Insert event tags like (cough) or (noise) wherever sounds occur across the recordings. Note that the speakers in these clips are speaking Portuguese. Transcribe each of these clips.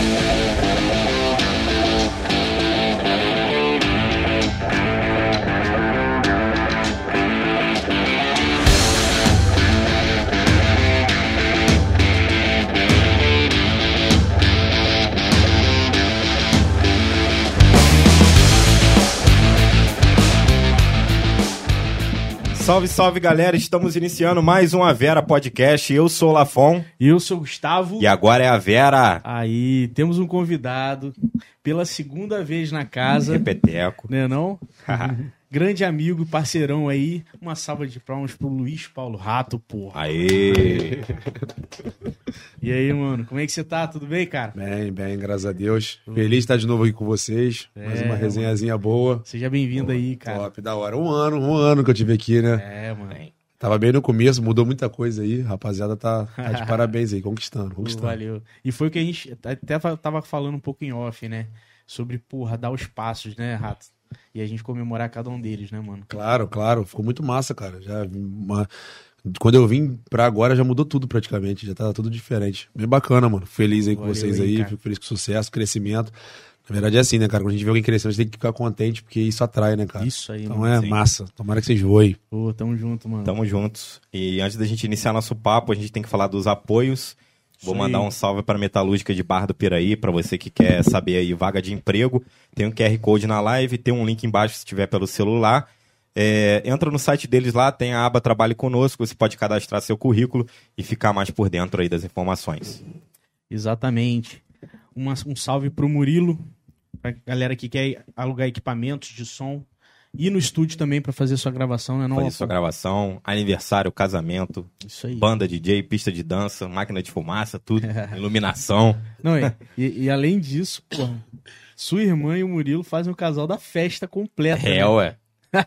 Yeah. Salve, salve galera, estamos iniciando mais um A Vera Podcast. Eu sou o Lafon. E eu sou o Gustavo. E agora é a Vera. Aí, temos um convidado pela segunda vez na casa. Repeteco. Né não? (laughs) grande amigo, parceirão aí. Uma salva de palmas pro Luiz Paulo Rato, porra. Aê! (laughs) e aí, mano, como é que você tá? Tudo bem, cara? Bem, bem, graças a Deus. Feliz de estar de novo aqui com vocês. É, Mais uma resenhazinha mano. boa. Seja bem-vindo aí, cara. Top, da hora. Um ano, um ano que eu tive aqui, né? É, mano. Tava bem no começo, mudou muita coisa aí. Rapaziada tá, tá de (laughs) parabéns aí, conquistando, conquistando. Valeu. E foi o que a gente até tava falando um pouco em off, né? Sobre, porra, dar os passos, né, Rato? E a gente comemorar cada um deles, né, mano? Claro, claro. Ficou muito massa, cara. Já uma... Quando eu vim pra agora, já mudou tudo praticamente. Já tá tudo diferente. Bem bacana, mano. Feliz aí Valeu com vocês aí. Fico feliz com sucesso, crescimento. Na verdade é assim, né, cara? Quando a gente vê alguém crescendo, a gente tem que ficar contente, porque isso atrai, né, cara? Isso aí, Então mano, é sim. massa. Tomara que vocês voem. Pô, tamo junto, mano. Tamo juntos. E antes da gente iniciar nosso papo, a gente tem que falar dos apoios. Vou Sim. mandar um salve para Metalúrgica de Barra do Piraí, para você que quer saber aí vaga de emprego. Tem um QR Code na live, tem um link embaixo se tiver pelo celular. É, entra no site deles lá, tem a aba Trabalhe Conosco, você pode cadastrar seu currículo e ficar mais por dentro aí das informações. Exatamente. Uma, um salve para o Murilo, para galera que quer alugar equipamentos de som, Ir no estúdio também para fazer sua gravação, né? Não fazer sua gravação, aniversário, casamento, banda DJ, pista de dança, máquina de fumaça, tudo, (laughs) iluminação. Não, (laughs) e, e, além disso, pô, sua irmã e o Murilo fazem o casal da festa completa. É, né? ué.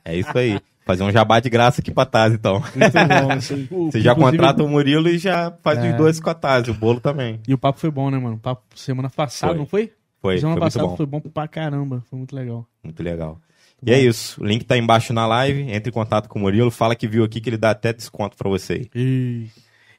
É isso aí. Fazer um jabá de graça aqui pra Taz, então. Muito bom. (laughs) Isso, Você já contrata o Murilo e já faz é... os dois com a Taz, o bolo também. E o papo foi bom, né, mano? O papo semana passada, foi. não foi? Foi. Semana foi passada foi bom pra caramba. Foi muito legal. Muito legal. E é isso. O link tá embaixo na live. Entre em contato com o Murilo. Fala que viu aqui que ele dá até desconto para você. E...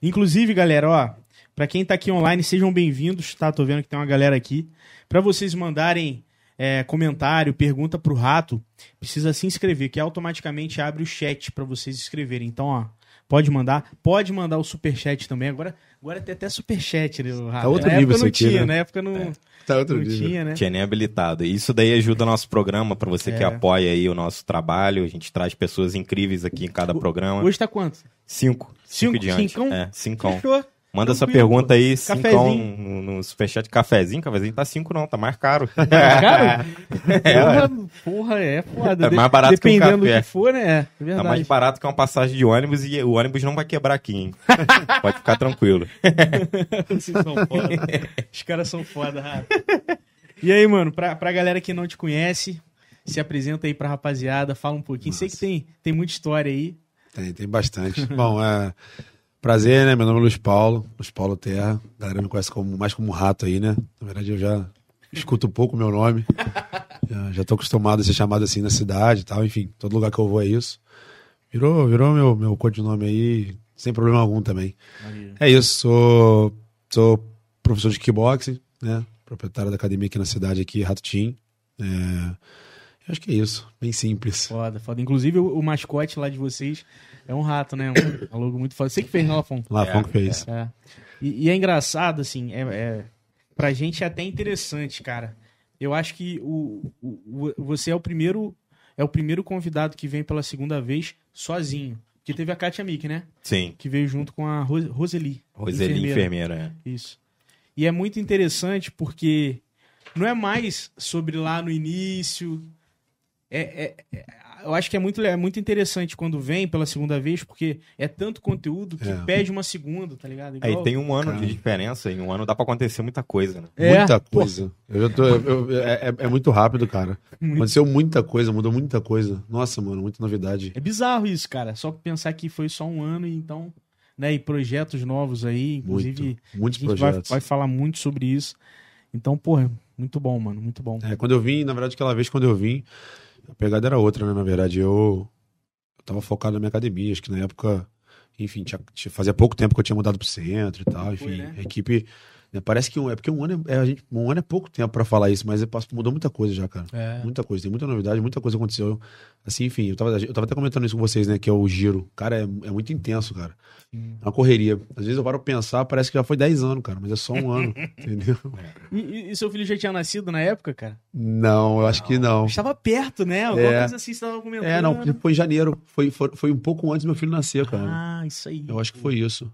Inclusive, galera, ó. Pra quem tá aqui online, sejam bem-vindos, tá? Tô vendo que tem uma galera aqui. Para vocês mandarem é, comentário, pergunta pro Rato, precisa se inscrever, que automaticamente abre o chat para vocês escreverem. Então, ó, pode mandar. Pode mandar o superchat também. Agora, agora tem até superchat, né, Rato? Tá outro na nível época não aqui, tinha, né? na época não... É. Tá outro não nível. tinha, né? Tinha nem habilitado. E isso daí ajuda o nosso programa, para você É. que apoia aí o nosso trabalho. A gente traz pessoas incríveis aqui em cada programa. Hoje tá quanto? Cinco. Cinco? Cinco diante. Cincão? É, cincão. Fechou. Manda sua pergunta aí, cincão Cafezinho. no, no superchat. Cafezinho, cafezinho tá cinco não, tá mais caro. (laughs) Cara, É, ué. porra, porra, é foda. É mais barato que um Dependendo café. do que for, né? É Tá verdade. mais barato que uma passagem de ônibus e o ônibus não vai quebrar aqui, hein? (laughs) Pode ficar tranquilo. (laughs) Vocês são foda. Os caras são foda, Rafa. E aí, mano, pra, pra galera que não te conhece, se apresenta aí pra rapaziada, fala um pouquinho. Sei que tem, tem muita história aí. Tem, tem bastante. Bom, é. Prazer, né? Meu nome é Luiz Paulo, Luiz Paulo Terra. A galera me conhece como, mais como rato aí, né? Na verdade, eu já escuto um pouco o meu nome. (laughs) já, tô acostumado a ser chamado assim na cidade e tal. Enfim, todo lugar que eu vou é isso. Virou, virou meu, meu codinome aí, sem problema algum também. É isso, sou, sou professor de kickboxing, né? Proprietário da academia aqui na cidade, aqui, Rato Team. É, eu acho que é isso, bem simples. Foda, foda. Inclusive, o, o mascote lá de vocês é um rato, né? Um, um logo muito foda. Você que fez, né, Lafon? (laughs) Lafon que fez. É. E, e é engraçado, assim, é, é, pra gente é até interessante, cara. Eu acho que o, o, o- você é o primeiro é o primeiro convidado que vem pela segunda vez sozinho. Que teve a Katia Mick, né? Sim. Que veio junto com a Ros Roseli. Roseli, enfermeira. é. Isso. E é muito interessante porque não é mais sobre lá no início. É, é- é- eu acho que é muito, é muito interessante quando vem pela segunda vez, porque é tanto conteúdo que É. pede uma segunda, tá ligado? Aí Igual- tem um ano Cara. de diferença, em um ano dá pra acontecer muita coisa, né? É, muita coisa. Eu já tô, eu- eu- é, é- é muito rápido, cara. Muito. Aconteceu muita coisa, mudou muita coisa. Nossa, mano, muita novidade. É bizarro isso, cara. Só pensar que foi só um ano e então, né? E projetos novos aí, inclusive. Muito, a muitos gente vai, projetos. vai falar muito sobre isso. Então, porra, muito bom, mano. Muito bom. É, quando eu vim, na verdade, aquela vez quando eu vim, a pegada era outra, né? Na verdade, eu, eu tava focado na minha academia. Acho que na época, enfim, tinha- tinha- fazia pouco tempo que eu tinha mudado pro centro e tal. Enfim, Foi, né? a equipe? Parece que um, é porque um ano é, é, a gente, um ano é pouco tempo pra falar isso, mas é, mudou muita coisa já, cara. É. Muita coisa, tem muita novidade, muita coisa aconteceu. Assim, enfim, eu tava, eu tava até comentando isso com vocês, né? Que é o giro. Cara, é, é muito intenso, cara. É uma correria. Às vezes eu paro pensar, parece que já foi 10 anos, cara, mas é só um ano, (laughs) entendeu? E, e- seu filho já tinha nascido na época, cara? Não, eu acho que não. Estava perto, né? Alguma É. coisa assim, você tava comentando. É, não, foi em janeiro. Foi, foi, foi um pouco antes do meu filho nascer, cara. Ah, isso aí. Eu acho que foi isso.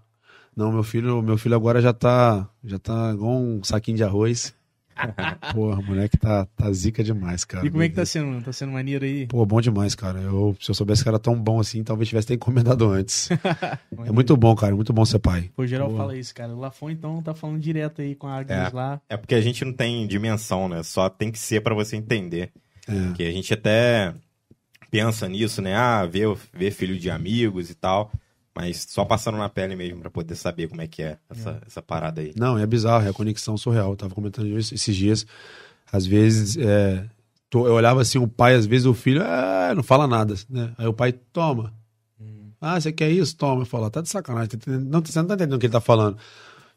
Não, meu filho, meu filho agora já tá, já tá igual um saquinho de arroz. (laughs) Porra, moleque tá, tá zica demais, cara. E como é que tá sendo, mano? Tá sendo maneiro aí? Pô, bom demais, cara. Eu, se eu soubesse que era tão bom assim, talvez tivesse até encomendado antes. (laughs) é muito bom, cara. Muito bom ser pai. Pô, geral Pô. fala isso, cara. O Lafon, então, tá falando direto aí com a Agnes lá. É porque a gente não tem dimensão, né? Só tem que ser pra você entender. É. Que a gente até pensa nisso, né? Ah, ver, ver filho de amigos e tal. Mas só passando na pele mesmo pra poder saber como é que é essa, essa parada aí. Não, é bizarro, é a conexão surreal. Eu tava comentando isso esses dias. Às vezes, é, tô- eu olhava assim, o pai, às vezes o filho, ah, não fala nada, né? Aí o pai, toma. Ah, você quer isso? Toma. Eu falo, tá de sacanagem. tá? Não, você não tá entendendo o que ele tá falando.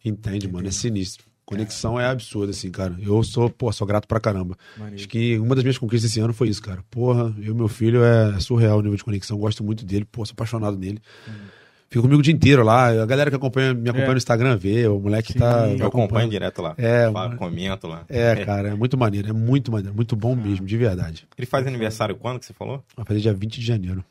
Entende, mano, é sinistro. Conexão é absurda, assim, cara. Eu sou, pô, sou grato pra caramba. Maneiro. Acho que uma das minhas conquistas esse ano foi isso, cara. Porra, eu e meu filho é surreal o nível de conexão. Gosto muito dele, pô, sou apaixonado nele. Fico comigo o dia inteiro lá. A galera que acompanha, me acompanha É. no Instagram vê, o moleque Sim. tá. Eu Eu acompanho acompanha. direto lá. É, Falo, mano. comento lá. É, cara, é muito maneiro, é muito maneiro, muito bom mesmo, de verdade. Ele faz aniversário quando que você falou? Vai fazer dia 20 de janeiro.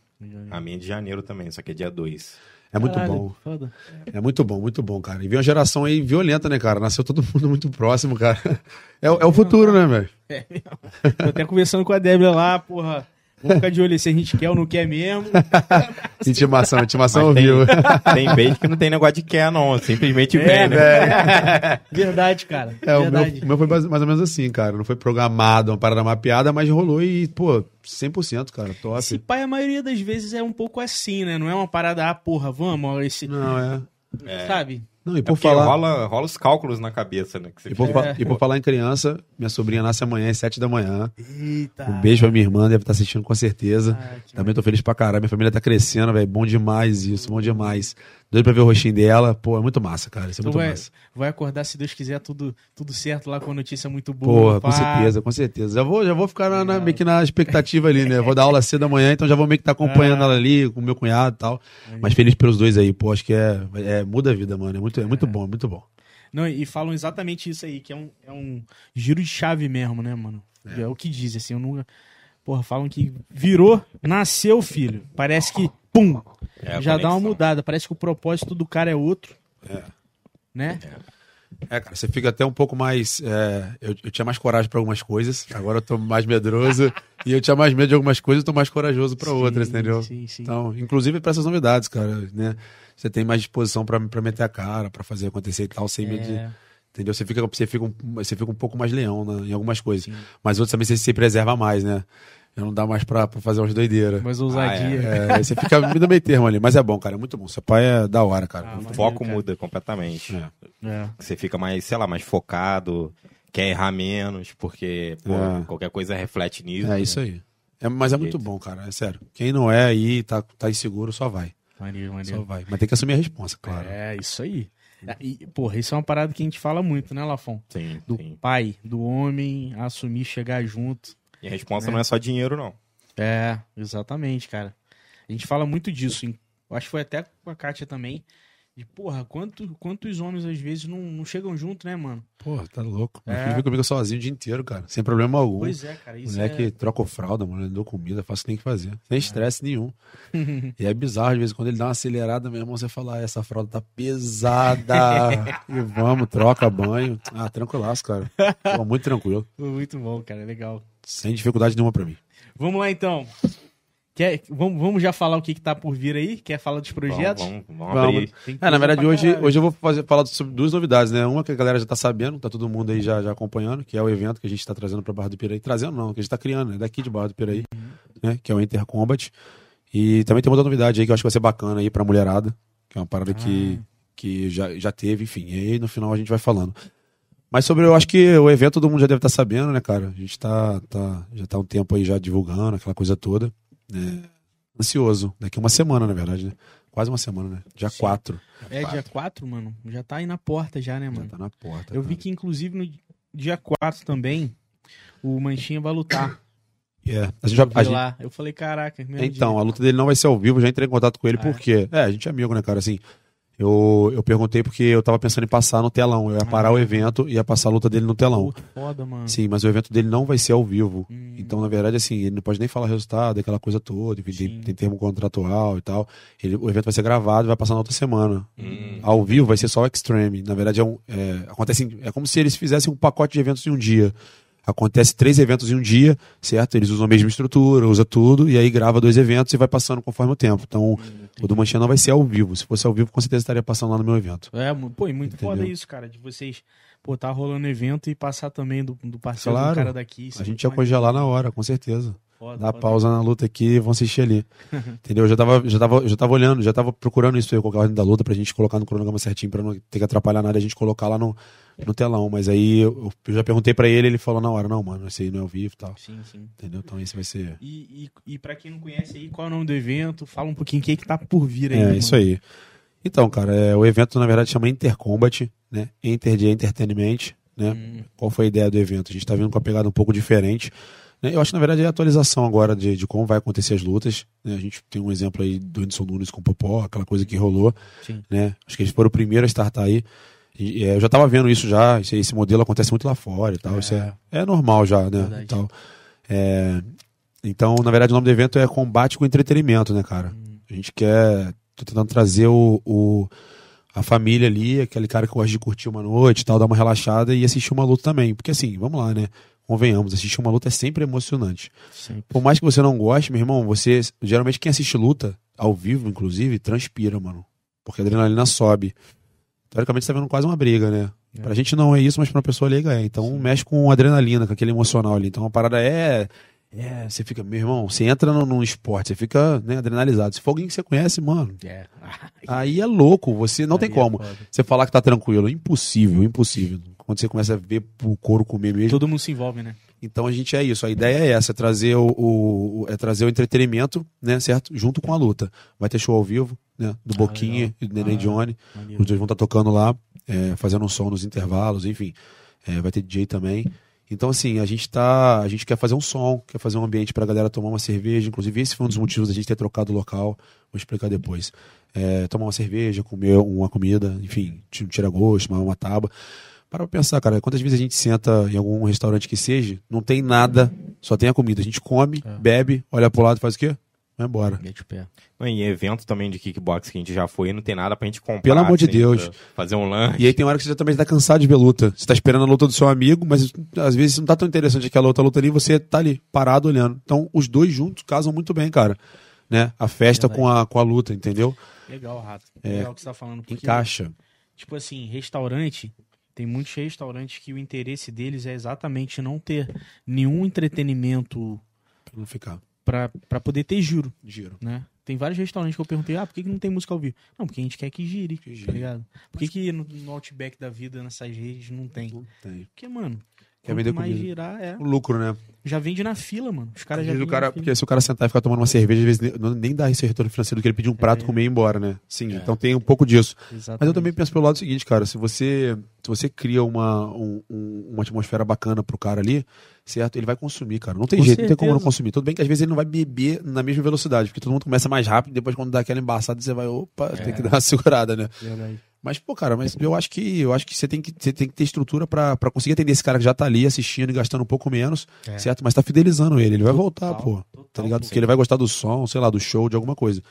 A minha é de janeiro também, só que é dia 2. É muito Caralho, bom. Foda. É muito bom, muito bom, cara. E vem uma geração aí violenta, né, cara? Nasceu todo mundo muito próximo, cara. É, o- é o futuro, né, velho? É mesmo. Tô até conversando com a Débora lá, porra. Vamos ficar de olho se a gente quer ou não quer mesmo. (laughs) Intimação, intimação ao vivo. tem vez (laughs) que não tem negócio de quer, não. Simplesmente vem, É, né? (laughs) Verdade, cara. É, o meu, Verdade. o meu foi mais, ou menos assim, cara. Não foi programado, uma parada mapeada, mas rolou e, pô, 100%, cara. Top. Esse pai, a maioria das vezes, é um pouco assim, né? Não é uma parada, ah, porra, vamos, esse. Não, é. É. Sabe? Não, e É por porque falar. rola, rola os cálculos na cabeça, né? Que você E por, fa- e por falar em criança, minha sobrinha nasce amanhã às 7 da manhã. Eita. Um beijo pra minha irmã, deve estar assistindo com certeza. Ah, que Também tô feliz pra caralho. Minha família tá crescendo, velho. Bom demais isso, bom demais. Doido pra ver o rostinho dela. Pô, é muito massa, cara. Isso é Tu muito vai, massa. vai acordar, se Deus quiser, tudo, tudo certo lá com a notícia muito boa. Porra, com certeza, com certeza. Já vou, já vou ficar na, na- meio que na expectativa ali, né? Vou dar aula cedo da manhã, então já vou meio que estar acompanhando Ah. ela ali, com o meu cunhado e tal. Mas feliz pelos dois aí, pô. Acho que é, é muda a vida, mano. É muito, é muito bom, muito bom. Não, e falam exatamente isso aí, que é um, é um giro de chave mesmo, né, mano? É, o que dizem, assim, eu nunca. Porra, falam que virou, nasceu, filho. Parece que, pum, É já dá uma mudada. Parece que o propósito do cara é outro. Né? É, cara, você fica até um pouco mais. é, eu, eu tinha mais coragem pra algumas coisas, agora eu tô mais medroso. (laughs) e eu tinha mais medo de algumas coisas, eu tô mais corajoso Sim, outras, entendeu? sim, sim. Então, inclusive pra essas novidades, cara, né? Você tem mais disposição pra meter a cara, pra fazer acontecer e tal, sem medo de. É, Entendeu? Você fica, você fica, um, você fica um pouco mais leão né, em algumas coisas. Sim. Mas outros também você se preserva mais, né? Eu não dá mais pra, pra fazer umas doideiras. mas ousadia. É, aí você fica me dá meio termo ali. Mas é bom, cara. É muito bom. Seu pai é da hora, cara. Ah, O foco cara. muda completamente. É. É. Você fica mais, sei lá, mais focado, quer errar menos, porque pô, É. qualquer coisa reflete nisso. É né? isso aí. É, mas é muito bom, cara. É sério. Quem não é aí, tá, tá inseguro, só vai. Maneiro, Só maneiro. vai. Mas tem que assumir a responsa, claro. É, isso aí. E, porra, isso é uma parada que a gente fala muito, né, Lafon? Sim, Do sim. pai, do homem, assumir, chegar junto. E a resposta não é só dinheiro, não. É, exatamente, cara. A gente fala muito disso. hein? Eu acho que foi até com a Kátia também. De, porra, quanto, quantos homens às vezes não, não chegam junto, né, mano? Pô, tá louco. Meu É. filho fica comigo sozinho o dia inteiro, cara. Sem problema algum. Pois é, cara. Isso Moleque é... troca fralda, mano, dou comida, faço o que tem que fazer. Sem estresse nenhum. (laughs) e é bizarro, às vezes, quando ele dá uma acelerada, meu irmão, você fala, ah, essa fralda tá pesada. (laughs) e vamos, troca banho. Ah, tranquilaço, cara. Pô, muito tranquilo. Muito bom, cara. Legal. Sem dificuldade nenhuma pra mim. Vamos lá, então. Quer, vamos, vamos já falar o que, que tá por vir aí? Quer falar dos projetos? Vamos, vamos, vamos É, na verdade, hoje, caralho. hoje eu vou fazer, falar sobre duas novidades, né? Uma que a galera já tá sabendo, tá todo mundo aí já, já acompanhando, que é o evento que a gente tá trazendo pra Barra do Piraí. Trazendo não, que a gente tá criando, né? Daqui de Barra do Piraí, né? Que é o Enter Combat. E também tem outra novidade aí que eu acho que vai ser bacana aí pra mulherada, que é uma parada que, que já, já teve, enfim. E aí no final a gente vai falando. Mas sobre, eu acho que o evento todo mundo já deve estar sabendo, né, cara? A gente tá, tá, já tá um tempo aí já divulgando, aquela coisa toda. né? Ansioso. Daqui uma semana, na verdade, né? quase uma semana, né? Dia Sim. 4. É dia 4, mano. Já tá aí na porta já, né, Já mano? tá na porta. Eu cara. vi que, inclusive, no dia 4 também, o Manchinha vai lutar. É, a gente já- a gente- lá. Eu falei, caraca, Então, dia. a luta dele não vai ser ao vivo, já entrei em contato com ele Ah, é? porque. É, a gente é amigo, né, cara? Assim, eu, eu perguntei porque eu tava pensando em passar no telão. Eu ia parar Ah. o evento e ia passar a luta dele no telão. Foda, mano. Sim, mas o evento dele não vai ser ao vivo. Hum, Então, na verdade, assim, ele não pode nem falar resultado, aquela coisa toda, enfim, tem, tem termo contratual e tal. Ele, o evento vai ser gravado e vai passar na outra semana. Hum. Ao vivo vai ser só o Extreme. Na verdade, é, um, é, acontece, é como se eles fizessem um pacote de eventos em um dia. Acontece três eventos em um dia, certo? Eles usam a mesma estrutura, usa tudo, e aí grava dois eventos e vai passando conforme o tempo. Então, o do Manchinha não vai ser ao vivo. Se fosse ao vivo, com certeza estaria passando lá no meu evento. É, pô, e muito Entendeu? foda isso, cara, de vocês, pô, tá rolando evento e passar também do, do parceiro Claro. do cara daqui. A é gente ia maneiro. congelar na hora, com certeza. Foda, Dá foda. pausa na luta aqui e vão assistir ali. (laughs) Entendeu? Eu já tava, já tava, já tava olhando, já tava procurando isso aí, qualquer ordem da luta pra gente colocar no cronograma certinho, pra não ter que atrapalhar nada, a gente colocar lá no, no telão. Mas aí eu, eu já perguntei pra ele, ele falou na hora, não, mano, esse aí não é ao vivo e tal. Sim, sim. Entendeu? Então esse vai ser. E, e, e pra quem não conhece aí, qual é o nome do evento? Fala um pouquinho o que, que tá por vir aí. É, mano. isso aí. Então, cara, é, o evento na verdade chama Intercombat, né? Enter de Entertainment, né? Hum, Qual foi a ideia do evento? A gente tá vindo com uma pegada um pouco diferente. né? Eu acho que na verdade é a atualização agora de, de como vai acontecer as lutas. né? A gente tem um exemplo aí do Edson Nunes com o Popó, aquela coisa que rolou. sim. né? Acho que eles foram o primeiro a startar aí. E, é, eu já estava vendo isso já, esse, esse modelo acontece muito lá fora e tal. É. Isso é, é normal já, né? Tal. É, então, na verdade, o nome do evento é Combate com Entretenimento, né, cara? Hum. A gente quer. tô tentando trazer o, o- a família ali, aquele cara que gosta de curtir uma noite e tal, dar uma relaxada e assistir uma luta também. Porque assim, vamos lá, né? Convenhamos, assistir uma luta é sempre emocionante. Sempre. Por mais que você não goste, meu irmão, você. Geralmente quem assiste luta, ao vivo, inclusive, transpira, mano. Porque a adrenalina sobe. Teoricamente você tá vendo quase uma briga, né? É. Pra gente não é isso, mas pra uma pessoa leiga é. Então mexe com adrenalina, com aquele emocional ali. Então a parada é. É, você fica, meu irmão, você entra no, num esporte, você fica né, adrenalizado. Se for alguém que você conhece, mano, É. (laughs) aí é louco. Você não tem Aí é como. Você falar que tá tranquilo. Impossível, impossível. Quando você começa a ver o couro comer mesmo. Todo mundo se envolve, né? Então a gente é isso. A ideia é essa, é trazer o, o- é trazer o entretenimento, né, certo? Junto com a luta. Vai ter show ao vivo, né? Do Ah, Boquinha legal. e do Neném Ah, Johnny. Maneiro. Os dois vão estar tocando lá, é, fazendo um som nos intervalos, enfim. É, vai ter DJ também. Então, assim, a gente tá. A gente quer fazer um som, quer fazer um ambiente pra galera tomar uma cerveja. Inclusive, esse foi um dos motivos da gente ter trocado o local. Vou explicar depois. É, tomar uma cerveja, comer uma comida, enfim, um tira-gosto, uma, uma tábua. Para pra pensar, cara, quantas vezes a gente senta em algum restaurante que seja, não tem nada, só tem a comida. A gente come, É. bebe, olha pro lado e faz o quê? Vai embora. Mete o pé. Em evento também de kickbox que a gente já foi, não tem nada pra gente comprar. Pelo amor de assim, Deus. Fazer um lanche. E aí tem hora que você já também tá cansado de ver luta. Você tá esperando a luta do seu amigo, mas às vezes não tá tão interessante aquela outra luta ali, você tá ali, parado olhando. Então, os dois juntos casam muito bem, cara. Né? A festa com a, com a luta, entendeu? Legal, Rato. É. Legal o que você tá falando. Porque, Encaixa. tipo assim, restaurante, tem muitos restaurantes que o interesse deles é exatamente não ter nenhum entretenimento Pra não ficar. pra poder ter giro, Giro. né? Tem vários restaurantes que eu perguntei, ah, por que, que não tem música ao vivo? Não, porque a gente quer que gire, Que gire. tá ligado? Por que, que no, no Outback da vida, nessas redes, não tem? Não tem. Porque, mano, Quer vender mais comida. girar, é. O lucro, né? Já vende na fila, mano. Os caras já o cara, porque se o cara sentar e ficar tomando uma cerveja, às vezes nem- não- nem dá esse retorno financeiro que ele pedir um prato, É. comer e ir embora, né? Sim, É. então tem um pouco disso. Mas eu Exatamente. também penso pelo lado seguinte, cara, se você, se você cria uma, um- um- uma atmosfera bacana pro cara ali, certo? Ele vai consumir, cara. Não tem Com jeito, não tem como não certeza. consumir. Tudo bem que às vezes ele não vai beber na mesma velocidade, porque todo mundo começa mais rápido, depois quando dá aquela embaçada, você vai, opa, É. tem que dar uma segurada, né? Verdade. Mas, pô, cara, mas eu acho que eu acho que você tem que, você tem que ter estrutura pra pra conseguir atender esse cara que já tá ali assistindo e gastando um pouco menos, É. certo? Mas tá fidelizando ele, ele vai voltar, Total, pô. total, Tá ligado? pô. Porque ele vai gostar do som, sei lá, do show, de alguma coisa.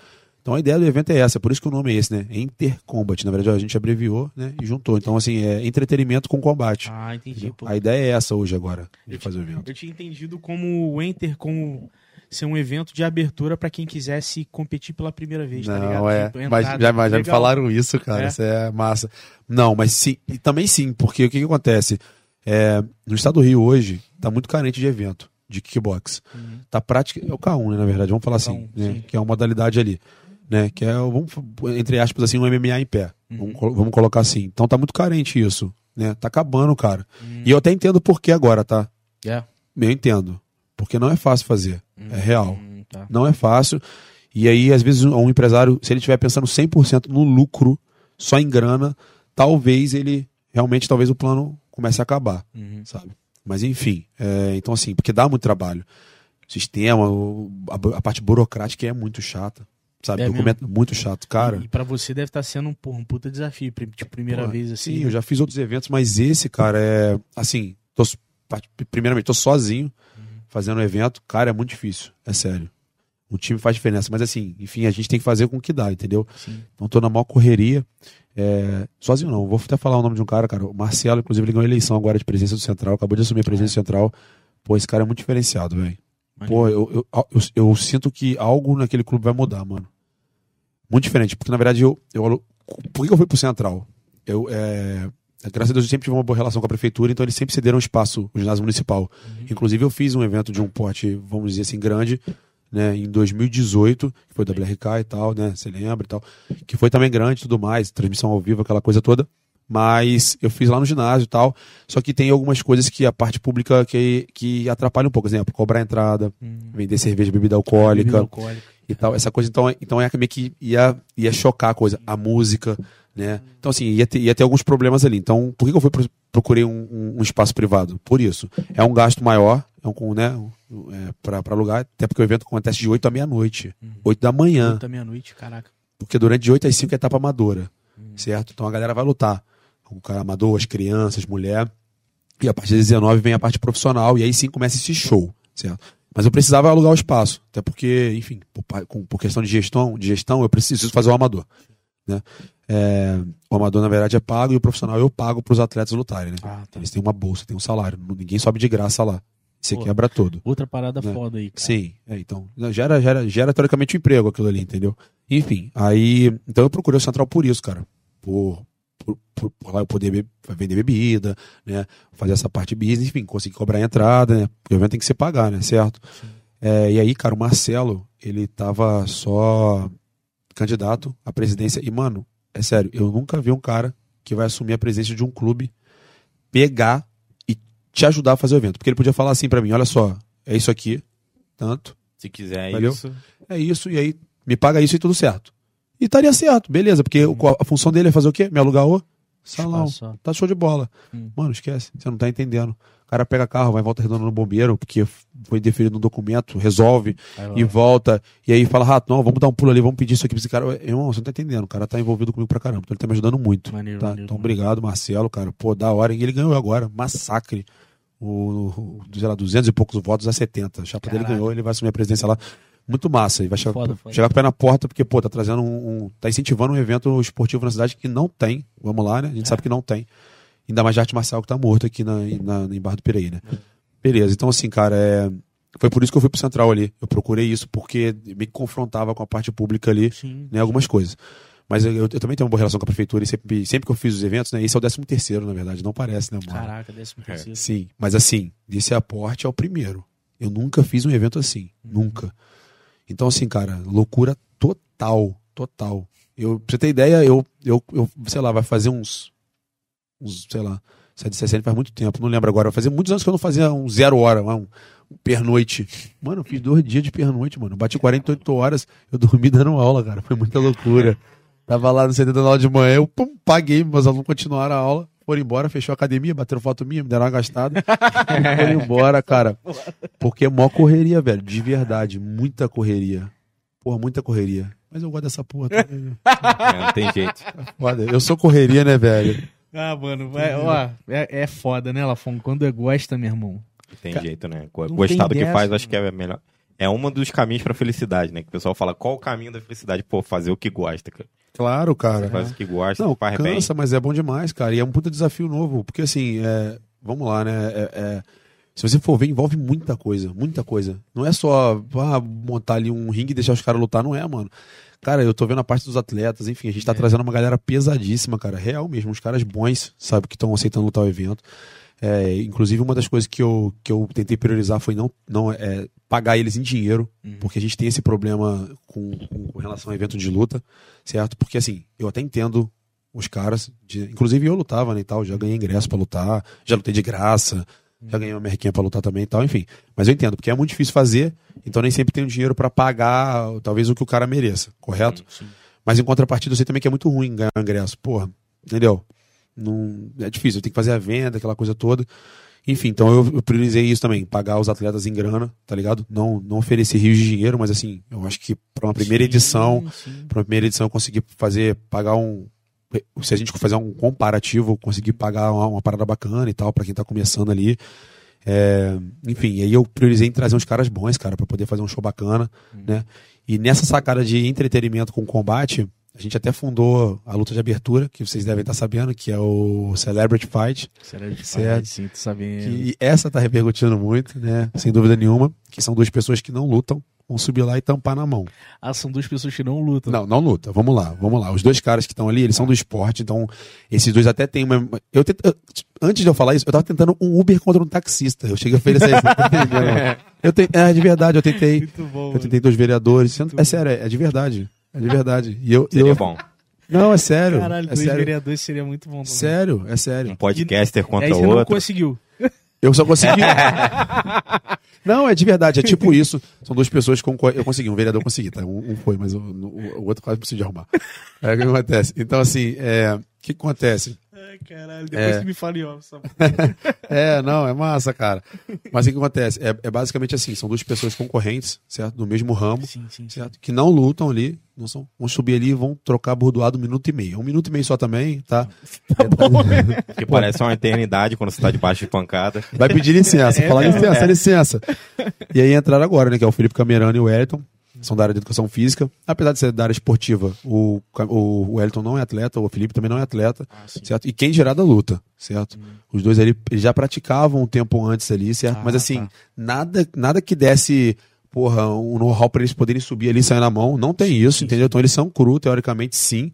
Então a ideia do evento é essa, por isso que o nome é esse, né? Intercombat. Na verdade, a gente abreviou, né? E juntou. Então, assim, é entretenimento com combate. Ah, entendi, pô. A ideia é essa hoje agora, de Eu fazer o evento. Eu tinha entendido como o Enter como ser um evento de abertura pra quem quisesse competir pela primeira vez, tá ligado? Não, é. Tipo, Mas já, mas já me falaram isso, cara. É? Isso é massa. Não, mas sim. E também sim, porque o que, que acontece? É, no estado do Rio hoje, tá muito carente de evento de kickbox. Uhum. Tá prática. É o K1, né, na verdade, vamos falar assim. K1, né, sim. que é uma modalidade ali. Né, que é, vamos, entre aspas, assim, um MMA em pé. Uhum. Vamos, vamos colocar assim. Então tá muito carente isso. Né? Tá acabando, cara. Uhum. E eu até entendo por que agora, tá? É. Eu entendo. Porque não é fácil fazer. É real. Hum, tá. Não é fácil. E aí, às vezes, um empresário, se ele estiver pensando 100% no lucro, só em grana, talvez ele, realmente, talvez o plano comece a acabar, Uhum. sabe? Mas enfim, é, então assim, porque dá muito trabalho. Sistema, a, a parte burocrática é muito chata, sabe? É Documento muito chato, cara. E pra você deve estar sendo um, porra, um puta desafio, prim- tipo, primeira Pô, vez assim. Sim, eu já fiz outros eventos, mas esse, cara, é. Assim, tô, primeiramente, tô sozinho fazendo o evento. Cara, é muito difícil, é sério. O time faz diferença, mas assim, enfim, a gente tem que fazer com o que dá, entendeu? Sim. Então tô na maior correria. É, sozinho não, vou até falar o nome de um cara, cara. O Marcelo, inclusive, ele ganhou eleição agora de presidência do Central, acabou de assumir a presidência do Central. Pô, esse cara é muito diferenciado, velho. Pô, eu, eu, eu, eu sinto que algo naquele clube vai mudar, mano. Muito diferente, porque na verdade eu. eu por que eu fui pro Central? Eu, é, graças a Deus eu sempre tive uma boa relação com a prefeitura, então eles sempre cederam espaço, o ginásio municipal. Inclusive eu fiz um evento de um porte, vamos dizer assim, grande, né, em 2018, que foi da BRK e tal, né, você lembra e tal, que foi também grande e tudo mais, transmissão ao vivo, aquela coisa toda. Mas eu fiz lá no ginásio e tal. Só que tem algumas coisas que a parte pública que, que atrapalha um pouco. Por exemplo, cobrar entrada, vender cerveja, bebida alcoólica Bebida alcoólica. e tal. Essa coisa, então, então é meio que ia, ia chocar a coisa. A música, né? Então, assim, ia ter, ia ter alguns problemas ali. Então, por que eu fui pro- procurei um, um- espaço privado? Por isso. É um gasto maior, é um, né, é, pra, pra alugar, até porque o evento acontece de 8 à meia-noite. 8 da manhã. Puta meia-noite, caraca. Porque durante de 8 às 5 é etapa amadora. Certo? Então a galera vai lutar. O cara amador, as crianças, mulher. E a partir das 19 vem a parte profissional. E aí sim começa esse show. Certo? Mas eu precisava alugar o espaço. Até porque, enfim, por, por questão de gestão, de gestão, eu preciso fazer o amador. Né? É, o amador, na verdade, é pago e o profissional eu pago para os atletas lutarem. Né? Ah, tá. Eles têm uma bolsa, têm um salário. Ninguém sobe de graça lá. Você Pô. quebra todo. Outra parada Né? foda aí, cara. Sim, é, então. Gera, gera, gera teoricamente um emprego aquilo ali, entendeu? Enfim, aí. Então eu procurei o Central por isso, cara. Por, por, por, por lá eu poder be- vender bebida, né? Fazer essa parte business, enfim, conseguir cobrar a entrada, né? Porque o evento tem que se pagar, né? Certo? É, e aí, cara, o Marcelo, ele tava só candidato à presidência. E, mano, é sério, eu nunca vi um cara que vai assumir a presidência de um clube pegar e te ajudar a fazer o evento. Porque ele podia falar assim pra mim: olha só, é isso aqui, tanto, Se quiser Valeu? isso. é isso, e aí me paga isso e tudo certo. E estaria certo, beleza, porque o- a função dele é fazer o quê? Me alugar o salão. Espaço. Tá show de bola. Hum. Mano, esquece, você não tá entendendo. O cara pega carro, vai em volta redonda no bombeiro, porque foi deferido no documento, resolve e volta. E aí fala, rato, não, vamos dar um pulo ali, vamos pedir isso aqui pra esse cara. Irmão, você não tá entendendo, o cara tá envolvido comigo pra caramba, então ele tá me ajudando muito. Maneiro, tá? maneiro, então obrigado, Marcelo, cara. Pô, da hora. E ele ganhou agora, massacre. O, o, sei lá, 200 e poucos votos a 70. A chapa dele Caraca. ganhou, ele vai assumir a presidência lá. Muito massa. E vai chegar, Foda, foda. chegar com o pé na porta, porque, pô, tá trazendo um, um- tá incentivando um evento esportivo na cidade que não tem. Vamos lá, né? A gente É. sabe que não tem. Ainda mais de arte marcial que tá morto aqui na, na, em Barra do Piraí, né? Beleza, então assim, cara, é... foi por isso que eu fui pro Central ali. Eu procurei isso porque me confrontava com a parte pública ali, Sim. né? Algumas coisas. Mas eu, eu também tenho uma boa relação com a prefeitura e sempre, sempre que eu fiz os eventos, né? Esse é o 13 terceiro, na verdade, não parece, né, mano? Caraca, décimo terceiro. Sim, mas assim, desse aporte é o primeiro. Eu nunca fiz um evento assim. Nunca. Então, assim, cara, loucura total. Total. Eu, pra você ter ideia, eu, eu, eu sei lá, vai fazer uns. Uns, sei lá, 760 faz muito tempo, não lembro agora. Vai fazer muitos anos que eu não fazia um zero hora, um, um pernoite. Mano, eu fiz dois dias de pernoite, mano. Bati 48 horas, eu dormi dando aula, cara. Foi muita loucura. Tava lá no CD dando aula de manhã, eu pum, paguei, meus alunos continuaram a aula, foram embora, fechou a academia, bateram foto minha, me deram uma gastada (laughs) foram embora, cara. Porque é mó correria, velho, de verdade, muita correria. Porra, muita correria. Mas eu gosto dessa porra também. É, não tem jeito. Foda. Eu sou correria, né, velho? Ah, mano, vai, ó, é, é foda, né, Lafon? Quando é gosta, meu irmão. Tem Ca- jeito, né? Gostar do que dessa, faz, acho que é melhor. É um dos caminhos pra felicidade, né? Que o pessoal fala, qual o caminho da felicidade? Pô, fazer o que gosta, cara. Claro, cara. Você faz o que gosta, Não, faz bem. cansa, mas é bom demais, cara. E é um puta desafio novo. Porque assim, é, vamos lá, né? É- é, se você for ver, envolve muita coisa, muita coisa. Não é só ah, montar ali um ringue e deixar os caras lutar, não é, mano. Cara, eu tô vendo a parte dos atletas, enfim, a gente tá trazendo uma galera pesadíssima, cara. Real mesmo, uns caras bons, sabe, que estão aceitando lutar o evento. É, inclusive, uma das coisas que eu, que eu tentei priorizar foi não, não é, pagar eles em dinheiro, porque a gente tem esse problema com, com, relação ao evento de luta, certo? Porque assim, eu até entendo os caras, de- inclusive eu lutava né, e tal, já ganhei ingresso pra lutar, já lutei de graça, Já ganhei uma merquinha pra lutar também e tal, enfim. Mas eu entendo, porque é muito difícil fazer, então nem sempre tem o dinheiro pra pagar, talvez, o que o cara mereça, correto? Sim. Mas em contrapartida, eu sei também que é muito ruim ganhar ingresso. Porra, entendeu? Não, é difícil, tem que fazer a venda, aquela coisa toda. Enfim, então eu, eu priorizei isso também, pagar os atletas em grana, tá ligado? Não, não oferecer rios de dinheiro, mas assim, eu acho que pra uma primeira Sim, edição, pra uma primeira edição eu consegui fazer, pagar um. Se a gente fazer um comparativo, eu consegui pagar uma, uma parada bacana e tal, pra quem tá começando ali. É, enfim, aí eu priorizei em trazer uns caras bons, cara, pra poder fazer um show bacana, né? E nessa sacada de entretenimento com combate, a gente até fundou a luta de abertura, que vocês devem estar sabendo, que é o Celebrity Fight. De Certo. paz, sim, tô sabendo. Que essa tá repercutindo muito, né? Sem dúvida nenhuma. Que são duas pessoas que não lutam, vão subir lá e tampar na mão. Ah, são duas pessoas que não lutam. Não, não luta. Vamos lá, vamos lá. Os dois caras que estão ali, eles são do esporte, então esses dois até têm uma. Eu tent- eu- Antes de eu falar isso, eu tava tentando um Uber contra um taxista. Eu cheguei a oferecer isso. (laughs) eu te... É de verdade, eu tentei. Muito bom. Eu tentei dois vereadores. É sério, é de verdade. É de verdade. E eu, Seria eu... bom. Não, é sério. Caralho, é dois sério. vereadores seria muito bom também. Sério, é sério. Um podcaster E contra o você não outro. conseguiu. Eu só consegui. (laughs) não, é de verdade, é tipo isso. São duas pessoas com. Eu consegui, um vereador consegui, tá? Um, um foi, mas o, o- o outro quase preciso de arrumar. É o que acontece. Então, assim, é, o que acontece? Caralho, depois É. você me off. Só... (laughs) É, não, é massa, cara. Mas o que acontece? É, é basicamente assim: são duas pessoas concorrentes, certo? Do mesmo ramo, Sim, sim, sim. certo? Que não lutam ali, não são, vão subir ali e vão trocar bordoado um minuto e meio. Um minuto e meio só também, tá? (laughs) Que parece uma eternidade quando você tá debaixo de pancada. Vai pedir licença, É falar mesmo, licença, licença. E aí entraram agora, né? Que é o Felipe Camerano e o Wellington. São da área de educação física. Apesar de ser da área esportiva, o, Ca- o Wellington não é atleta, o Felipe também não é atleta, Ah, certo? E quem gerar da luta, certo? Os dois ali já praticavam um tempo antes ali, certo? Ah, Mas assim, tá. nada, nada que desse, porra, um know-how pra eles poderem subir ali e sair na mão. Não tem isso, sim, entendeu? sim. Então eles são cru, teoricamente, sim.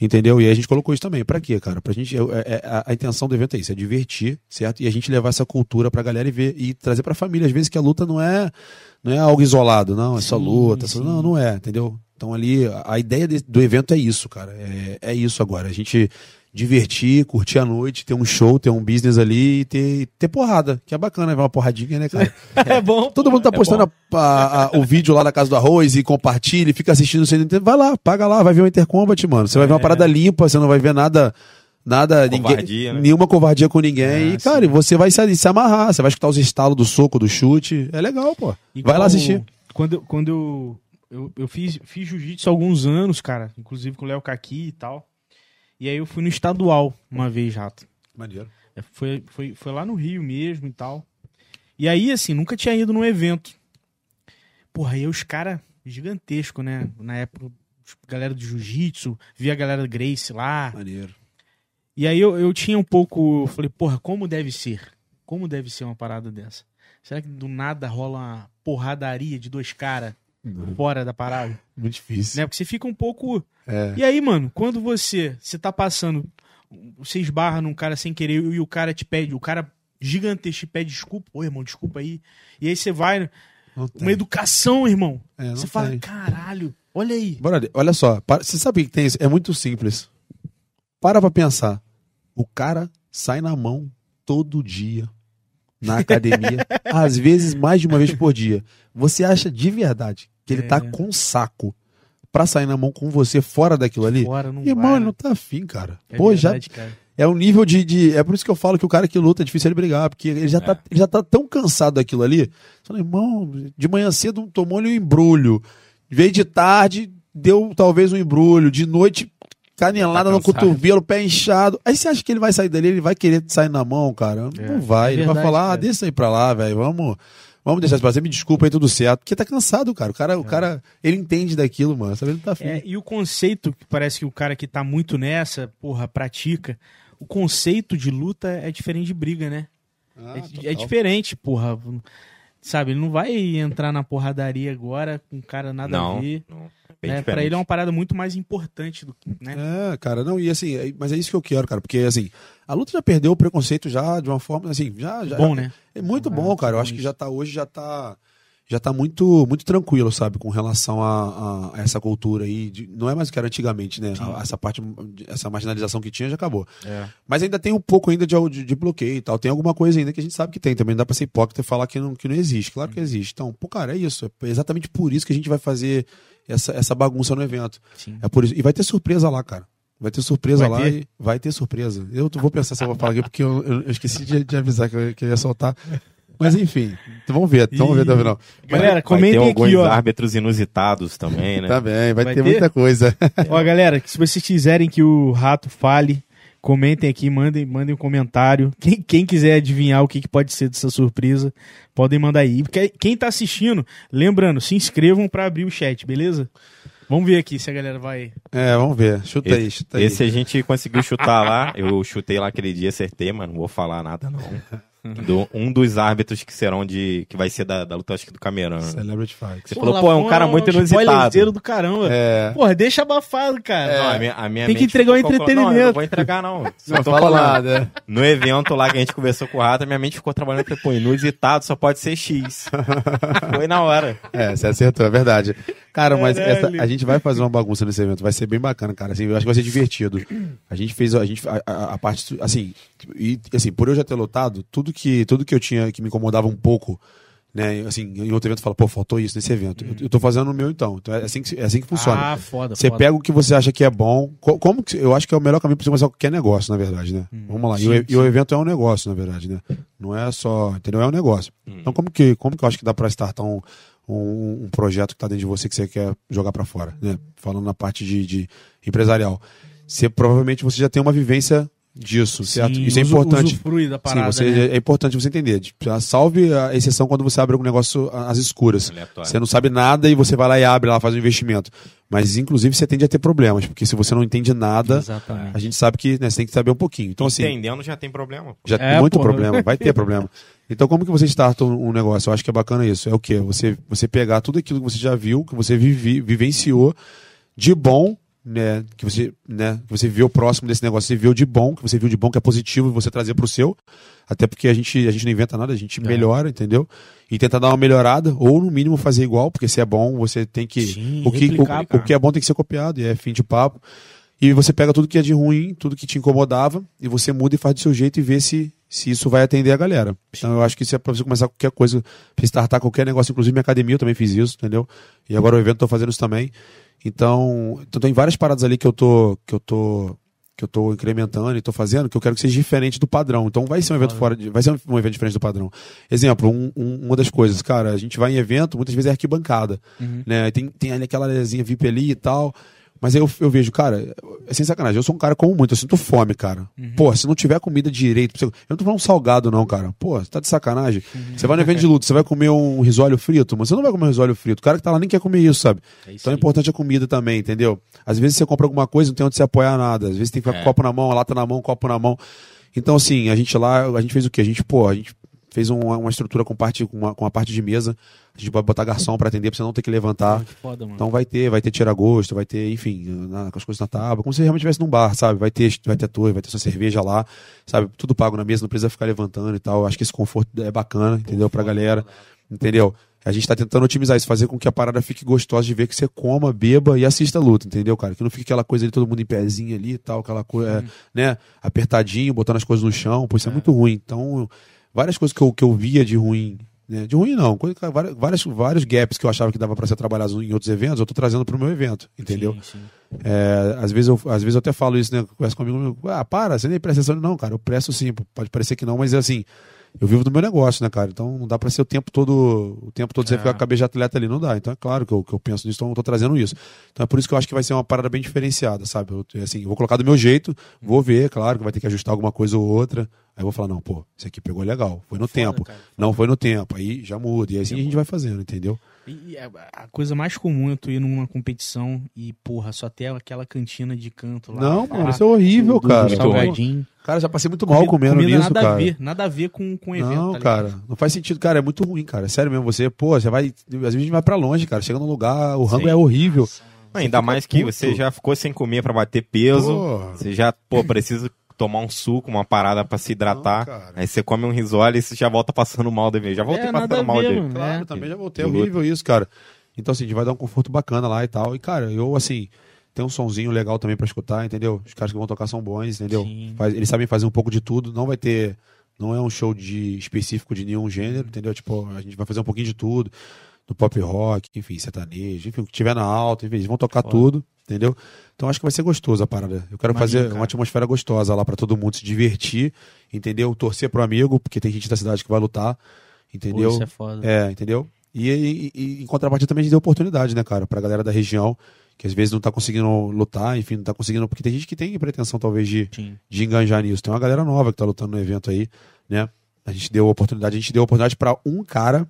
Entendeu? E aí a gente colocou isso também. Pra quê, cara? Pra gente. é- é- a, a intenção do evento é isso, é divertir, certo? E a gente levar essa cultura pra galera e ver e trazer pra família. Às vezes que a luta não é, não é algo isolado, não, é só Sim, luta. só- não, não é, entendeu? Então ali, a, a ideia de- do evento é isso, cara. É, é isso agora. A gente divertir, curtir a noite, ter um show, ter um business ali e ter, ter porrada, que é bacana, ver uma porradinha, né, cara? (laughs) É bom. Todo mundo tá É postando a- a- a- o vídeo lá da Casa do Arroz e compartilha e fica assistindo sem. Vai lá, paga lá, vai ver o Intercombat, mano. Você vai ver uma É. parada limpa, você não vai ver nada. Nada, Covardia, ninguém, né? nenhuma covardia com ninguém. Ah, e, cara, e você vai se, se amarrar, você vai escutar os estalos do soco, do chute. É legal, pô. vai lá assistir. Quando, eu- quando eu, eu, eu fiz, fiz jiu-jitsu há alguns anos, cara, inclusive com o Léo Caqui e tal. E aí eu fui no estadual uma vez, Rato. Maneiro. É, Foi, foi, foi lá no Rio mesmo e tal. E aí, assim, nunca tinha ido num evento. Porra, aí os caras gigantesco, né? Na época, galera do jiu-jitsu, vi a galera do Grace lá. Maneiro. E aí eu, eu tinha um pouco. Eu falei, porra, como deve ser? Como deve ser uma parada dessa? Será que do nada rola uma porradaria de dois caras fora da parada? Muito difícil. Né? Porque você fica um pouco. É. E aí, mano, quando você você tá passando, você esbarra num cara sem querer e o cara te pede, o cara gigantesco te pede desculpa, ô irmão, desculpa aí. E aí você vai, Não tem. uma educação, irmão. É, você fala, tem. caralho, olha aí. Brother, olha só, para- você sabe o que tem isso? É muito simples. Para pra pensar. O cara sai na mão todo dia na academia, (laughs) às vezes mais de uma vez por dia. Você acha de verdade que ele É. tá com saco pra sair na mão com você fora daquilo ali? Fora, não Irmão, vai, ele não tá afim, cara. É Pô, já verdade, cara. é um nível de, de- É por isso que eu falo que o cara que luta é difícil ele brigar, porque ele já, tá, ele já tá tão cansado daquilo ali. Você Fala, irmão, de manhã cedo tomou-lhe um embrulho. Veio de tarde, deu talvez um embrulho. De noite, canelada Tá no cotovelo, pé inchado. Aí você acha que ele vai sair dali, ele vai querer sair na mão, cara? É, Não vai. é ele vai verdade, falar, ah, deixa aí pra lá, velho. Vamos. Vamos deixar isso pra você. Me desculpa aí, tudo certo. Porque tá cansado, cara. O cara, o cara ele entende daquilo, mano. Sabe? Ele não tá afim. É, e o conceito, que parece que o cara que tá muito nessa, porra, pratica. O conceito de luta é diferente de briga, né? Ah, é, é diferente, porra. Sabe, ele não vai entrar na porradaria agora com um cara nada a Não, ver. não. Bem Né? Pra ele é uma parada muito mais importante do que, né? É, cara, não, e assim, é- mas é isso que eu quero, cara, porque assim, a luta já perdeu o preconceito já de uma forma, assim, já, já Bom, né? é muito Ah, bom, cara, eu acho que já tá, hoje já tá, já tá muito, muito tranquilo, sabe, com relação a, a- a essa cultura aí. de- não é mais o que era antigamente, né? A- essa parte, essa marginalização que tinha já acabou. É. Mas ainda tem um pouco ainda de, de, de bloqueio e tal. Tem alguma coisa ainda que a gente sabe que tem. Também não dá pra ser hipócrita e falar que não, que não existe. Claro que existe. Então, pô, cara, é isso. É exatamente por isso que a gente vai fazer essa, essa bagunça no evento. Sim. É por isso. E vai ter surpresa lá, cara. Vai ter surpresa Vai lá ter? e vai ter surpresa. Eu vou pensar se eu vou falar aqui, porque eu, eu- esqueci de, de avisar que eu, que eu ia soltar. Mas enfim, então vamos ver, então vamos ver até o final. Galera, vai comentem ter aqui, alguns ó. árbitros inusitados também, né? (laughs) Tá bem, vai, Vai ter, ter? muita coisa. (laughs) Ó, galera, se vocês quiserem que o Rato fale, comentem aqui, mandem, mandem um comentário. Quem, quem quiser adivinhar o que, que pode ser dessa surpresa, podem mandar aí. Porque quem tá assistindo, lembrando, se inscrevam pra abrir o chat, beleza? Vamos ver aqui se a galera vai. É, vamos ver. Chuta aí, chuta aí. Esse a gente conseguiu chutar lá. Eu chutei lá aquele dia, acertei, mas não vou falar nada, não. (laughs) Do- um dos árbitros que serão de. que vai ser da, da luta, acho que do Camerano. Celebrity Fight. Você falou, pô, é um cara muito inusitado. do caramba. É. Porra, deixa abafado, cara. Não, a minha, a minha Tem que mente entregar o entretenimento. Não, não vou entregar, não. (laughs) Só Não tô fala falando. nada. No evento lá que a gente conversou com o Rato, minha mente ficou trabalhando e falei, pô, inusitado só pode ser X. (laughs) Foi na hora. É, você acertou, é verdade. Cara, mas essa- a gente vai fazer uma bagunça nesse evento, vai ser bem bacana, cara. Assim, eu acho que vai ser divertido. A gente fez a, gente, a, a- a parte, assim, e, assim, por eu já ter lotado, tudo que, tudo que eu tinha que me incomodava um pouco, né, assim, em outro evento fala, pô, faltou isso nesse evento. Eu, eu tô fazendo o meu então. Então é assim que, é assim que funciona. Ah, foda, Você foda. pega o que você acha que é bom. Co- Como que, eu acho que é o melhor caminho para você começar qualquer negócio, na verdade, né? Vamos lá. E o, Hum. sim, e o evento é um negócio, na verdade, né? Não é só, entendeu? É um negócio. Então como que, como que eu acho que dá para startar um, um, um projeto que tá dentro de você que você quer jogar para fora, né? Falando na parte de, de empresarial. Você provavelmente você já tem uma vivência disso, certo? Sim, Isso é usu- importante. usufrui da parada, Sim, você, né? é importante você entender. Tipo, Salve a exceção quando você abre algum negócio às escuras. Aleatório. Você não sabe nada e você vai lá e abre lá, faz um investimento. Mas, inclusive, você tende a ter problemas, porque se você não entende nada, Exatamente. a gente sabe que né, você tem que saber um pouquinho. Então, assim, Entendendo já tem problema. já É, tem muito porra. problema, vai ter (laughs) problema. Então, como que você starta um um negócio? Eu acho que é bacana isso. É o quê? Você, você pegar tudo aquilo que você já viu, que você vivi, vivenciou de bom, né? Que você, né? Que você viu próximo desse negócio, você viu de bom, que você viu de bom, que é positivo, e você trazer pro seu. Até porque a gente, a gente não inventa nada, a gente É. melhora, entendeu? E tentar dar uma melhorada, ou no mínimo fazer igual, porque se é bom, você tem que. Sim, o, que replicar, o, o que é bom tem que ser copiado, e é fim de papo. E você pega tudo que é de ruim, tudo que te incomodava, e você muda e faz do seu jeito e vê se, se isso vai atender a galera. Então eu acho que isso é pra você começar qualquer coisa, startar qualquer negócio, inclusive minha academia eu também fiz isso, entendeu? E agora o evento tô fazendo isso também. Então, então tem várias paradas ali que eu tô, que eu tô, que eu tô incrementando e tô fazendo, que eu quero que seja diferente do padrão. Então vai ser um evento fora, de, vai ser um evento diferente do padrão. Exemplo, um- um- uma das coisas, cara, a gente vai em evento, muitas vezes é arquibancada, né? Aí Tem, tem ali aquela areazinha VIP ali e tal. Mas eu, eu vejo, cara, é sem sacanagem, eu sou um cara como muito, eu sinto fome, cara. Pô, se não tiver comida direito, eu não tô falando salgado não, cara. Pô, você tá de sacanagem. Você vai no evento de luta, você vai comer um risólio frito, mas você não vai comer um risólio frito. O cara que tá lá nem quer comer isso, sabe? É isso então é importante a comida também, entendeu? Às vezes você compra alguma coisa, não tem onde se apoiar nada. Às vezes tem que ficar com copo na mão, a lata na mão, copo na mão. Então, assim, a gente lá, a gente fez o quê? A gente, pô, a gente fez uma, uma estrutura com, parte, com, uma, com uma parte de mesa. A gente pode botar garçom pra atender, pra você não ter que levantar. Que foda. Então vai ter, vai ter tira-gosto, vai ter, enfim, na- com as coisas na tábua, como se realmente estivesse num bar, sabe? Vai ter, vai ter torre, vai ter sua cerveja lá, sabe? Tudo pago na mesa, não precisa ficar levantando e tal. Acho que esse conforto é bacana, entendeu? Pra galera, entendeu? A gente tá tentando otimizar isso, fazer com que a parada fique gostosa de ver que você coma, beba e assista a luta, entendeu, cara? Que não fique aquela coisa ali, todo mundo em pezinho ali e tal, aquela coisa, né? Apertadinho, botando as coisas no chão, pô, isso é, muito ruim. Então, várias coisas que eu, que eu via de ruim, né? De ruim não, coisa, várias, vários gaps que eu achava que dava pra ser trabalhado em outros eventos, eu tô trazendo pro meu evento, entendeu? Sim, sim. É, às, vezes eu, às vezes eu até falo isso, né? Conversa comigo, ah, para, você nem presta atenção. Não, cara, eu presto sim, pode parecer que não, mas é assim, eu vivo do meu negócio, né, cara? Então não dá pra ser o tempo todo, o tempo todo você É. ficar com a cabeça de atleta ali, não dá. Então é claro que eu, que eu penso nisso, então eu tô trazendo isso. Então é por isso que eu acho que vai ser uma parada bem diferenciada, sabe? Eu, assim, eu vou colocar do meu jeito, vou ver, claro, que vai ter que ajustar alguma coisa ou outra. Aí eu vou falar, não, pô, isso aqui pegou legal, foi no tempo. cara, foda. Não foi no tempo, aí já muda. E assim a gente vai fazendo, entendeu? E a, a coisa mais comum é tu ir numa competição e, porra, só ter aquela cantina de canto lá. Não, lá, mano, isso é horrível, do- do cara. salgadinho. Cara, já passei muito mal comendo comida nisso, nada cara. a ver, nada a ver com, com o evento. Não, tá cara, não faz sentido, cara, é muito ruim, cara. Sério mesmo, você, pô, você vai. Às vezes a gente vai pra longe, cara. Chega num lugar, o rango Sim. é horrível. Ainda fica mais que puto. você já ficou sem comer pra bater peso. Pô. Você já, pô, precisa tomar um suco, uma parada pra se hidratar. Não, aí você come um risole e você já volta passando mal do evento. Já voltei É, passando mal ver, dele. mano. Claro, É. também já voltei. É De horrível isso, cara. Então, assim, a gente vai dar um conforto bacana lá e tal. E, cara, eu, assim, tem um sonzinho legal também pra escutar, entendeu? Os caras que vão tocar são bons, entendeu? Faz- eles sabem fazer um pouco de tudo. Não vai ter. Não é um show de específico de nenhum gênero, entendeu? Tipo, a gente vai fazer um pouquinho de tudo. Do pop rock, enfim, sertanejo, enfim, o que tiver na alta, enfim, eles vão tocar tudo, entendeu? Então acho que vai ser gostoso a parada. Eu quero Imagino, fazer cara. uma atmosfera gostosa lá pra todo mundo se divertir, entendeu? Torcer pro amigo, porque tem gente da cidade que vai lutar, entendeu? Pô, isso é foda. É, entendeu? E, e- e em contrapartida também a gente deu oportunidade, né, cara, pra galera da região, que às vezes não tá conseguindo lutar, enfim, não tá conseguindo. Porque tem gente que tem pretensão, talvez, de, Sim. de enganjar nisso. Tem uma galera nova que tá lutando no evento aí, né? A gente deu oportunidade, a gente deu oportunidade pra um cara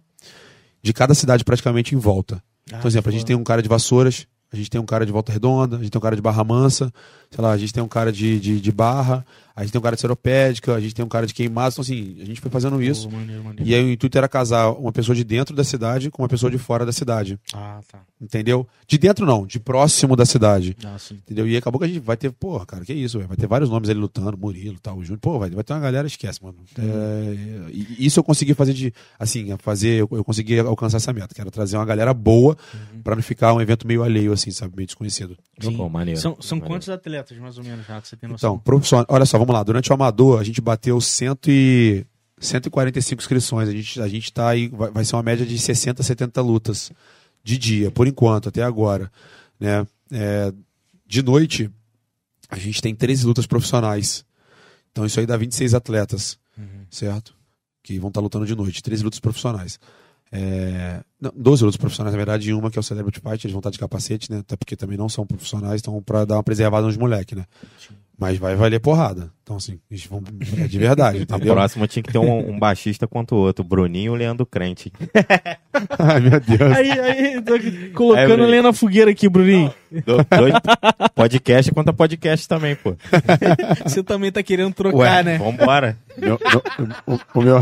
de cada cidade praticamente em volta. Ah, Por exemplo, a gente tem um cara de Vassouras, a gente tem um cara de Volta Redonda, a gente tem um cara de Barra Mansa, sei lá, a gente tem um cara de, de, de Barra, a gente tem um cara de Seropédica, a gente tem um cara de Queimados. Então, assim, a gente foi fazendo isso. Pô, maneiro, maneiro. E aí o intuito era casar uma pessoa de dentro da cidade com uma pessoa de fora da cidade. Ah, tá. Entendeu? De dentro não, de próximo da cidade. Ah, sim. Entendeu? E acabou que a gente vai ter, porra, cara, que isso, velho? vai ter vários nomes ali lutando, Murilo, tal, Júnior. Pô, vai, vai ter uma galera, esquece, mano. É, isso eu consegui fazer de, assim, a fazer, eu, eu consegui alcançar essa meta, que era trazer uma galera boa pra não ficar um evento meio alheio, assim, sabe, meio desconhecido. Sim. Pô, maneiro. São, são Maneiro. quantos atletas, mais ou menos, já, que você tem Então, noção? profissional, olha só, vamos lá, durante o Amador a gente bateu cento e, 145 inscrições, a gente, a gente tá aí, vai, vai ser uma média de 60, 70 lutas de dia, por enquanto, até agora, né? É, de noite, a gente tem 13 lutas profissionais. Então isso aí dá 26 atletas, Uhum. certo? Que vão estar lutando de noite, 13 lutas profissionais. É, não, 12 lutas profissionais, na verdade, e uma que é o Celebrity Fight, eles vão estar de capacete, né? Até porque também não são profissionais, então pra dar uma preservada nos moleques, né? Mas vai valer porrada. Então, assim, eles vão. É de verdade, (laughs) A próxima tinha que ter um, um baixista quanto o outro, Bruninho e o Leandro Crente. (laughs) Ai, meu Deus. Aí, aí, tô colocando Bruninho. lenha na fogueira aqui, Bruninho. Do- dois podcast contra podcast também, pô. (laughs) Você também tá querendo trocar, Ué, né? Vambora. Meu- meu- o, o meu.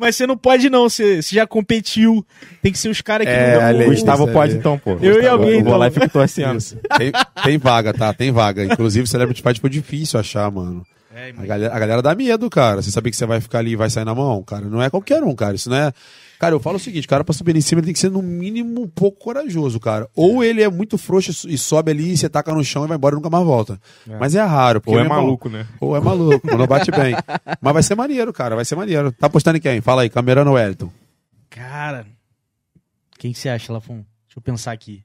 Mas você não pode, não. Você, você já competiu. Tem que ser os caras que É, não dão- aí. Gustavo isso pode então, pô. Eu e alguém, Eu vou lá e então. fico torcendo. Isso. Tem, tem vaga, tá? Tem vaga. Inclusive, Celebrity Fight foi difícil achar, mano. É, A galera, a galera dá medo, cara. Você sabe que você vai ficar ali e vai sair na mão? Cara, não é qualquer um, cara. Isso não é. Cara, eu falo o seguinte: o cara pra subir em cima ele tem que ser no mínimo um pouco corajoso, cara. Ou ele é muito frouxo e sobe ali, você taca no chão e vai embora e nunca mais volta. Mas é raro. Porque, Ou é irmão, maluco, né? Ou é maluco, não bate bem. (laughs) Mas vai ser maneiro, cara. Vai ser maneiro. Tá apostando em quem? Fala aí, Camerano Wellington. Cara, quem você acha, Lafon? Deixa eu pensar aqui.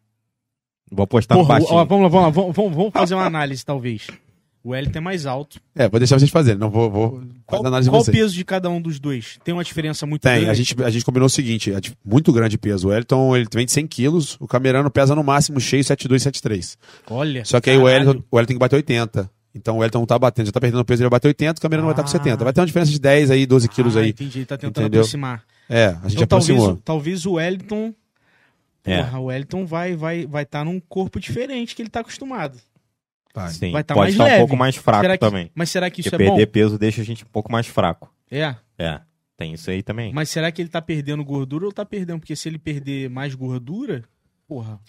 Vou apostar no Porra, baixinho. ó, vamos lá, vamos lá. Vamos, vamos- vamos fazer uma análise, talvez. O Wellington é mais alto. É, vou deixar vocês fazerem. Não vou. vou Qual, fazer análise de qual o vocês. peso de cada um dos dois? Tem uma diferença muito Tem, grande? a gente, a gente combinou o seguinte, é muito grande peso. O Elton, ele vem de 100 quilos, o Camerano pesa no máximo cheio 72, 73. Olha. Só que aí o caralho. Elton, o Elton tem que bater 80. Então o Elton não tá batendo, já tá perdendo peso, ele vai bater 80, o Camerano vai estar com Ah. 70. Vai ter uma diferença de 10 aí, 12 quilos Ah, aí. entendi. Ele tá tentando Entendeu? aproximar. É, a gente Então, talvez, aproximou. o- talvez o Wellington. É. Porra, o Wellington vai vai vai estar num corpo diferente que ele tá acostumado. Vai. Sim, vai tá pode mais estar leve. um pouco mais fraco Será que- também. Mas será que isso Porque é perder bom? peso deixa a gente um pouco mais fraco. É. É, tem isso aí também. Mas será que ele tá perdendo gordura ou tá perdendo? Porque se ele perder mais gordura, porra.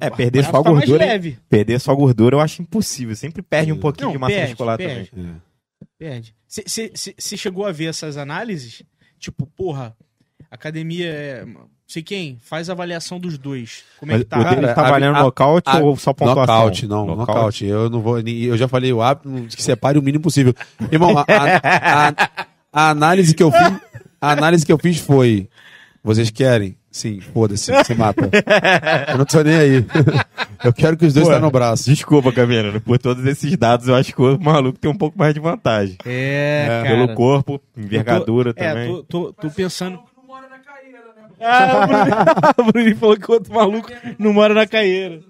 É, perder só tá mais gordura. leve. Perder só gordura eu acho impossível. Sempre perde um pouquinho Não, de massa perde, muscular perde. também. É. Perde. Você chegou a ver essas análises? Tipo, porra, academia é. Sei quem, faz avaliação dos dois. Como é que tá? o dele tá a- valendo a- nocaute a- ou só pontuação? Nocaute, não, nocaute. Eu não vou. Eu já falei o hábito que separe o mínimo possível. Irmão, a, a- a- a análise que eu fiz. A análise que eu fiz foi. Vocês querem? Sim, foda-se, se mata. Eu não tô nem aí. (laughs) Eu quero que os dois Pô, estão no braço. Desculpa, Cameron. Por todos esses dados, eu acho que o maluco tem um pouco mais de vantagem. É, cara. Pelo corpo, envergadura É, também. tô, tô, tô pensando. Ah, o Bruninho- falou que o outro maluco não mora na caieira.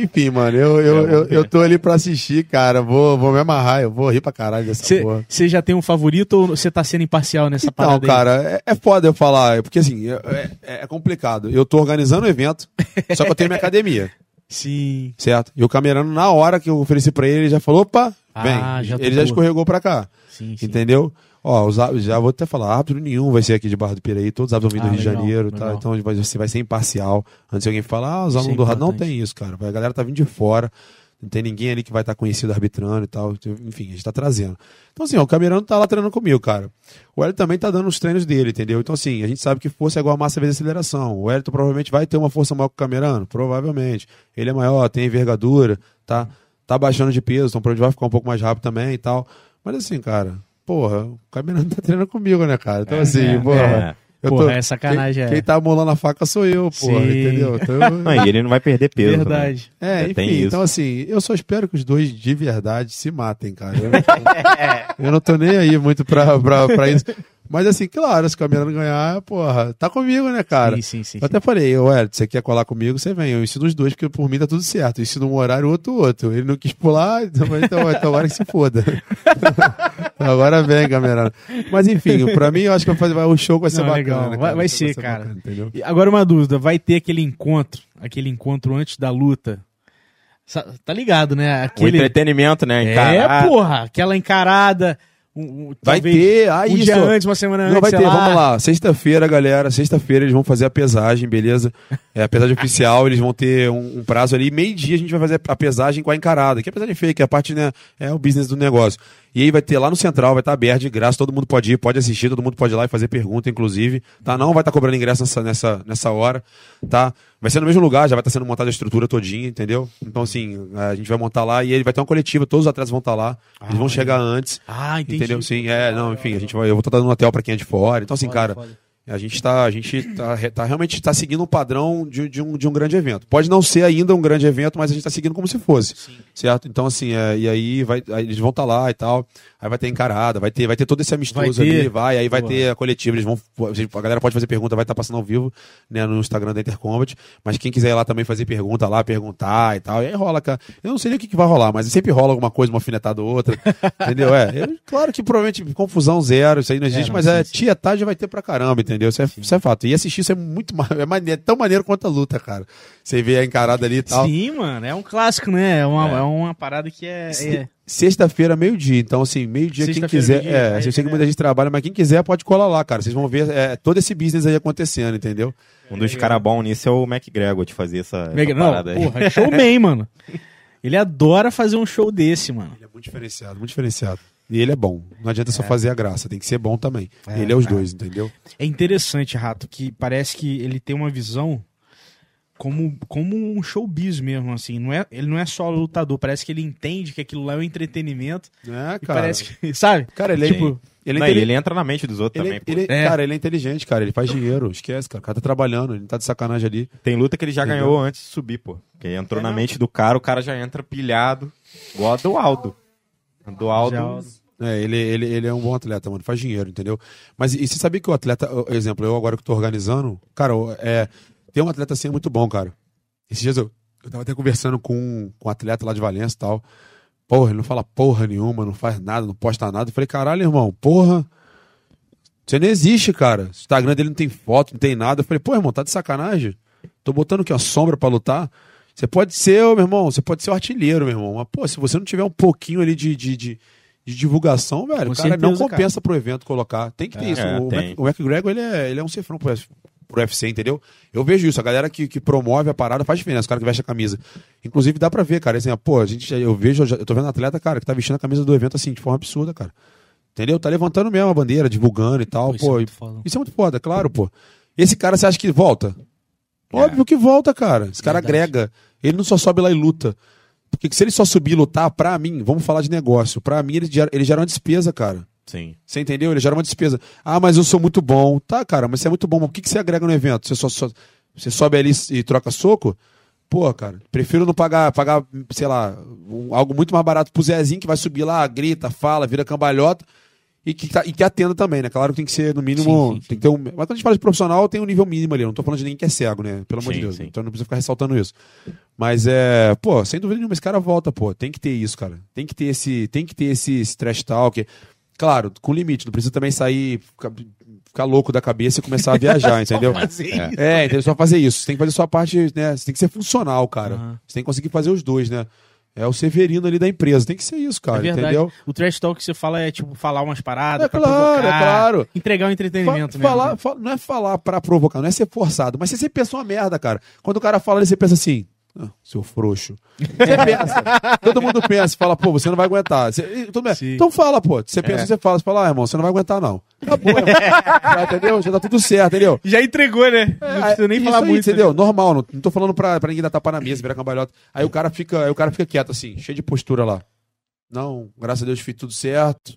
Enfim, mano, eu, eu, eu, eu tô ali pra assistir, cara. Vou, vou me amarrar, eu vou rir pra caralho dessa porra. Você já tem um favorito ou você tá sendo imparcial nessa Então, parada aí? cara, é, é foda eu falar, porque assim, é, é- é complicado. Eu tô organizando o evento, só que eu tenho minha academia, (laughs) Sim. certo? E o Camerano, na hora que eu ofereci pra ele, ele já falou, opa, vem. Ah, já ele já escorregou pra cá, Sim, sim. entendeu? Ó, os, já vou até falar, árbitro nenhum vai ser aqui de Barra do Piraí, todos os árbitros vão vir do Ah, Rio de legal, Janeiro, tá? legal. Então você vai ser imparcial. Antes de alguém falar, ah, os Isso é alunos do rádio. Não importante. tem isso, cara. A galera tá vindo de fora. Não tem ninguém ali que vai estar conhecido arbitrando e tal. Enfim, a gente tá trazendo. Então, assim, ó, o Camerano tá lá treinando comigo, cara. O Hélio também tá dando os treinos dele, entendeu? Então, assim, a gente sabe que força é igual a massa vezes aceleração. O Hélio provavelmente vai ter uma força maior que o Camerano? Provavelmente. Ele é maior, tem envergadura, tá? Tá baixando de peso, então provavelmente vai ficar um pouco mais rápido também e tal. Mas assim, cara, porra, o Camerano tá treinando comigo, né, cara? Então, assim, é, porra. é. Eu porra, é sacanagem, quem, é. Quem tá molando a faca sou eu, porra, Sim. entendeu? Então, (laughs) eu- Não, e ele não vai perder peso. né? Verdade. é, É, enfim, então assim, eu só espero que os dois de verdade se matem, cara. Eu não tô, eu não tô nem aí muito pra, pra, pra isso. Mas assim, claro, se o Camerano ganhar, porra, tá comigo, né, cara? Sim, sim, sim. Eu até falei, Hélio, você quer colar comigo, você vem. Eu ensino os dois, porque por mim tá tudo certo. Eu ensino um horário, o outro outro. Ele não quis pular, então, então, então agora que se foda. (laughs) agora vem, Camerano. Mas enfim, pra mim, eu acho que vai fazer, vai- o show vai ser Não, bacana. legal. cara. Vai- vai O show ser, cara. bacana, entendeu? E Agora uma dúvida, vai ter aquele encontro, aquele encontro antes da luta? Tá ligado, né? O Aquele entretenimento, né? É, porra, aquela encarada um, um, Vai ter, ah, um isso. dia antes, uma semana antes, Não, vai ter, lá. vamos lá. Sexta-feira, galera, sexta-feira eles vão fazer a pesagem, beleza? É a pesagem oficial, eles vão ter um, um prazo ali. Meio-dia a gente vai fazer a pesagem com a encarada, que é a pesagem fake, a parte, né, é o business do negócio. E aí vai ter lá no Central, vai estar aberto de graça, todo mundo pode ir, pode assistir, todo mundo pode ir lá e fazer pergunta, inclusive, tá? Não vai estar cobrando ingresso nessa, nessa, nessa hora, tá? Vai ser no mesmo lugar, já vai estar sendo montada a estrutura todinha, entendeu? Então, assim, a gente vai montar lá e ele vai ter uma coletiva, todos os atletas vão estar lá, eles vão chegar antes. Ah, entendi. Entendeu? Sim, é, não, enfim, a gente vai, eu vou estar dando um hotel pra quem é de fora. Então, assim, cara. A gente tá, a gente tá, re- tá realmente tá seguindo um padrão de, de um, de um grande evento. Pode não ser ainda um grande evento, mas a gente tá seguindo como se fosse. Certo? Então, assim, é, e aí, vai, aí eles vão estar lá e tal. Aí vai ter encarada, vai ter, vai ter todo esse amistoso Vai ali, vai, aí vai Boa. ter a coletiva, eles vão. A galera pode fazer pergunta, vai estar passando ao vivo, né, no Instagram da Intercombat. Mas quem quiser ir lá também fazer pergunta lá, perguntar e tal. E aí rola, cara. Eu não sei nem o que, que vai rolar, mas sempre rola alguma coisa, uma alfinetada ou outra. (laughs) entendeu? É, eu- claro que provavelmente confusão zero, isso aí não existe, não, mas sim, é sim. tietagem vai ter pra caramba, entendeu? Isso é, isso é fato. E assistir isso é muito é, maneiro, tão maneiro quanto a luta, cara. Você vê a encarada ali e tal. Sim, mano, é um clássico, né? É uma, É. é uma parada que é. Se- é- Sexta-feira, meio-dia. Então, assim, meio-dia, quem quiser. meio-dia, É, aí eu sei que muita gente trabalha, mas quem quiser pode colar lá, cara. Vocês vão ver é, todo esse business aí acontecendo, entendeu? Um dos caras bons nisso é o McGregor de fazer essa, essa Mega- Não, parada aí. porra, é showman, mano. Ele adora fazer um show desse, mano. Ele é muito diferenciado, muito diferenciado. E ele é bom. Não adianta só É. fazer a graça, tem que ser bom também. É, ele é os cara. dois, entendeu? É interessante, Rato, que parece que ele tem uma visão como, como um showbiz mesmo, assim. Não é, ele não é só lutador, parece que ele entende que aquilo lá é um entretenimento. É, E cara. parece que, (laughs) sabe? Cara, ele é, Tipo, ele é Não, e intele- ele entra na mente dos outros ele- também, pô. ele- É. Cara, ele é inteligente, cara. Ele faz dinheiro. Esquece, cara. O cara tá trabalhando, ele não tá de sacanagem ali. Tem luta que ele já Entendeu? ganhou antes de subir, pô. Que entrou É na mente do cara, o cara já entra pilhado. Igual a do Aldo. Do Aldo. É, ele, ele, ele é um bom atleta, mano. Faz dinheiro, entendeu? Mas e você sabia que o atleta, exemplo, eu agora que tô organizando, cara, é, tem um atleta assim muito bom, cara. Esses dias eu, eu tava até conversando com, com um atleta lá de Valência e tal. Porra, ele não fala porra nenhuma, não faz nada, não posta nada. Eu falei, caralho, irmão, porra. Você não existe, cara. O Instagram dele não tem foto, não tem nada. Eu falei, pô, irmão, tá de sacanagem? Tô botando aqui uma sombra pra lutar. Você pode ser, meu irmão, você pode ser o artilheiro, meu irmão. Mas, pô, se você não tiver um pouquinho ali de, de, de, de divulgação, velho, Com o cara não certeza, compensa pro evento colocar. Tem que ter É, isso. é, o. Mac, o McGregor, ele é, ele é um cifrão pro, pro UFC, entendeu? Eu vejo isso. A galera que, que promove a parada faz diferença. O cara que veste a camisa. Inclusive, dá pra ver, cara. Assim, ó, pô, a gente, eu vejo, eu tô vendo atleta, cara, que tá vestindo a camisa do evento assim, de forma absurda, cara. Entendeu? Tá levantando mesmo a bandeira, divulgando e tal, Pô, isso é pô. muito e- foda. isso é muito foda, claro, pô. Esse cara, você acha que volta? É. Óbvio que volta, cara. Esse cara Verdade. agrega. Ele não só sobe lá e luta. Porque se ele só subir e lutar, pra mim, vamos falar de negócio. Pra mim, ele gera, ele gera uma despesa, cara. Sim. Você entendeu? Ele gera uma despesa. Ah, mas eu sou muito bom. Tá, cara, mas você é muito bom. Mas o que, que você agrega no evento? Você só, só- você sobe ali e troca soco? Pô, cara, prefiro não pagar, pagar sei lá, um- algo muito mais barato pro Zezinho que vai subir lá, grita, fala, vira cambalhota e que, tá- e que atenda também, né? Claro que tem que ser, no mínimo, Sim, sim, sim. tem que ter um... Mas quando a gente fala de profissional, tem um nível mínimo ali. Eu não tô falando de ninguém que é cego, né? Pelo amor de Deus. Então não precisa ficar ressaltando isso. Mas é, pô, sem dúvida nenhuma, esse cara volta, pô. Tem que ter isso, cara. Tem que ter esse, tem que ter esse, esse trash talk. Claro, com limite. Não precisa também sair, ficar, ficar louco da cabeça e começar a viajar, (laughs) entendeu? É. isso. É, entendeu? Só fazer isso. Você tem que fazer sua parte, né? Você tem que ser funcional, cara. Aham. Você tem que conseguir fazer os dois, né? É o Severino ali da empresa. Tem que ser isso, cara, é entendeu? O trash talk que você fala é tipo falar umas paradas. É pra claro, provocar, é claro. Entregar um entretenimento Fa- mesmo. falar, né? fa- não é falar pra provocar, não é ser forçado, mas você sempre pensa uma merda, cara. Quando o cara fala, ali, você pensa assim, Ah, seu frouxo. Você (laughs) pensa, todo mundo pensa, fala, pô, você não vai aguentar. Você-. Então fala, pô. Você pensa, você fala, você fala, ah, irmão, você não vai aguentar, não. Acabou, irmão. Já, entendeu? Já tá tudo certo, entendeu? Já entregou, né? Não precisa nem falar aí, muito. entendeu? Normal, não, não tô falando pra, pra ninguém dar tapa na mesa, virar cambalhota. Aí o cara fica, aí o cara fica quieto assim, cheio de postura lá. Não, graças a Deus fiz tudo certo.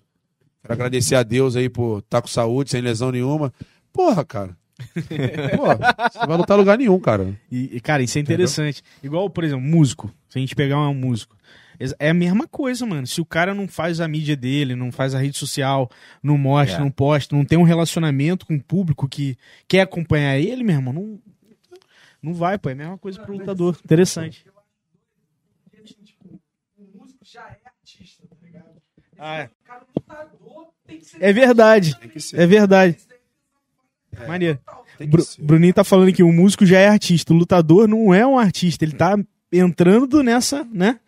Quero agradecer a Deus aí por estar com saúde, sem lesão nenhuma. Porra, cara. (laughs) Porra, você não vai lutar lugar nenhum, cara. E, e, cara, isso é interessante. Igual, por exemplo, músico. Se a gente pegar um músico. É a mesma coisa, mano. Se o cara não faz a mídia dele, não faz a rede social, não mostra, É. não posta, não tem um relacionamento com o público que quer acompanhar ele, meu irmão, não, não vai, pô. É a mesma coisa pro lutador. Interessante. Ah, é. É verdade. Tem que ser. É verdade. Maneiro. Bru- ser. Bruninho tá falando que o músico já é artista. O lutador não é um artista. Ele tá entrando nessa, né?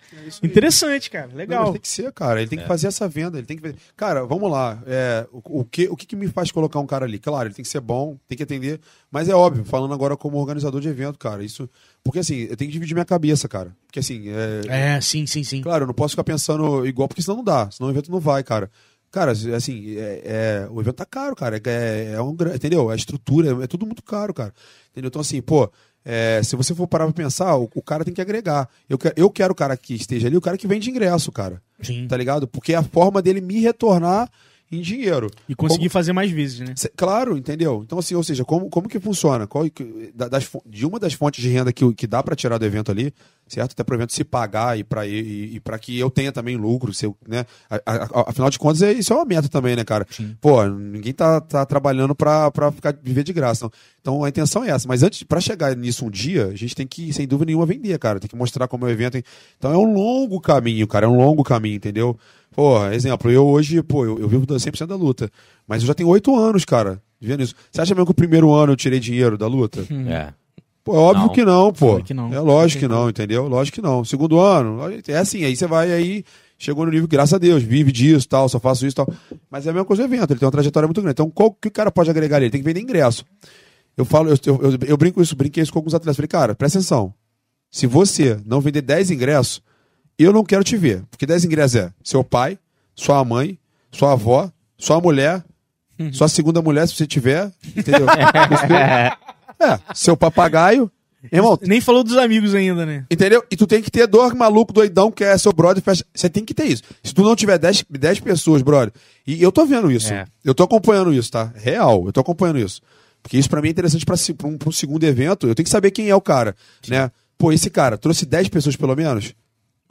Interessante, cara. Não, Legal. mas tem que ser, cara. Ele tem que fazer essa venda. Ele tem que. Cara, vamos lá. É, o, o que, o que, que me faz colocar um cara ali? Claro, ele tem que ser bom, tem que atender. Mas é óbvio, falando agora como organizador de evento, cara. Isso. Porque assim, eu tenho que dividir minha cabeça, cara. Porque assim, é, É, sim, sim, sim. Claro, eu não posso ficar pensando igual, porque senão não dá. Senão o evento não vai, cara. Cara, assim, é, é- o evento tá caro, cara. É, é um, gra- entendeu? A estrutura é, é tudo muito caro, cara. Entendeu? Então, assim, pô, é, se você for parar pra pensar, o, o cara tem que agregar. Eu, eu quero o cara que esteja ali, o cara que vende ingresso, cara. Sim. Tá ligado? Porque é a forma dele me retornar em dinheiro. E conseguir fazer mais vezes, né? Claro, entendeu? Então, assim, ou seja, como, como que funciona? Qual, das de uma das fontes de renda que, que dá para tirar do evento ali, certo? Até para o evento se pagar e para e, e que eu tenha também lucro, se eu, né? A- a- afinal de contas, é, isso é uma meta também, né, cara? Pô, ninguém tá, tá trabalhando para ficar viver de graça. Não. Então a intenção é essa. Mas antes, para chegar nisso um dia, a gente tem que, sem dúvida nenhuma, vender, cara. Tem que mostrar como é o evento. Então é um longo caminho, cara. É um longo caminho, entendeu? Pô, exemplo, eu hoje, pô, eu, eu vivo da 100% da luta. Mas eu já tenho oito anos, cara, vivendo isso. Você acha mesmo que o primeiro ano eu tirei dinheiro da luta? É. Pô, é óbvio Não. que não, pô. Claro que não. É lógico que não, entendeu? Lógico que não. Segundo ano, é assim, aí você vai aí, chegou no nível, graças a Deus, vive disso, tal, só faço isso, tal. Mas é a mesma coisa do evento, ele tem uma trajetória muito grande. Então, qual que o cara pode agregar ali? Ele tem que vender ingresso. Eu falo, eu, eu, eu- eu brinco isso, brinquei isso com alguns atletas. Falei, cara, presta atenção. Se você não vender 10 ingressos, eu não quero te ver. Porque 10 ingressos é seu pai, sua mãe, sua avó, sua mulher, sua segunda mulher, se você tiver, entendeu? (laughs) é, seu papagaio. Irmão, Nem falou dos amigos ainda, né? Entendeu? E tu tem que ter dois maluco doidão que é seu brother. Você tem que ter isso. Se tu não tiver 10, 10 pessoas, brother. E eu tô vendo isso. É. Eu tô acompanhando isso, tá? Real, eu tô acompanhando isso. Porque isso pra mim é interessante pra um, pra um segundo evento. Eu tenho que saber quem é o cara, né? Pô, esse cara trouxe 10 pessoas pelo menos?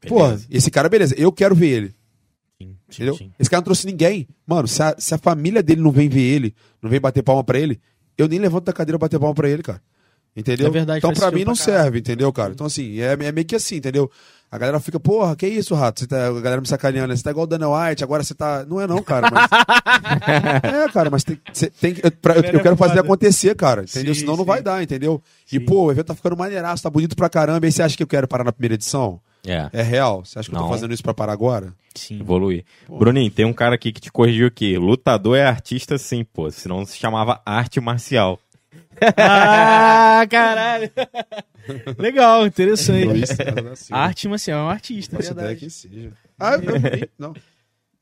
Pô, Beleza. esse cara, beleza. Eu quero ver ele. Sim, Entendeu? Esse cara não trouxe ninguém. Mano, se a, se a família dele não vem ver ele, não vem bater palma pra ele, eu nem levanto da cadeira bater palma pra ele, cara. Entendeu? É verdade, então pra mim não pra caralho. serve, entendeu, cara? Então assim, é, é meio que assim, entendeu? A galera fica, porra, que isso, rato? Você tá, a galera me sacaneando, né? Você tá igual o Dana White, agora você tá. Não é não, cara. Mas... (laughs) é, cara, mas tem, você tem que- eu, pra- eu- eu quero fazer acontecer, cara. Entendeu? Sim, Senão não sim. vai dar, entendeu? E, pô, o evento tá ficando maneiraço, tá bonito pra caramba. E aí você acha que eu quero parar na primeira edição? É. É real? Você acha que eu Não. tô fazendo isso pra parar agora? Sim. Evoluir. Bruninho, tem um cara aqui que te corrigiu aqui. Lutador é artista sim, pô. Senão se chamava arte marcial. Ah, (laughs) caralho. Legal, interessante. Luiz César da Silva. Arte marcial é um artista, é Essa ideia verdade. que seja. Ah, (laughs) eu, eu, não.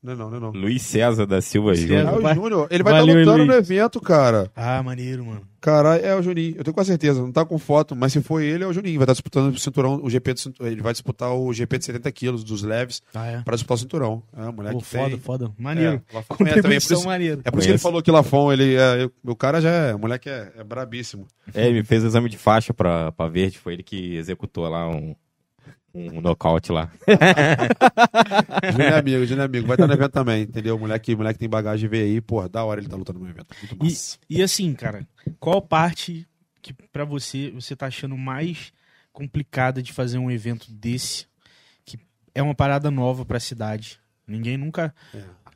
Não, é não, não, é não. Luiz César da Silva. Júnior. Ah, o Vai- Júnior. Ele vai estar Valeu, lutando Luiz. no evento, cara. Ah, maneiro, mano. Caralho, é o Juninho. Eu tenho quase certeza. Não tá com foto, mas se for ele, é o Juninho. Vai estar disputando o cinturão, o GP de, cintu- Ele vai disputar o GP de 70 quilos dos leves Ah, é. pra disputar o cinturão. É, o moleque Pô, foda, tem. foda. Maneiro. É, Lafon conhece também, é por isso- maneiro. É por isso que ele falou que Lafon, ele é, eu- o cara já é, o moleque é, é brabíssimo. É, ele fez o exame de faixa pra, pra verde. Foi ele que executou lá um, um nocaute lá. (laughs) Júnior é amigo, Júnior é amigo. Vai estar no evento também, entendeu? O moleque, o moleque tem bagagem de ver aí, porra, da hora ele tá lutando no evento. Muito E, massa. e assim, cara, qual parte que pra você você tá achando mais complicada de fazer um evento desse? Que é uma parada nova pra cidade. Ninguém nunca.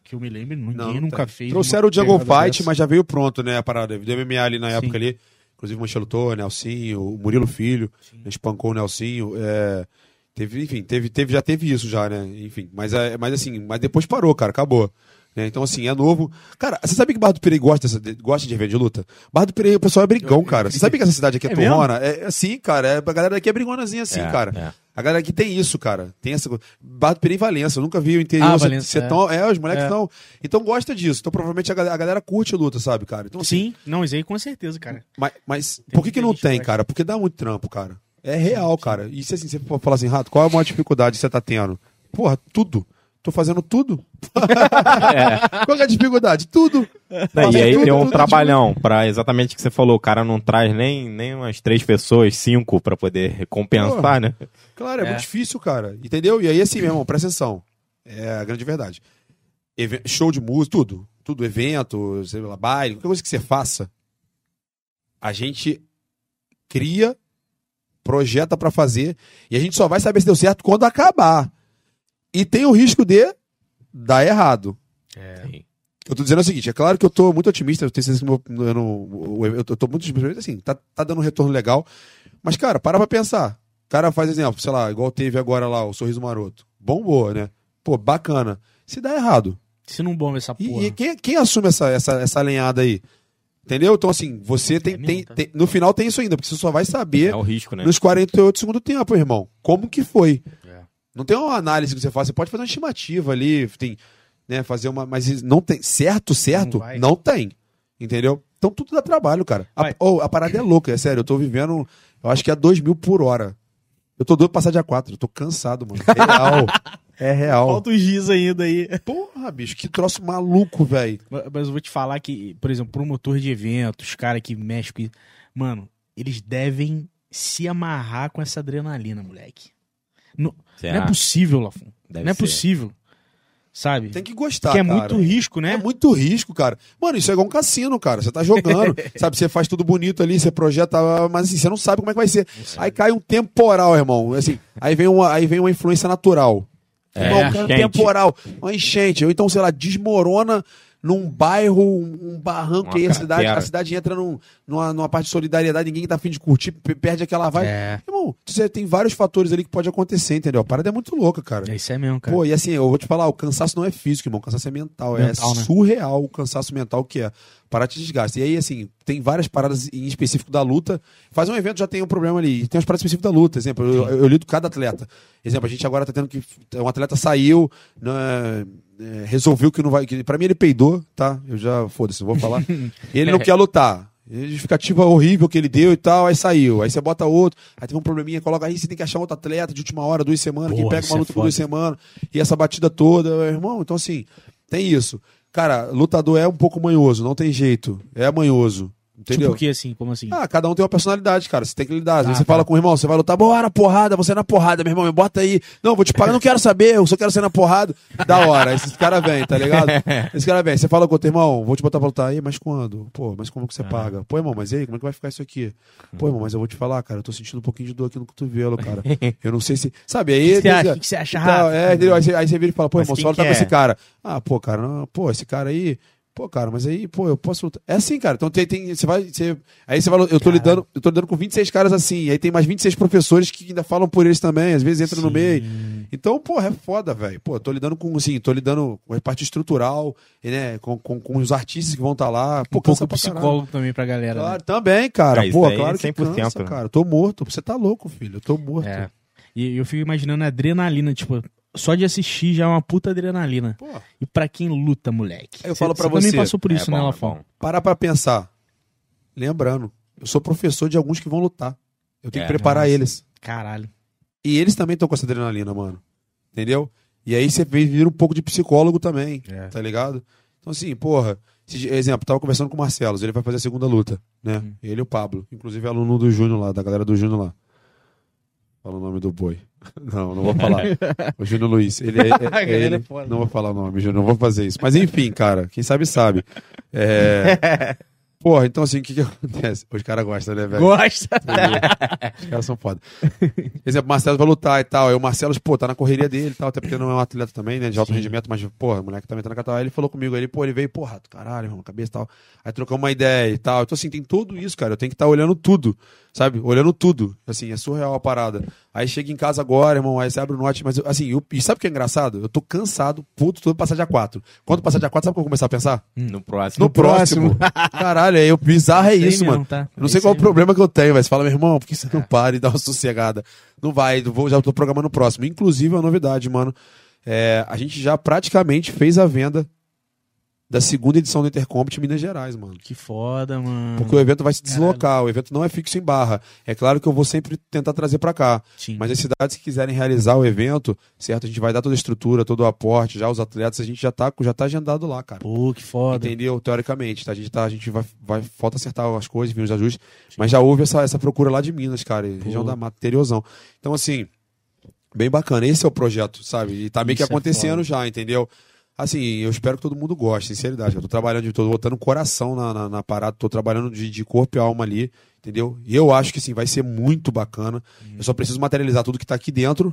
Que eu me lembro, ninguém Não, nunca tem. fez. Trouxeram o Jungle Fight, dessa. mas já veio pronto, né, a parada. Do MMA ali na Sim. época ali. Inclusive o Mancha lutou, Nelsinho, o Murilo Filho, espancou o Nelsinho. é, teve, enfim, teve, teve, já teve isso já, né? Enfim, mas, é, mas assim, mas depois parou, cara, acabou. né? Então, assim, é novo. Cara, você sabe que Barra do Piraí gosta, dessa, gosta de evento de luta? Barra do Piraí, o pessoal é brigão, cara. Você sabe que essa cidade aqui é, É torrona? É assim, cara. É, a galera aqui é brigonazinha assim, É, cara. é. A galera aqui tem isso, cara. Tem essa coisa. Barra do Piraí e Valença. Eu nunca vi o interior Ah, Valença, ser é. tão. É, os moleques É. estão. Então gosta disso. Então provavelmente a galera, a galera curte luta, sabe, cara? Então, assim, Sim, não, isso aí com certeza, cara. mas, mas Tem por que, que muita não que tem, cara? Porque dá muito trampo, cara. É real, cara. E se assim, você for falar assim, Rato, qual é a maior dificuldade que você tá tendo? Porra, tudo. Tô fazendo tudo. (laughs) Qual que é a dificuldade? Tudo. Não, e aí tudo, tem um tudo, trabalhão pra exatamente o que você falou. O cara não traz nem, nem umas três pessoas, cinco, pra poder recompensar, né? Claro, é, É. muito difícil, cara. Entendeu? E aí, assim, meu irmão, presta atenção. É a grande verdade. Eve- show de música, tudo. Tudo, evento, sei lá, baile, qualquer coisa que você faça, a gente cria, projeta pra fazer, e a gente só vai saber se deu certo quando acabar. E tem o risco de dar errado. Eu tô dizendo o seguinte, é claro que eu tô muito otimista, eu tenho certeza que meu- eu, não- eu, eu tô muito otimista, assim, tá, tá dando um retorno legal. Mas, cara, para pra pensar. O cara faz exemplo, sei lá, igual teve agora lá, o Sorriso Maroto. Bombou, né? Pô, bacana. Se dá errado. Se não bomba essa E, porra. e quem, quem assume essa, essa, essa alinhada aí? Entendeu? Então, assim, você tem, tem, tem- No final tem isso ainda, porque você só vai saber É o risco, né? nos 48 segundos do tempo, irmão. Como que foi? É. Não tem uma análise que você faz. Você pode fazer uma estimativa ali, tem, né, fazer uma. Mas não tem. Certo, certo? Não. Não, tem. Entendeu? Então tudo dá trabalho, cara. A, oh, a parada é louca, é sério. Eu tô vivendo, eu acho que é 2 mil por hora. Eu tô doido pra passar dia 4. Eu tô cansado, mano. (laughs) Real. É real. Falta os giz ainda aí. Porra, bicho, que troço maluco, velho. Mas eu vou te falar que, por exemplo, promotor de eventos, cara que mexe com. isso, Mano, eles devem se amarrar com essa adrenalina, moleque. Não, não é possível, Lafon. Deve Não é ser. possível. Sabe? Tem que gostar, Porque é cara. muito risco, né? É muito risco, cara. Mano, isso é igual um cassino, cara. Você tá jogando, (laughs) sabe? Você faz tudo bonito ali, você projeta, mas assim, você não sabe como é que vai ser. Aí cai um temporal, irmão. Assim, aí vem uma, aí vem uma influência natural. É, um enchente. temporal, uma enchente. Ou então, sei lá, desmorona num bairro, um, barranco, aí a cidade, a cidade entra num- numa, numa parte de solidariedade, ninguém tá afim de curtir, pe- perde aquela vibe. É. Irmão, você tem vários fatores ali que pode acontecer, entendeu? A parada é muito louca, cara. É isso é mesmo, cara. Pô, e assim, eu vou te falar, o cansaço não é físico, irmão. O cansaço é mental. Mental, é né? surreal o cansaço mental que é. Parar te desgasta. E aí, assim, tem várias paradas em específico da luta. Faz um evento, já tem um problema ali. Tem as paradas específicas da luta. Exemplo, eu, eu, eu lido cada atleta. Exemplo, a gente agora tá tendo que. Um atleta saiu, né, é, resolveu que não vai. Que, pra mim ele peidou, tá? Eu já, foda-se, não vou falar. (laughs) ele não quer lutar. Justificativa horrível que ele deu e tal, aí saiu. Aí você bota outro, aí teve um probleminha, coloca aí, você tem que achar outro atleta de última hora, duas semanas, Porra, pega uma é luta por duas semanas, e essa batida toda, meu irmão. Então, assim, tem isso. Cara, lutador é um pouco manhoso, não tem jeito. É manhoso. Entendeu? Tipo que assim? Como assim? Ah, cada um tem uma personalidade, cara. Você tem que lidar. Às vezes Ah, você fala tá. com o irmão, você vai lutar, bora, porrada, você é na porrada, meu irmão, me bota aí. Não, vou te pagar, não quero saber, eu só quero ser na porrada. Da hora, aí esse cara vem, tá ligado? (laughs) Esse cara vem, você fala com o teu irmão, vou te botar pra lutar aí, mas quando? Pô, mas como que você Ah. paga? Pô, irmão, mas aí, como é que vai ficar isso aqui? Pô, irmão, mas eu vou te falar, cara, eu tô sentindo um pouquinho de dor aqui no cotovelo, cara. (laughs) Eu não sei se. Sabe, aí. O que acha? Que você acha, e Rafa? É, entendeu? Aí você, aí você vira e fala, pô, Mas irmão, só lutar que com é? esse cara. Ah, pô, cara, não, pô, esse cara aí. Pô, cara, mas aí, pô, eu posso lutar. É assim, cara. Então tem, tem você vai, você, aí você vai, eu tô lidando, eu tô lidando com 26 caras assim, e aí tem mais 26 professores que ainda falam por eles também, às vezes entram no meio. Então, pô, é foda, velho. Pô, eu tô lidando com, assim, tô lidando com a parte estrutural, né, com, com, com os artistas que vão estar lá. Pô, um pouco pra caralho. psicólogo também pra galera. né? Claro, também, cara. Isso pô, é claro que 100%, cansa, né? cara. Eu tô morto. Você tá louco, filho. Eu tô morto. É. E eu fico imaginando a adrenalina, tipo, só de assistir já é uma puta adrenalina. Pô, E pra quem luta, moleque? Eu falo pra Você também passou por isso, É né, bom, é Lafon? bom. parar pra pensar. Lembrando, eu sou professor de alguns que vão lutar. Eu tenho É, que preparar nossa. eles. Caralho. E eles também estão com essa adrenalina, mano. Entendeu? E aí você vira um pouco de psicólogo também, É. tá ligado? Então, assim, porra, esse- exemplo, tava conversando com o Marcelo, ele vai fazer a segunda luta, né? Uhum. Ele e o Pablo, inclusive é aluno do Júnior lá, da galera do Júnior lá. Fala o nome do boi. (laughs) Não, não vou falar. (laughs) o Júnior Luiz. Ele é, (laughs) é- é Ele. Não vou falar o nome, Júnior, não vou fazer isso. Mas enfim, cara, quem sabe sabe. É... Porra, então assim, o que que acontece? Os caras gostam, né, velho? Gosta. Os caras são foda. Exemplo, o Marcelo vai lutar e tal. Aí o Marcelo, pô, tá na correria dele e tal, até porque não é um atleta também, né? De alto Sim. rendimento, mas, porra, o moleque também tá na catal. Aí ele falou comigo, aí ele, pô, ele veio, porra, caralho, irmão, cabeça e tal. Aí trocamos uma ideia e tal. Então, assim, tem tudo isso, cara. Eu tenho que estar olhando tudo. Sabe? Olhando tudo. Assim, é surreal a parada. Aí chega em casa agora, irmão, aí você abre o note, mas eu- assim, eu, e sabe o que é engraçado? Eu tô cansado, puto, tudo passar dia 4. Quando passar dia 4, sabe o que eu vou começar a pensar? No próximo. No próximo. (laughs) Caralho, é, o bizarro é Isso aí isso, mesmo, mano. tá? Eu não É sei qual aí o problema que eu tenho, mas você fala, meu irmão, por que você não para e dá uma sossegada? Não vai, vou, já tô programando o próximo. Inclusive, é uma novidade, mano. É, a gente já praticamente fez a venda da segunda edição do Intercompet Minas Gerais, mano. Que foda, mano. Porque o evento vai se deslocar, o evento não é fixo em barra. É claro que eu vou sempre tentar trazer pra cá. Sim. Mas as cidades que quiserem realizar o evento, certo? A gente vai dar toda a estrutura, todo o aporte, já os atletas, a gente já tá, já tá agendado lá, cara. Pô, que foda. Entendeu? Teoricamente, tá? A gente, tá, a gente vai, vai. Falta acertar as coisas, vir os ajustes. Mas já houve essa, essa procura lá de Minas, cara. e Região da Mata, interiozão. Então, assim, bem bacana. Esse é o projeto, sabe? E tá meio que Isso é acontecendo foda. já, entendeu? Assim, eu espero que todo mundo goste, sinceridade. Eu tô trabalhando, tô botando coração na, na, na parada, tô trabalhando de, de corpo e alma ali, entendeu? E eu acho que, assim, vai ser muito bacana. Eu só preciso materializar tudo que tá aqui dentro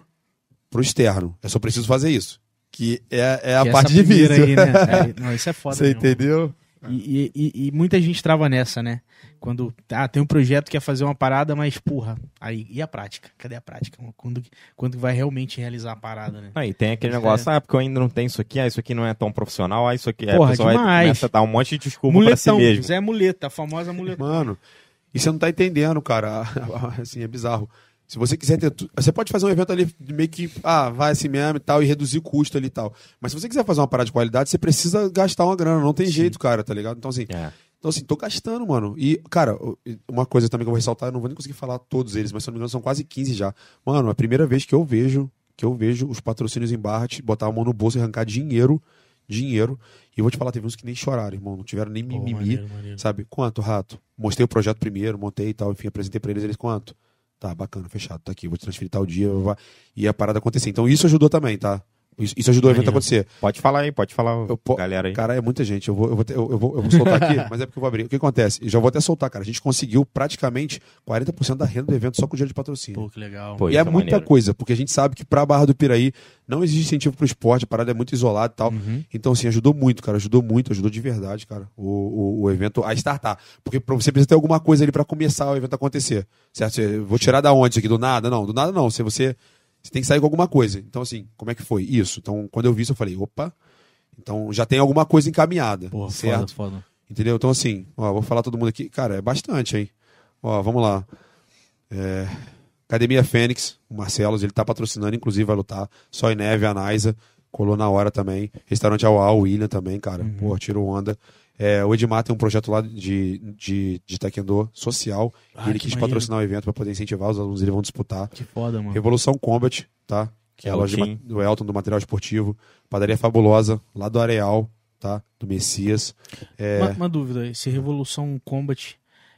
pro externo. Eu só preciso fazer isso. Que é, é a Que essa parte primeira difícil. Aí, né? (laughs) É, não, isso é foda. Você entendeu? E, e- e- e muita gente trava nessa, né? Quando ah, tem um projeto que quer fazer uma parada, mas, porra, aí e a prática? Cadê a prática? Quando, quando vai realmente realizar a parada, né? Aí tem aquele negócio, ah, porque eu ainda não tenho isso aqui, ah, isso aqui não é tão profissional, ah, isso aqui é. Porra, a pessoa vai- começa a dar um monte de desculpa pra si Muletão, mesmo. Zé Muleta, a famosa muleta. Mano, e você não tá entendendo, cara. (laughs) assim, é bizarro. Se você quiser ter. Você pode fazer um evento ali meio que. Ah, vai assim mesmo e tal, e reduzir o custo ali e tal. Mas se você quiser fazer uma parada de qualidade, você precisa gastar uma grana. Não tem jeito, cara, tá ligado? Então, assim. É. Então, assim, tô gastando, mano. E, cara, uma coisa também que eu vou ressaltar, eu não vou nem conseguir falar todos eles, mas se não me engano, são quase 15 já. Mano, a primeira vez que eu vejo, que eu vejo os patrocínios em barra botar a mão no bolso e arrancar dinheiro, dinheiro. E eu vou te falar, teve uns que nem choraram, irmão. Não tiveram nem mimimi. maneiro, maneiro. Sabe? Quanto, rato? Mostrei o projeto primeiro, montei e tal, enfim, apresentei pra eles, eles quanto? Tá, bacana, fechado, tá aqui, vou te transferir tal dia, e a parada acontecer. Então isso ajudou também, tá? Isso, isso ajudou o evento a acontecer. Pode falar aí, pode falar, Eu po- galera aí. Cara, é muita gente. Eu vou, eu vou, ter- eu, eu vou, eu vou soltar aqui, (laughs) mas é porque eu vou abrir. O que acontece? Eu já vou até soltar, cara. A gente conseguiu praticamente 40% da renda do evento só com o dinheiro de patrocínio. Pô, que legal. Pô, e é é muita maneiro. coisa, porque a gente sabe que pra Barra do Piraí não existe incentivo pro esporte, a parada é muito isolada e tal. Uhum. Então, assim, ajudou muito, cara. Ajudou muito, ajudou de verdade, cara, o, o, o evento a startar. Porque você precisa ter alguma coisa ali pra começar o evento a acontecer. Certo? Você- Vou tirar da onde isso aqui? Do nada? Não, do nada não. Se você, você tem que sair com alguma coisa. Então, assim, como é que foi? Isso. Então, quando eu vi isso, eu falei, opa. Então já tem alguma coisa encaminhada. Porra, certo? foda, foda. Entendeu? Então, assim, ó, vou falar todo mundo aqui. Cara, é bastante, hein? Ó, vamos lá. É, Academia Fênix, o Marcelo, ele tá patrocinando, inclusive vai lutar. Só e Neve, a Naisa, colou na hora também. Restaurante Auá, o William também, cara. Uhum. Pô, tirou onda. É, o Edmar tem um projeto lá de, de, de taekwondo social. Ah, e ele quis maneiro. patrocinar o evento para poder incentivar, os alunos eles vão disputar. Que foda, mano. Revolução Combat, tá? Que é a loja de do Elton, do material esportivo. Padaria Fabulosa, lá do Areal, tá? Do Messias. É, Uma, uma dúvida, esse Revolução Combat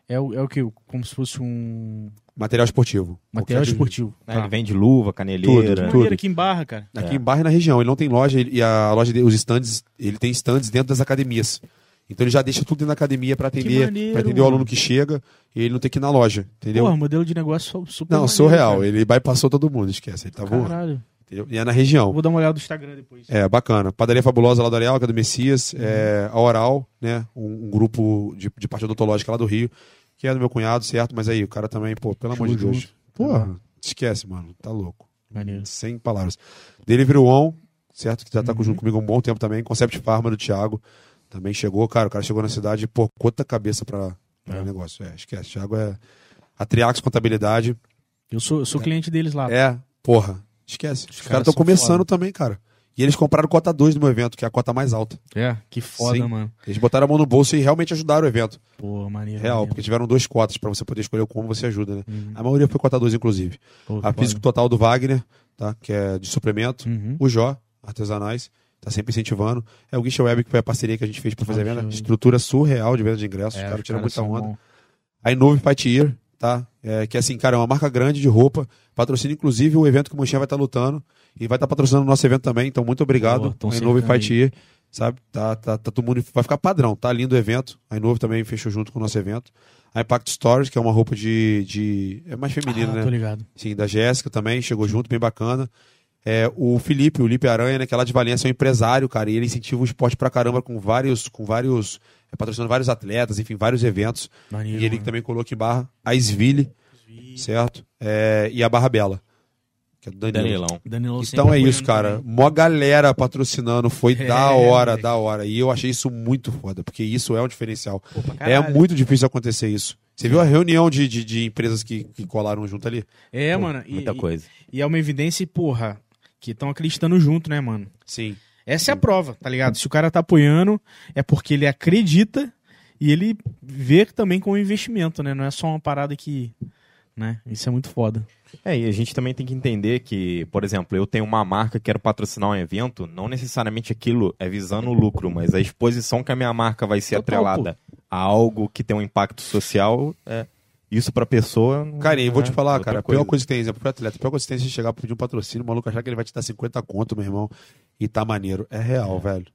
é o, é o que? Como se fosse um Material esportivo. material esportivo. Tá. Ele vende luva, Tudo, caneleira. tudo. Maneiro aqui em Barra, cara. Aqui É. em Barra e na região. Ele não tem loja ele- e a loja os stands, ele tem stands dentro das academias. Então ele já deixa tudo dentro da academia para atender, maneiro, pra atender o aluno que chega e ele não tem que ir na loja, entendeu? Porra, modelo de negócio su- super não, maneiro, surreal. cara. Ele bypassou todo mundo, esquece. Ele tá voando. Entendeu? E é na região. Vou dar uma olhada no Instagram depois. É, bacana. Padaria Fabulosa lá do Areal, que é do Messias. Uhum. É, a Oral, né? Um, um grupo de, de parte odontológica lá do Rio, que é do meu cunhado, certo? Mas aí, o cara também, pô, pelo amor de Deus. junto. Porra, esquece, mano. Tá louco. Maneiro. Sem palavras. Delivery One, certo? Que já tá Uhum. junto comigo há um bom tempo também. Concept Pharma do Thiago. Também chegou, cara. O cara chegou na cidade, pô, cota cabeça pra, pra É. negócio. É, esquece. Thiago é. A Triax Contabilidade. Eu sou, eu sou cliente deles lá. É, porra. Esquece. Os, caras caras estão começando foda. também, cara. E eles compraram cota 2 do meu evento, que é a cota mais alta. É, que foda, Sim. mano. Eles botaram a mão no bolso e realmente ajudaram o evento. Pô, maneiro. Real, maneiro. porque tiveram duas cotas pra você poder escolher como você ajuda, né? Uhum. A maioria foi cota 2, inclusive. Pô, A físico total do Wagner, tá? Que é de suplemento. Uhum. O Jó, artesanais, tá sempre incentivando. É o Guicha Web, que foi a parceria que a gente fez pra fazer a venda. Estrutura surreal de venda de ingressos. É, os caras tiram muita onda. bons. A Inove Fight Year, tá? É, que assim, cara, é uma marca grande de roupa. Patrocina, inclusive, o evento que o Monchinha vai estar lutando. E vai estar patrocinando o nosso evento também. Então, muito obrigado. Boa, tão a Inove cercando Fight Year, sabe? Tá, tá, tá todo mundo. Vai ficar padrão, tá lindo o evento. A Inove também fechou junto com o nosso evento. A Impact Stories, que é uma roupa de. de é mais feminina, ah, né? tô ligado. Sim, da Jéssica também, chegou junto, bem bacana. É, o Felipe, o Lipe Aranha, né, que é lá de Valência, é um empresário, cara, e ele incentiva o esporte pra caramba com vários, com vários, é, patrocinando vários atletas, enfim, vários eventos. Maneiro, e ele mano. também colocou em barra a Sville, certo? É, e a Barra Bela, que é do Danilo. Danilão. Danilo Então é isso, cara. também. Mó galera patrocinando, foi (laughs) É, da hora, moleque. da hora. E eu achei isso muito foda, porque isso é um diferencial. Pra É muito difícil acontecer isso. Você viu a reunião de, de, de empresas que, que colaram junto ali? É, Pô, mano. E, Muita e- coisa. E é uma evidência, porra, que estão acreditando junto, né, mano? Sim. Essa é a prova, tá ligado? Se o cara tá apoiando, é porque ele acredita e ele vê também como investimento, né? Não é só uma parada que. Né? Isso é muito foda. É, e a gente também tem que entender que, por exemplo, eu tenho uma marca que quero patrocinar um evento, não necessariamente aquilo é visando o lucro, mas a exposição que a minha marca vai ser Total, atrelada a algo que tem um impacto social, é isso pra pessoa. Cara, e eu vou é te falar, cara, a pior coisa que tem, exemplo, pro atleta, a pior coisa que tem é você chegar pra pedir um patrocínio, o maluco achar que ele vai te dar 50 conto, meu irmão, e tá maneiro. É real, velho.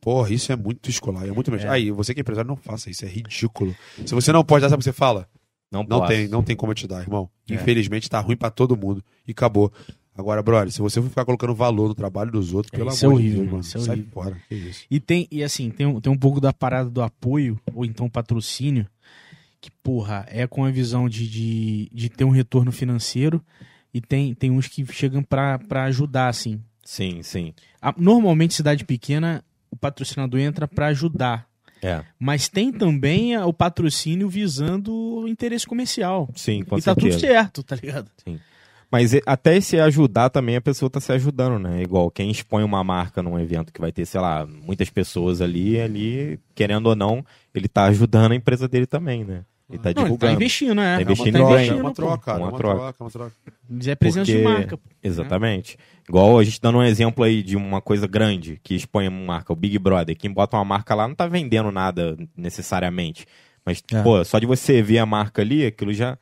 Porra, isso é muito escolar, é muito mesmo. É. Aí, você que é empresário, não faça isso, é ridículo. Se você não pode dar, sabe o que você fala? Não, Não posso. tem, não tem como eu te dar, irmão. É. Infelizmente tá ruim pra todo mundo e acabou. Agora, brother, se você for ficar colocando valor no trabalho dos outros, É, pelo isso é amor de horrível, Deus, mano, isso é sai horrível. fora. Que isso. E tem, e assim, tem, um- tem um pouco da parada do apoio, ou então patrocínio, que, porra, é com a visão de, de, de ter um retorno financeiro, e tem, tem uns que chegam pra, pra ajudar, assim. Sim, sim. A- normalmente, cidade pequena, o patrocinador entra pra ajudar. É, Mas tem também o patrocínio visando o interesse comercial. sim, com e tá certeza. tudo certo, tá ligado? Mas até esse ajudar também, a pessoa tá se ajudando, né? Igual quem expõe uma marca num evento que vai ter, sei lá, muitas pessoas ali, ali, querendo ou não, ele tá ajudando a empresa dele também, né? Ele tá Não, ele tá divulgando. investindo, né? Tá investindo é em uma troca, bem. é uma troca. Uma Uma troca. troca, uma troca. Mas é presença de Porque- marca. pô. Exatamente. Igual a gente dando um exemplo aí de uma coisa grande que expõe uma marca, o Big Brother. Quem bota uma marca lá não tá vendendo nada necessariamente. Mas, É. pô, só de você ver a marca ali, aquilo já,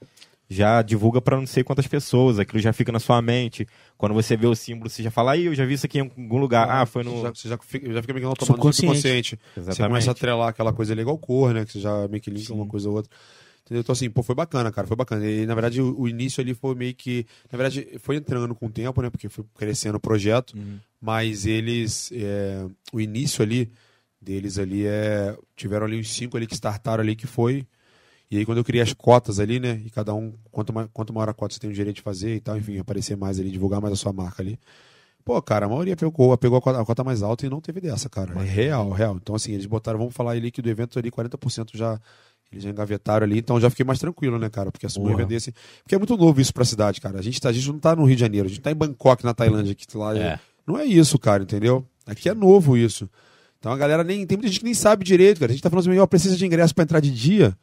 já divulga pra não sei quantas pessoas, aquilo já fica na sua mente. Quando você vê o símbolo, você já fala, aí eu já vi isso aqui em algum lugar. Ah, foi Você no. já, você já fica, já fica meio que automático Subconsciente. subconsciente. Você começa a atrelar aquela coisa ali igual cor, né? Que você já meio que linka Sim. uma coisa ou outra. Entendeu? Então, assim, pô, foi bacana, cara, foi bacana. E, na verdade, o, o início ali foi meio que. Na verdade, foi entrando com o tempo, né? Porque foi crescendo o projeto. Uhum. Mas eles. é, o início ali deles ali é. Tiveram ali uns cinco ali que startaram ali, que foi. E aí, quando eu criei as cotas ali, né? E cada um, quanto, ma- quanto maior a cota você tem o direito de fazer e tal, enfim, aparecer mais ali, divulgar mais a sua marca ali. Pô, cara, a maioria pegou, pegou a, cota, a cota mais alta e não teve dessa, cara. É real, real. Então, assim, eles botaram, vamos falar ali que do evento ali, 40% já. Eles já engavetaram ali, então já fiquei mais tranquilo, né, cara? Porque assumir um evento desse. Porque é muito novo isso pra cidade, cara. A gente, tá, a gente não tá no Rio de Janeiro, a gente tá em Bangkok, na Tailândia, que lá É. não é isso, cara, entendeu? Aqui é novo isso. Então a galera nem. Tem muita gente que nem sabe direito, cara. A gente tá falando assim, ó, precisa de ingresso pra entrar de dia.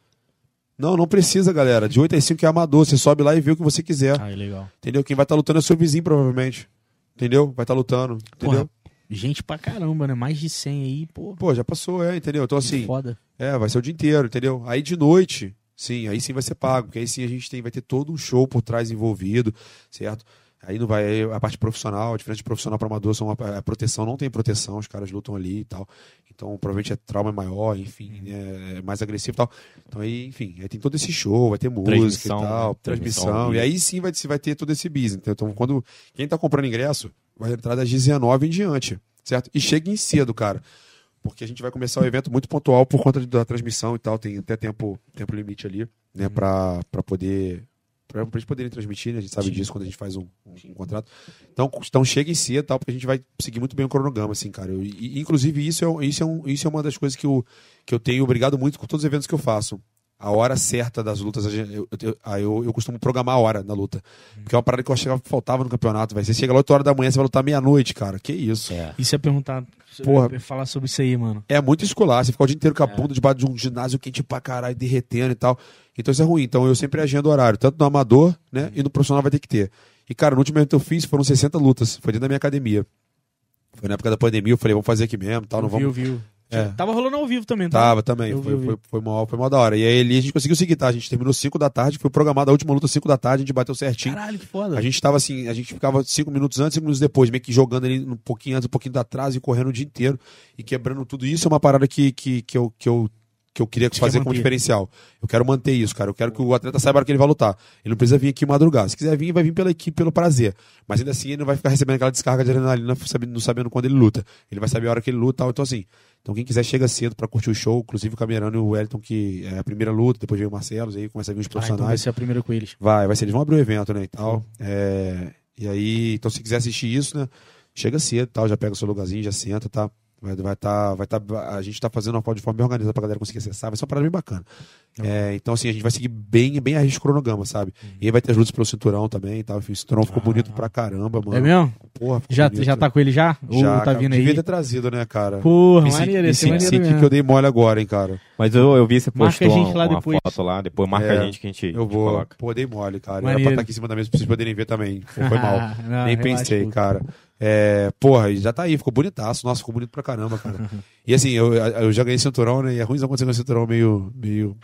Não, não precisa, galera. De 8 às 5 é amador. Você sobe lá e vê o que você quiser. Ah, legal. Entendeu? Quem vai estar lutando é seu vizinho, provavelmente. Entendeu? Vai estar lutando. Entendeu? Porra, gente pra caramba, né? Mais de 100 aí, pô. Pô, já passou, é, entendeu? Então, assim, Foda. é, vai ser o dia inteiro, entendeu? Aí de noite, sim, aí sim vai ser pago, porque aí sim a gente tem, vai ter todo um show por trás envolvido, certo? Aí não vai, aí a parte profissional, a diferença de profissional para amador são a, a proteção, não tem proteção, os caras lutam ali e tal. Então, provavelmente é trauma maior, enfim, né, é mais agressivo e tal. Então, aí, enfim, aí tem todo esse show, vai ter música Transmissão, e tal, né? transmissão. Transmissão, e aí sim vai, vai ter todo esse business. Então, quando quem tá comprando ingresso, vai entrar das 19 em diante, certo? E cheguem cedo, cara. Porque a gente vai começar o evento muito pontual por conta da transmissão e tal. Tem até tempo, tempo limite ali, né? Pra, pra poder. Pra eles poderem transmitir, né? A gente sabe disso quando a gente faz um, um- um contrato. Então, então cheguem cedo e tal, porque a gente vai seguir muito bem o cronograma, assim, cara. Eu- e, inclusive, isso é, isso, é um, isso é uma das coisas que eu, que eu tenho obrigado muito com todos os eventos que eu faço. A hora certa das lutas, eu, eu, eu, eu, eu costumo programar a hora da luta. Porque é uma parada que eu achava que faltava no campeonato, velho. Você chega lá 8 horas da manhã, você vai lutar meia-noite, cara. Que isso. É. Isso é perguntar. Porra. falar sobre isso aí, mano. É muito escolar, você fica o dia inteiro com a bunda debaixo de um ginásio quente pra caralho, derretendo e tal. Então isso é ruim. Então eu sempre agendo horário, tanto no amador, né? E no profissional vai ter que ter. E, cara, no último evento que eu fiz foram 60 lutas. Foi dentro da minha academia. Foi na época da pandemia, eu falei, vamos fazer aqui mesmo, tal, não viu, vamos. viu. É. Tava rolando ao vivo também, tá? Tava também, Eu foi, vi. foi, foi, mal, foi mal da hora. E aí ali a gente conseguiu seguir, tá? A gente terminou 5 da tarde, foi programada a última luta 5 da tarde, a gente bateu certinho. Caralho, que foda. A gente tava assim, a gente ficava cinco minutos antes, cinco minutos depois, meio que jogando ali um pouquinho antes, um pouquinho atrás e correndo o dia inteiro e quebrando tudo. Isso é uma parada que, que, que, eu, que eu que eu queria fazer como diferencial. Eu quero manter isso, cara. Eu quero que o atleta saiba a hora que ele vai lutar. Ele não precisa vir aqui madrugar. Se quiser vir, vai vir pela equipe, pelo prazer. Mas ainda assim, ele não vai ficar recebendo aquela descarga de adrenalina, não sabendo quando ele luta. Ele vai saber a hora que ele luta e tal. Então, assim, então quem quiser chega cedo pra curtir o show, inclusive o Camerano e o Wellington, que é a primeira luta, depois vem o Marcelo, aí começa a vir os Ah, então vai profissionais. ser a primeira com eles. Vai, vai ser. Eles vão abrir o evento, né? E tal. É, e aí, então, se quiser assistir isso, né? Chega cedo, tal, já pega o seu lugarzinho, já senta, tá? Vai, vai tá, vai tá, a gente tá fazendo uma foto de forma bem organizada pra galera conseguir acessar. Vai ser uma parada bem bacana. É, então, assim, a gente vai seguir bem, bem a risco cronograma, sabe? E aí vai ter as lutas pelo cinturão também e tal. Enfim, o cinturão ficou bonito pra caramba, mano. É mesmo? Porra, Já, bonito. já tá com ele já? Ou Já, tá cara. vindo Devia aí? ter trazido, né, cara? Porra, Me maneiro, esse senti- maneiro senti mesmo. que eu dei mole agora, hein, cara. Mas eu, eu vi você Marca postou a gente lá uma depois. foto lá, depois marca É. a gente que a gente, Eu a vou. coloca. Pô, dei mole, cara. Era Maneiro. pra estar aqui em cima da mesa pra vocês poderem ver também. Foi mal. (laughs) Não, Nem pensei, cara. É, porra, já tá aí, ficou bonitaço. Nossa, ficou bonito pra caramba, cara. (laughs) E assim, eu, eu já ganhei cinturão, né? E é ruim quando você ganha cinturão meio, (laughs) meio,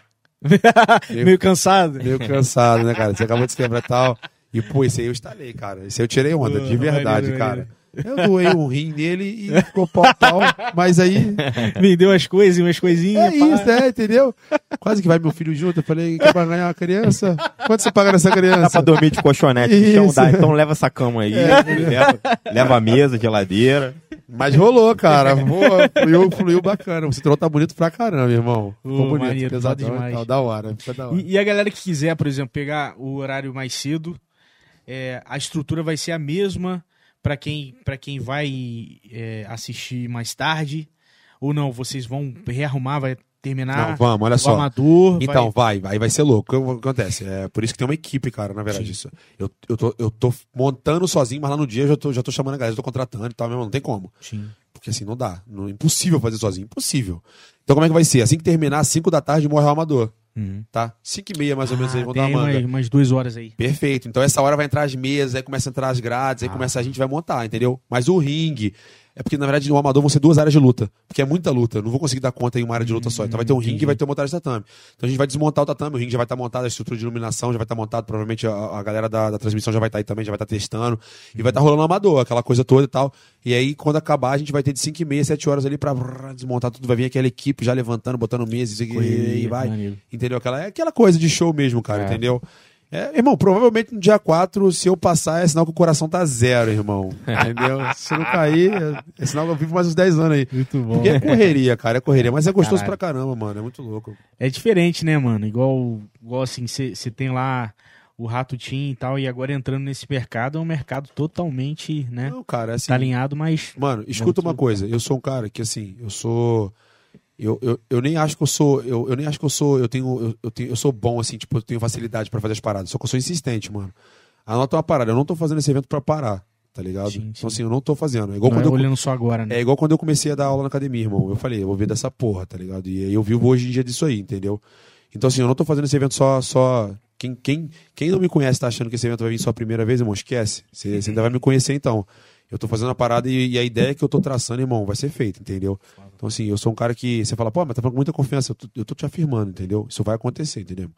Meio cansado. meio cansado, né, cara? Você acabou de se quebrar e tal. E, pô, esse aí eu estalei, cara. Esse aí eu tirei onda, de verdade, cara. Eu doei um rim nele e ficou pau pau, mas aí. (laughs) Vendeu as coisas, umas É coisinhas. pá. isso, é, entendeu? Quase que vai meu filho junto. Eu falei, quer pra ganhar uma criança? Quanto você paga nessa criança? Dá pra dormir de colchonete no chão, Isso. dá. Então leva essa cama aí, leva, leva a mesa, geladeira. Mas rolou, cara. Boa, fluiu, fluiu bacana. O cinturão tá bonito pra caramba, irmão. Ficou bonito, maneiro, pesadão foda demais. e tal. Da hora, da hora. E, e a galera que quiser, por exemplo, pegar o horário mais cedo, é, a estrutura vai ser a mesma para quem, pra quem vai é, assistir mais tarde? Ou não? Vocês vão rearrumar, vai terminar Não, vamos, olha só. amador? Então, vai, aí vai ser louco. O que acontece? É por isso que tem uma equipe, cara, na verdade. Isso. Eu, eu, tô, eu tô montando sozinho, mas lá no dia eu já tô, já tô chamando a galera, já tô contratando e tal, mesmo, não tem como. Sim. Porque assim, não dá. Não, impossível fazer sozinho, impossível. Então como é que vai ser? Assim que terminar, às 5 da tarde, morre o amador, Uhum. tá? 5 e meia mais ou menos, Ah, eles vão dar uma manga. umas, umas duas horas aí. Perfeito. Então essa hora vai entrar as mesas, aí começa a entrar as grades, aí Ah. começa a gente vai montar, entendeu? Mas o ringue. É porque, na verdade, no amador vão ser duas áreas de luta. Porque é muita luta. Eu não vou conseguir dar conta em uma área de luta só. Então vai ter um ringue entendi. e vai ter uma montagem de tatame. Então a gente vai desmontar o tatame, o ringue já vai estar montado, a estrutura de iluminação já vai estar montado, provavelmente a, a galera da, da transmissão já vai estar aí também, já vai estar testando. E vai estar rolando o amador, aquela coisa toda e tal. E aí, quando acabar, a gente vai ter de 5 e meia, 7 horas ali pra desmontar tudo. Vai vir aquela equipe já levantando, botando mesa, isso aqui, e vai. Entendeu? Aquela, é aquela coisa de show mesmo, cara, É. entendeu? É, irmão, provavelmente no dia 4, se eu passar, é sinal que o coração tá zero, irmão. (laughs) Entendeu? se não cair, é, sinal que eu vivo mais uns 10 anos aí. Muito bom. Porque é correria, cara, é correria. Mas é gostoso Caralho. pra caramba, mano. É muito louco. É diferente, né, mano? Igual, igual assim, você tem lá o Rato Team e tal, e agora entrando nesse mercado, é um mercado totalmente, né? Não, cara, é assim. Tá alinhado, mas. Mano, escuta uma coisa. Eu sou um cara que, assim, eu sou. Eu, eu, eu nem acho que eu sou. Eu, eu nem acho que eu sou. Eu tenho. Eu, eu, tenho, eu sou bom, assim, tipo, eu tenho facilidade pra fazer as paradas. Só que eu sou insistente, mano. Anota uma parada. Eu não tô fazendo esse evento pra parar, tá ligado? Sim, sim. Então, assim, eu não tô fazendo. É igual Não é quando eu, olhando só agora, né? É igual quando eu comecei a dar aula na academia, irmão. Eu falei, eu vou ver dessa porra, tá ligado? E aí eu vivo hoje em dia disso aí, entendeu? Então, assim, eu não tô fazendo esse evento só. só... Quem, quem, quem não me conhece tá achando que esse evento vai vir só a primeira vez, irmão, esquece. Você, você ainda vai me conhecer então. Eu tô fazendo a parada e, e a ideia que eu tô traçando, irmão, vai ser feita, entendeu? Então, assim, eu sou um cara que. Você fala, pô, mas tá com muita confiança. Eu tô, eu tô te afirmando, entendeu? Isso vai acontecer, entendeu?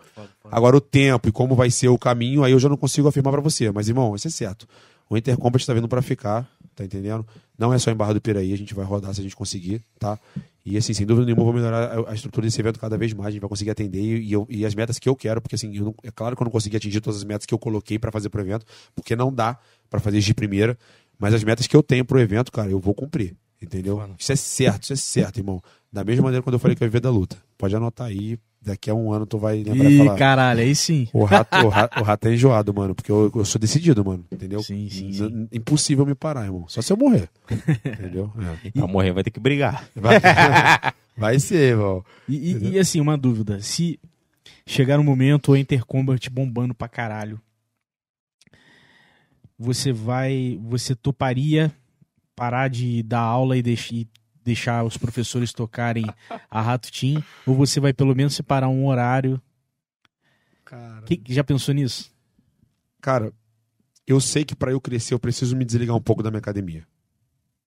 Agora, o tempo e como vai ser o caminho, aí eu já não consigo afirmar pra você. Mas, irmão, isso é certo. O Intercombat tá vindo pra ficar, tá entendendo? Não é só em Barra do Piraí, a gente vai rodar se a gente conseguir, tá? E assim, sem dúvida nenhuma, vou melhorar a, estrutura desse evento cada vez mais, a gente vai conseguir atender e, eu- e as metas que eu quero, porque assim, não- é claro que eu não consegui atingir todas as metas que eu coloquei pra fazer pro evento, porque não dá pra fazer de primeira, mas as metas que eu tenho pro evento, cara, eu vou cumprir, entendeu? Isso é certo, isso é certo, irmão. Da mesma maneira quando eu falei que eu ia viver da luta. Pode anotar aí, daqui a um ano tu vai lembrar e Ih, falar. caralho, aí sim. O rato, o, rato, o rato é enjoado, mano, porque eu, eu sou decidido, mano, entendeu? Sim, sim, sim. Impossível me parar, irmão. Só se eu morrer. (laughs) entendeu? É. Pra morrer vai ter que brigar. Vai, (laughs) vai ser, irmão. E, e- e, assim, uma dúvida. Se chegar um momento o Intercombat bombando pra caralho, você vai. Você toparia parar de dar aula e, deix- e deixar os professores tocarem a Rato Team? Ou você vai pelo menos separar um horário? Cara, Que- já pensou nisso? cara, eu sei que pra eu crescer eu preciso me desligar um pouco da minha academia.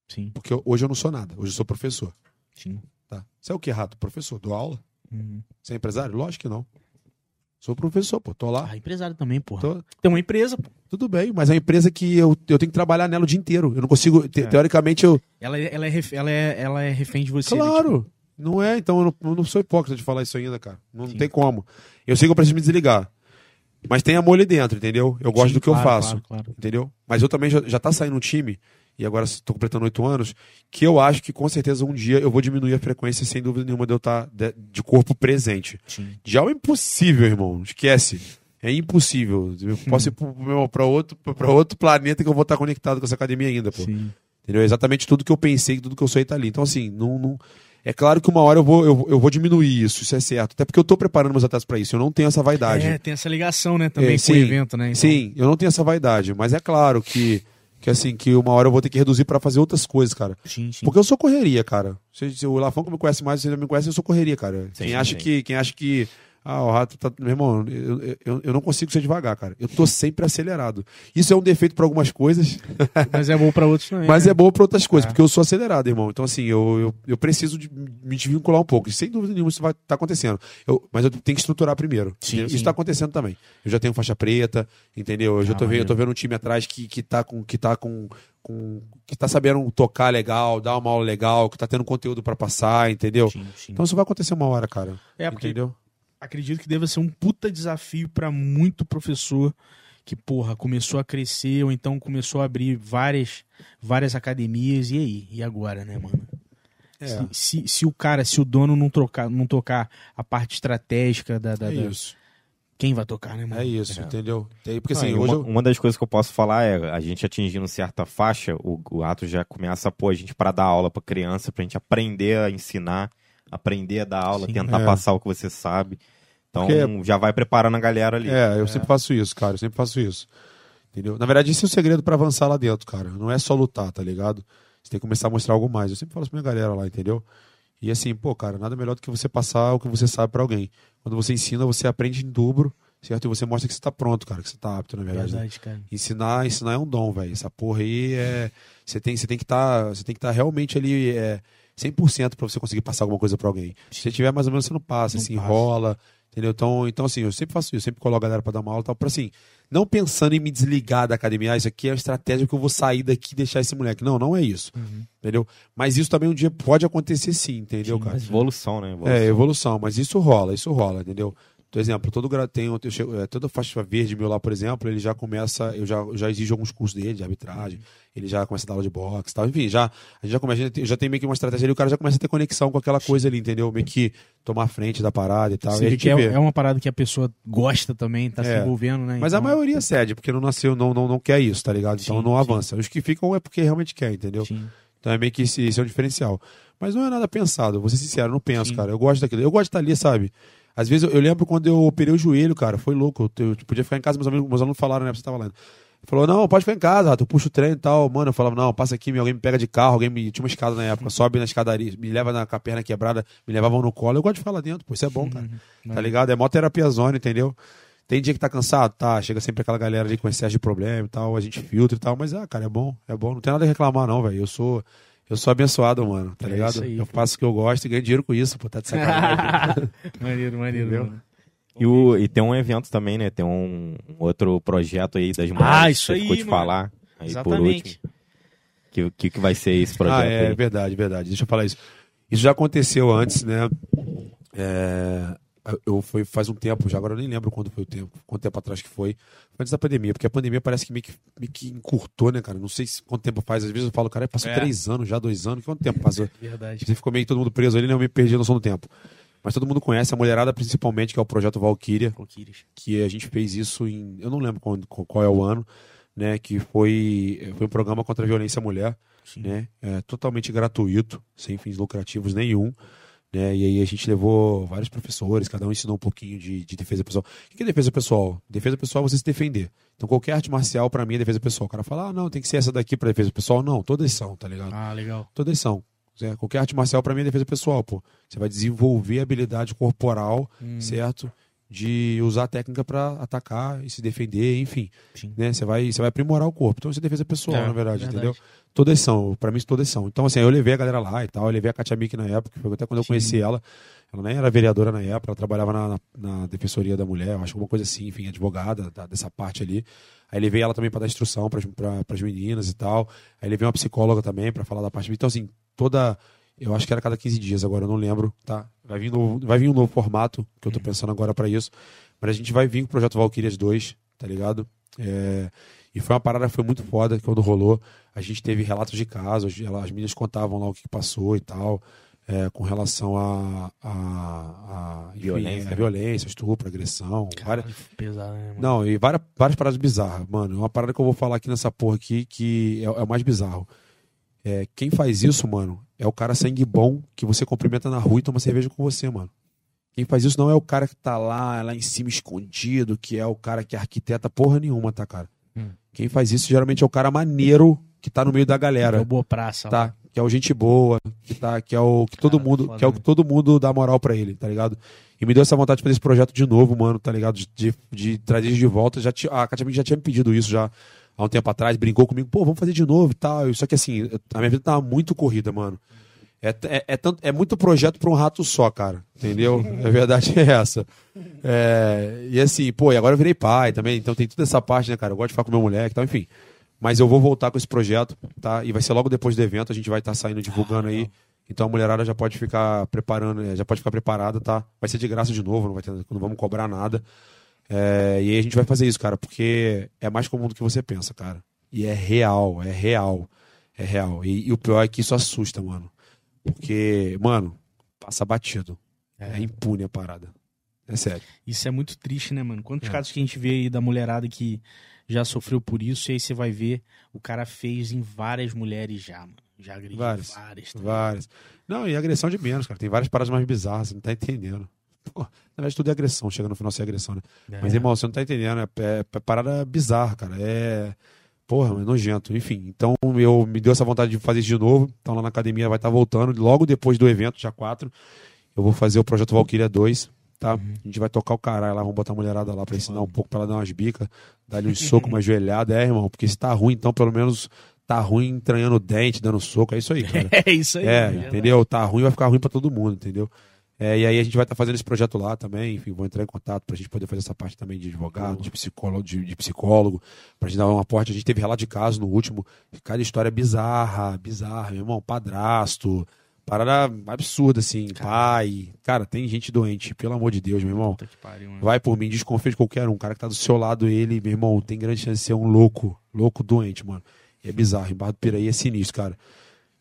Sim, Porque eu- hoje eu não sou nada. Hoje eu sou professor. sim. Tá? Você é o que, rato? Professor? Dou aula? Uhum. Você é empresário? Lógico que não. Sou professor, pô. Tô lá. Ah, empresário também, porra. Tô- Tem uma empresa, pô. Tudo bem, mas é uma empresa que eu, eu tenho que trabalhar nela o dia inteiro. Eu não consigo. te- É. Teoricamente, eu. Ela, ela, é, ref- ela, é, ela é refém de você. né? Claro. Não é, então eu não, eu não sou hipócrita de falar isso ainda, cara. Não Sim. tem como. Eu sei que eu preciso me desligar. Mas tem amor ali dentro, entendeu? Eu gosto Sim, do que eu claro, faço. claro, claro. Entendeu? Mas eu também já, já tá saindo um time, e agora estou completando oito anos, que eu acho que com certeza um dia eu vou diminuir a frequência, sem dúvida nenhuma, de eu estar de, de corpo presente. Sim. Já é impossível, irmão. Esquece. É impossível. Eu posso ir para outro, pra outro planeta que eu vou estar conectado com essa academia ainda, pô. Sim. Entendeu? É Exatamente tudo que eu pensei, tudo que eu sou tá ali. Então, assim, não, não- é claro que uma hora eu vou, eu, eu vou diminuir isso, isso é certo. Até porque eu tô preparando meus atletas para isso. Eu não tenho essa vaidade. É, tem essa ligação, né, também É, com sim, o evento, né? Então, Sim, eu não tenho essa vaidade. Mas é claro que, que assim, que uma hora eu vou ter que reduzir para fazer outras coisas, cara. Sim, sim. Porque eu sou correria, cara. Se, se o Lafão que me conhece mais, você já me conhece, eu sou correria, cara. Sim, quem, acha. Que, quem acha que. Ah, o rato tá. Meu irmão, eu, eu, eu não consigo ser devagar, cara. Eu tô sempre acelerado. Isso é um defeito para algumas coisas, (laughs) Mas é bom pra outros também. mas né? é bom para outras coisas, É. porque eu sou acelerado, irmão. Então, assim, eu, eu, eu preciso de me desvincular um pouco. Sem dúvida nenhuma isso vai estar acontecendo. Eu, mas eu tenho que estruturar primeiro. Sim, entendeu? sim. Isso tá acontecendo também. Eu já tenho faixa preta, entendeu? Eu já Ah, tô vendo, eu tô vendo um time atrás que, que tá com. Que tá com com, que tá sabendo tocar legal, dar uma aula legal, que tá tendo conteúdo para passar, entendeu? Sim, sim. Então isso vai acontecer uma hora, cara. É, porque Entendeu? Acredito que deva ser um puta desafio pra muito professor que, porra, começou a crescer ou então começou a abrir várias, várias academias. E aí? E agora, né, mano? É, Se, se, se o cara, se o dono não, trocar, não tocar a parte estratégica da. da- é da- isso. Quem vai tocar, né, mano? É isso, entendeu? Tem- Porque assim, hoje uma, eu... uma das coisas que eu posso falar é, a gente atingindo certa faixa, o, o ato já começa a pôr a gente para dar aula para criança, pra gente aprender a ensinar, aprender a dar aula, Sim, tentar é. passar o que você sabe. Então Porque- já vai preparando a galera ali. É, eu sempre faço isso, cara. Eu sempre faço isso. Entendeu? Na verdade, esse é o segredo pra avançar lá dentro, cara. Não é só lutar, tá ligado? Você tem que começar a mostrar algo mais. Eu sempre falo isso pra minha galera lá, entendeu? E assim, pô, cara, nada melhor do que você passar o que você sabe pra alguém. Quando você ensina, você aprende em dobro, certo? E você mostra que você tá pronto, cara, que você tá apto, na verdade. né? Verdade, cara. Ensinar, ensinar é um dom, velho. Essa porra aí é. Você tem, você tem que estar. você tem que estar realmente ali. É, 100% pra você conseguir passar alguma coisa pra alguém. Se você tiver mais ou menos, você não passa, Não se passa. enrola. Entendeu? Então, então, assim, eu sempre faço isso, eu sempre coloco a galera pra dar uma aula e tal, pra assim, não pensando em me desligar da academia, ah, isso aqui é uma estratégia que eu vou sair daqui e deixar esse moleque. Não, não é isso. Uhum. Entendeu? Mas isso também um dia pode acontecer sim, entendeu, Sim, cara? Evolução, né? Evolução. É, evolução, mas isso rola, isso rola, entendeu? Por exemplo, todo tem, eu chego- é, toda faixa verde meu lá, por exemplo, ele já começa, eu já, eu já exijo alguns cursos dele de arbitragem, ele já começa a dar aula de boxe tal, enfim, já, a gente já começa, a gente já tem meio que uma estratégia ali, o cara já começa a ter conexão com aquela coisa ali, entendeu? Meio que tomar a frente da parada e tal, Você e a é, é uma parada que a pessoa gosta também, tá se É. envolvendo, né? Mas a Então, maioria cede, porque não nasceu, não, não, não quer isso, tá ligado? Então Sim, não sim. avança. Os que ficam é porque realmente quer, entendeu? Sim. Então é meio que esse, esse é um diferencial. Mas não é nada pensado, vou ser sincero, não penso, Sim. cara. Eu gosto daquilo. Eu gosto de estar ali, sabe? Às vezes eu, eu lembro quando eu operei o joelho, cara, foi louco. Eu, eu podia ficar em casa, meus, amigos, meus alunos falaram, né? Você tava lá. Falou, não, pode ficar em casa, Rato, eu puxo o treino e tal. Mano, eu falava, não, passa aqui, alguém me pega de carro, alguém me. Tinha uma escada na época, sobe na escadaria, me leva na, com a perna quebrada, me levavam no colo. Eu gosto de lá dentro, pô, isso é bom, cara. Tá ligado? É mó terapia zona, entendeu? Tem dia que tá cansado? Tá, chega sempre aquela galera ali com excesso de problema e tal, a gente filtra e tal, mas ah, cara, é bom, é bom. Não tem nada a reclamar, não, velho. Eu sou. Eu sou abençoado, mano, tá É ligado? aí, eu pô. faço o que eu gosto e ganho dinheiro com isso, pô, tá de sacanagem. (laughs) maneiro, maneiro. Entendeu? mano. E, o, e tem um evento também, né? Tem um, um outro projeto aí das mulheres. Ah, que isso você aí, ficou de mano. falar. Aí por Exatamente. último. Que, que, que vai ser esse projeto ah, é aí? verdade, verdade. Deixa eu falar isso. Isso já aconteceu antes, né? É, eu foi faz um tempo, já agora eu nem lembro quando foi o tempo, quanto tempo atrás que foi. Foi antes da pandemia, porque a pandemia parece que meio que, meio que encurtou, né, cara? Não sei se, quanto tempo faz. Às vezes eu falo, cara, passou É. três anos, já dois anos. Quanto tempo passou? Verdade. Você ficou meio que todo mundo preso ali, né? Eu me perdi a noção do tempo. Mas todo mundo conhece a mulherada, principalmente, que é o projeto Valkyria, Valkyries. que a gente fez isso em. Eu não lembro quando- qual é o ano, né? Que foi, foi um programa contra a violência à mulher, Sim. né? É, totalmente gratuito, sem fins lucrativos nenhum. Né? E aí a gente levou vários professores, cada um ensinou um pouquinho de, de defesa pessoal. O que é defesa pessoal? Defesa pessoal é você se defender. Então qualquer arte marcial, pra mim, é defesa pessoal. O cara fala, ah, não, tem que ser essa daqui pra defesa pessoal. Não, todas são, tá ligado? Ah, legal. Todas são. Qualquer arte marcial pra mim é defesa pessoal, pô. Você vai desenvolver a habilidade corporal, Hum. certo? De usar a técnica pra atacar e se defender, enfim. Sim. Né? Você vai, você vai aprimorar o corpo. Então isso é defesa pessoal, É, na verdade, verdade. entendeu? Todas são, pra mim todas são. Então, assim, eu levei a galera lá e tal, eu levei a Katia Mick na época, foi até quando eu Sim. conheci ela. Ela nem era vereadora na época, ela trabalhava na, na, na Defensoria da Mulher, eu acho alguma coisa assim, enfim, advogada da- dessa parte ali. Aí levei ela também para dar instrução para as meninas e tal. Aí levei uma psicóloga também para falar da parte. Então, assim, toda. Eu acho que era cada 15 dias, agora eu não lembro, tá? Vai vir, novo, vai vir um novo formato, que eu tô pensando agora pra isso. Mas a gente vai vir com o projeto Valkyrias 2, tá ligado? É, e foi uma parada que foi muito foda quando rolou. A gente teve relatos de casos, as meninas contavam lá o que passou e tal, é, com relação a, a, a enfim, Violência, a né? violência, estupro, agressão, várias, Pesado, né, mano? não, e várias, várias paradas bizarras, mano. Uma parada que eu vou falar aqui nessa porra aqui que é, é o mais bizarro. É, quem faz isso, mano, é o cara sangue bom que você cumprimenta na rua e toma cerveja com você, mano. Quem faz isso não é o cara que tá lá, lá em cima escondido, que é o cara que arquiteta porra nenhuma, tá, cara? Hum. Quem faz isso geralmente é o cara maneiro que tá no meio da É galera o Boa Praça. tá? Que é o gente boa, que tá, que é o que todo Cara, mundo, foda, que é o que né? todo mundo dá moral pra ele, tá ligado? E me deu essa vontade de fazer esse projeto de novo, mano, tá ligado? De, de, de trazer de volta. Já a Katia já tinha me pedido isso já há um tempo atrás, brincou comigo, pô, vamos fazer de novo e tal. Só que assim, a minha vida tava muito corrida, mano. É, é, é, tanto, é muito projeto pra um rato só, cara. Entendeu? (laughs) A verdade é essa. É, e assim, pô, e agora eu virei pai também, então tem toda essa parte, né, cara? Eu gosto de ficar com meu moleque e tal, enfim. Mas eu vou voltar com esse projeto, tá? E vai ser logo depois do evento, a gente vai estar saindo divulgando aí. Então a mulherada já pode ficar preparando, eh, já pode ficar preparada, tá? Vai ser de graça de novo, não, vai ter, não vamos cobrar nada. É, e aí a gente vai fazer isso, cara, porque é mais comum do que você pensa, cara. E é real, é real. É real. E, e o pior é que isso assusta, mano. Porque, mano, passa batido. É, impune a parada. É sério. Isso é muito triste, né, mano? Quantos É. casos que a gente vê aí da mulherada que já sofreu por isso, e aí você vai ver, o cara fez em várias mulheres já, mano. Já agrediu Várias. várias. tá Várias. Não, e agressão de menos, cara. Tem várias paradas mais bizarras, você não tá entendendo. Na verdade, tudo é agressão, chega no final sem agressão, né? ligado? Mas, irmão, você não tá entendendo. É, é, é parada bizarra, cara. É. Porra, é nojento. Enfim, então eu me deu essa vontade de fazer isso de novo. Então lá na academia vai estar voltando. Logo depois do evento, dia 4, eu vou fazer o projeto Valkyria 2. Tá? A gente vai tocar o caralho lá, vamos botar a mulherada lá pra ensinar um pouco, pra ela dar umas bicas, dar-lhe um soco, uma (laughs) joelhada. É, irmão, porque se tá ruim, então pelo menos tá ruim entranhando o dente, dando soco. É isso aí, cara. (laughs) É isso aí. É, mano. entendeu? Tá ruim, vai ficar ruim pra todo mundo, entendeu? É, e aí a gente vai estar fazendo esse projeto lá também, enfim, vou entrar em contato pra gente poder fazer essa parte também de advogado, de psicólogo, de, de psicólogo, pra gente dar um aporte. A gente teve relato de caso no último, cada história bizarra, bizarra, meu irmão, padrasto, parada absurda, assim, pai. Cara, tem gente doente, pelo amor de Deus, meu irmão. Pariu. Vai por mim, desconfia de qualquer um. O cara que tá do seu lado, ele, meu irmão, tem grande chance de ser um louco, louco doente, mano. E é bizarro, em Barra do Piraí é sinistro, cara.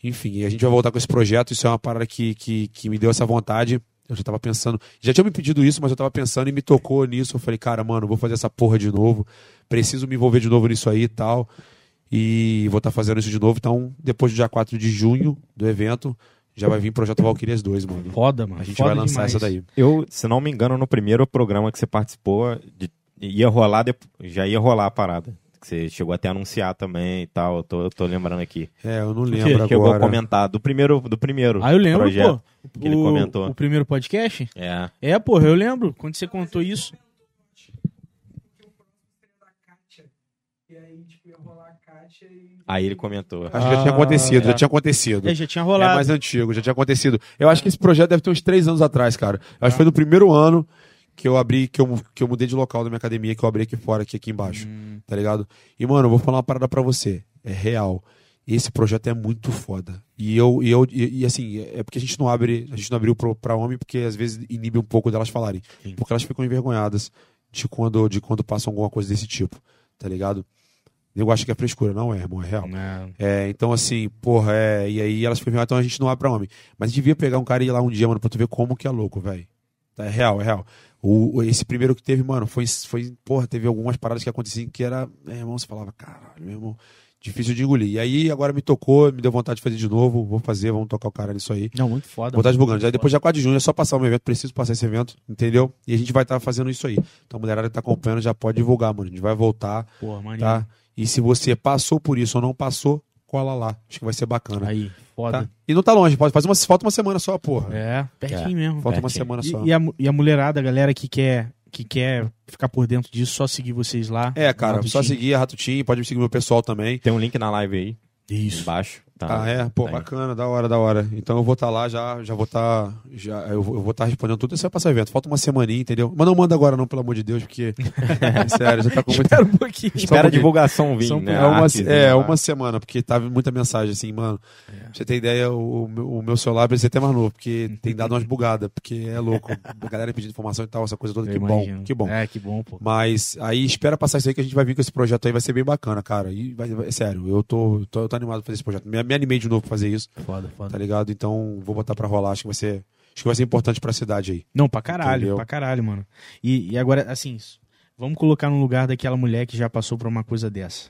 Enfim, e a gente vai voltar com esse projeto. Isso é uma parada que, que, que me deu essa vontade. Eu já tava pensando. Já tinha me pedido isso, mas eu tava pensando e me tocou nisso. Eu falei, cara, mano, vou fazer essa porra de novo. Preciso me envolver de novo nisso aí e tal. E vou estar fazendo isso de novo. Então, depois do dia 4 de junho do evento, já vai vir Projeto Valkyrias 2, mano. Foda, mano. A gente Foda vai lançar demais. essa daí. Eu, se não me engano, no primeiro programa que você participou, de- ia rolar, já ia rolar a parada. Que você chegou até a anunciar também e tal. Eu tô, eu tô lembrando aqui. É, eu não (laughs) lembro chegou agora. a comentar do primeiro, do primeiro Ah, eu lembro, projeto. pô. que ele o, comentou. O primeiro podcast? É. É, porra, eu lembro. Quando você contou isso. E aí, tipo, ia rolar a Kátia e. Aí ele comentou. Acho que já tinha Ah, acontecido, é. já tinha acontecido. É, já tinha É rolado. mais antigo, já tinha acontecido. Eu acho que esse projeto deve ter uns três anos atrás, cara. Eu acho que foi no primeiro ano que eu abri, que eu, que eu mudei de local da minha academia, que eu abri aqui fora, aqui, aqui embaixo. Hum. Tá ligado? E, mano, eu vou falar uma parada pra você. É real. Esse projeto é muito foda. E eu, e eu e, e, assim, é porque a gente não abre, a gente não abriu pra homem porque às vezes inibe um pouco delas falarem. Sim. Porque elas ficam envergonhadas de quando, de quando passam alguma coisa desse tipo. Tá ligado? Eu acho que é frescura, não é, irmão, é real. É. É, então assim, porra, é, e aí elas ficam, então a gente não abre pra homem. Mas devia pegar um cara e ir lá um dia, mano, pra tu ver como que é louco, velho. É real, é real. O, esse primeiro que teve, mano, foi, foi, porra, teve algumas paradas que aconteciam que era, meu irmão, você falava, caralho, meu irmão, difícil de engolir. E aí agora me tocou, me deu vontade de fazer de novo, vou fazer, vamos tocar o cara nisso aí. Não, muito foda. Vou estar mano. divulgando. Já depois já 4 de junho é só passar o meu evento, preciso passar esse evento, entendeu? E a gente vai estar fazendo isso aí. Então a mulherada que tá acompanhando já pode divulgar, mano. A gente vai voltar, Porra, tá? E se você passou por isso ou não passou, cola lá. Acho que vai ser bacana. Aí, foda. Tá? E não tá longe, pode fazer uma, falta uma semana só, porra. É, pertinho É. mesmo. Falta uma pertinho. semana só. E, e a, e a mulherada, a galera que quer, que quer ficar por dentro disso, só seguir vocês lá. É, cara, só seguir a Ratutim, pode seguir meu pessoal também. Tem um link na live aí, Isso. embaixo. Tá. Ah, é? Pô, Tá. bacana, da hora, da hora. Então eu vou estar lá, já, já vou estar. já, eu vou, eu vou estar respondendo tudo. Isso vai passar o evento. Falta uma semaninha, entendeu? Mas não manda agora, não, pelo amor de Deus, porque. é (laughs) sério, já tá com muito. Espera um pouquinho. Espera a pouquinho. divulgação vir, um né? É uma, Artezinha é, lá. uma semana, porque tava muita mensagem assim, mano. Pra você ter ideia, o, o meu- celular precisa até mais novo, porque tem dado umas bugadas, porque é louco. A galera pedindo informação e tal, essa coisa toda. Eu Que imagino. bom, que bom. É, que bom, pô. Mas aí espera passar isso aí que a gente vai vir com esse projeto aí, vai ser bem bacana, cara. E vai, vai- sério, eu tô, tô, eu tô animado pra fazer esse projeto. Me, me animei de novo pra fazer isso, Foda, foda. tá ligado? Então vou botar pra rolar, acho que vai ser. Acho que vai ser importante pra cidade aí. Não, pra caralho, Entendeu? pra caralho, mano. E, e agora, assim, vamos colocar no lugar daquela mulher que já passou por uma coisa dessa.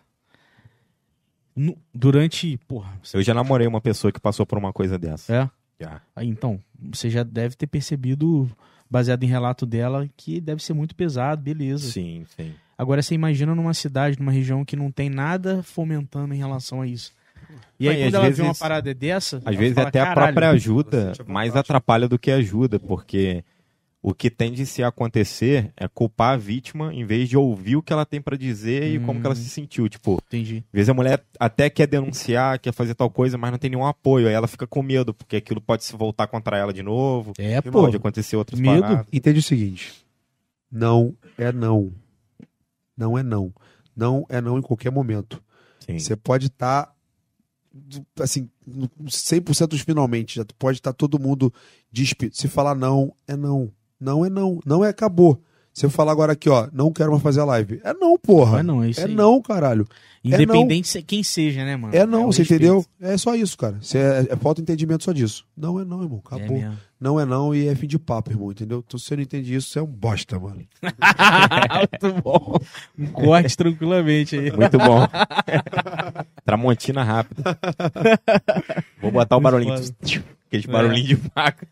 No- durante, porra, Eu já namorei uma pessoa que passou por uma coisa dessa. é? Já. Aí, então, você já deve ter percebido, baseado em relato dela, que deve ser muito pesado, beleza. Sim, sim. Agora você imagina numa cidade, numa região que não tem nada fomentando em relação a isso. E aí, quando às ela vezes- vê uma parada dessa. Às vezes fala, até a "Caralho, própria ajuda mais atrapalha do que ajuda, porque o que tende a se acontecer é culpar a vítima em vez de ouvir o que ela tem pra dizer e como que ela Hum. se sentiu. Tipo, Entendi. às vezes a mulher até quer denunciar, quer fazer tal coisa, mas não tem nenhum apoio. Aí ela fica com medo, porque aquilo pode se voltar contra ela de novo. É, pô, Pode acontecer outras medo. paradas. Entende o seguinte: não é não. Não é não. Não é não em qualquer momento. Sim. Você pode estar, assim, no 100% dos finalmente. Já pode estar todo mundo despido. Se falar não, é não. Não é não. Não é acabou. Se eu falar agora aqui, ó, não quero mais fazer a live. É não, porra. Não é não, é isso É aí. não, caralho. Independente de quem seja, né, mano? É não, o você respeito. entendeu? É só isso, cara. Você é, é falta de entendimento só disso. Não é não, irmão. É Acabou. mesmo. não é não e é fim de papo, irmão, entendeu? Então se você não entende isso, você é um bosta, mano. (laughs) Muito bom. (laughs) Um corte tranquilamente aí. Muito bom. (laughs) Tramontina rápida. (laughs) Vou botar o Muito barulhinho. Aqueles É. barulhinhos de vaca.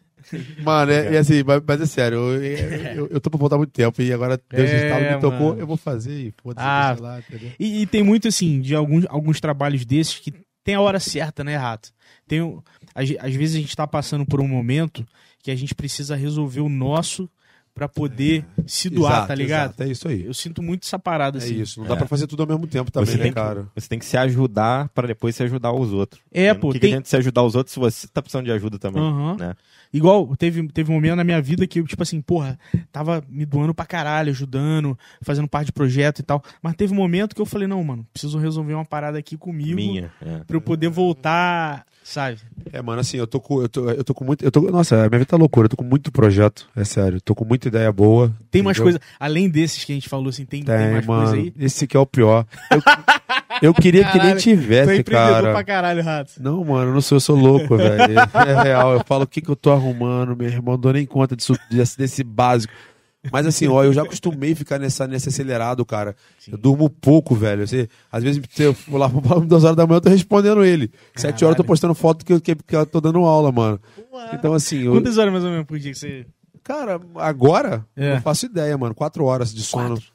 Mano, é, é assim, mas, mas é sério, eu, eu, (laughs) eu tô pra voltar há muito tempo e agora Deus É, estalo me tocou, mano. eu vou fazer e foda-se, Ah. lá, entendeu? E, e tem muito, assim, de alguns, alguns trabalhos desses que tem a hora certa, né, Rato? Tem, às, às vezes a gente tá passando por um momento que a gente precisa resolver o nosso pra poder se doar, Exato, tá ligado? exato, é isso aí. Eu sinto muito essa parada, É assim. isso, não dá pra fazer tudo ao mesmo tempo também, Você né, tem que- cara? Você tem que se ajudar pra depois se ajudar os outros. É, pô, que, que tem... adianta se ajudar os outros se você tá precisando de ajuda também? Aham. né? Igual, teve, teve um momento na minha vida que eu, tipo assim, porra, tava me doando pra caralho, ajudando, fazendo parte de projeto e tal. Mas teve um momento que eu falei, não, mano, preciso resolver uma parada aqui comigo Minha. é. pra eu poder voltar, sabe? É, mano, assim, eu tô com, eu tô, eu tô com muito, eu tô, nossa, minha vida tá loucura, eu tô com muito projeto, é sério, tô com muita ideia boa. Tem mais entendeu? coisas, além desses que a gente falou, assim, tem, tem Tem, mais coisa mano, aí. esse que é o pior. Eu, (laughs) eu queria que nem Caralho, Tu é tivesse, cara. pra caralho, Rato. Não, mano, eu não sou, eu sou louco, velho. É real. Eu falo o que, que eu tô arrumando, meu irmão. Não dou nem conta disso, desse, desse básico. Mas assim, ó, eu já acostumei ficar nessa, nesse acelerado, cara. Eu durmo pouco, velho. Você, às vezes, eu for lá pra duas horas da manhã, eu tô respondendo ele. Sete horas eu tô postando foto que eu, que, que eu tô dando aula, mano. Então, assim, eu, Quantas horas mais ou menos por dia que você. cara, agora, É. não faço ideia, mano. Quatro horas de sono Quatro?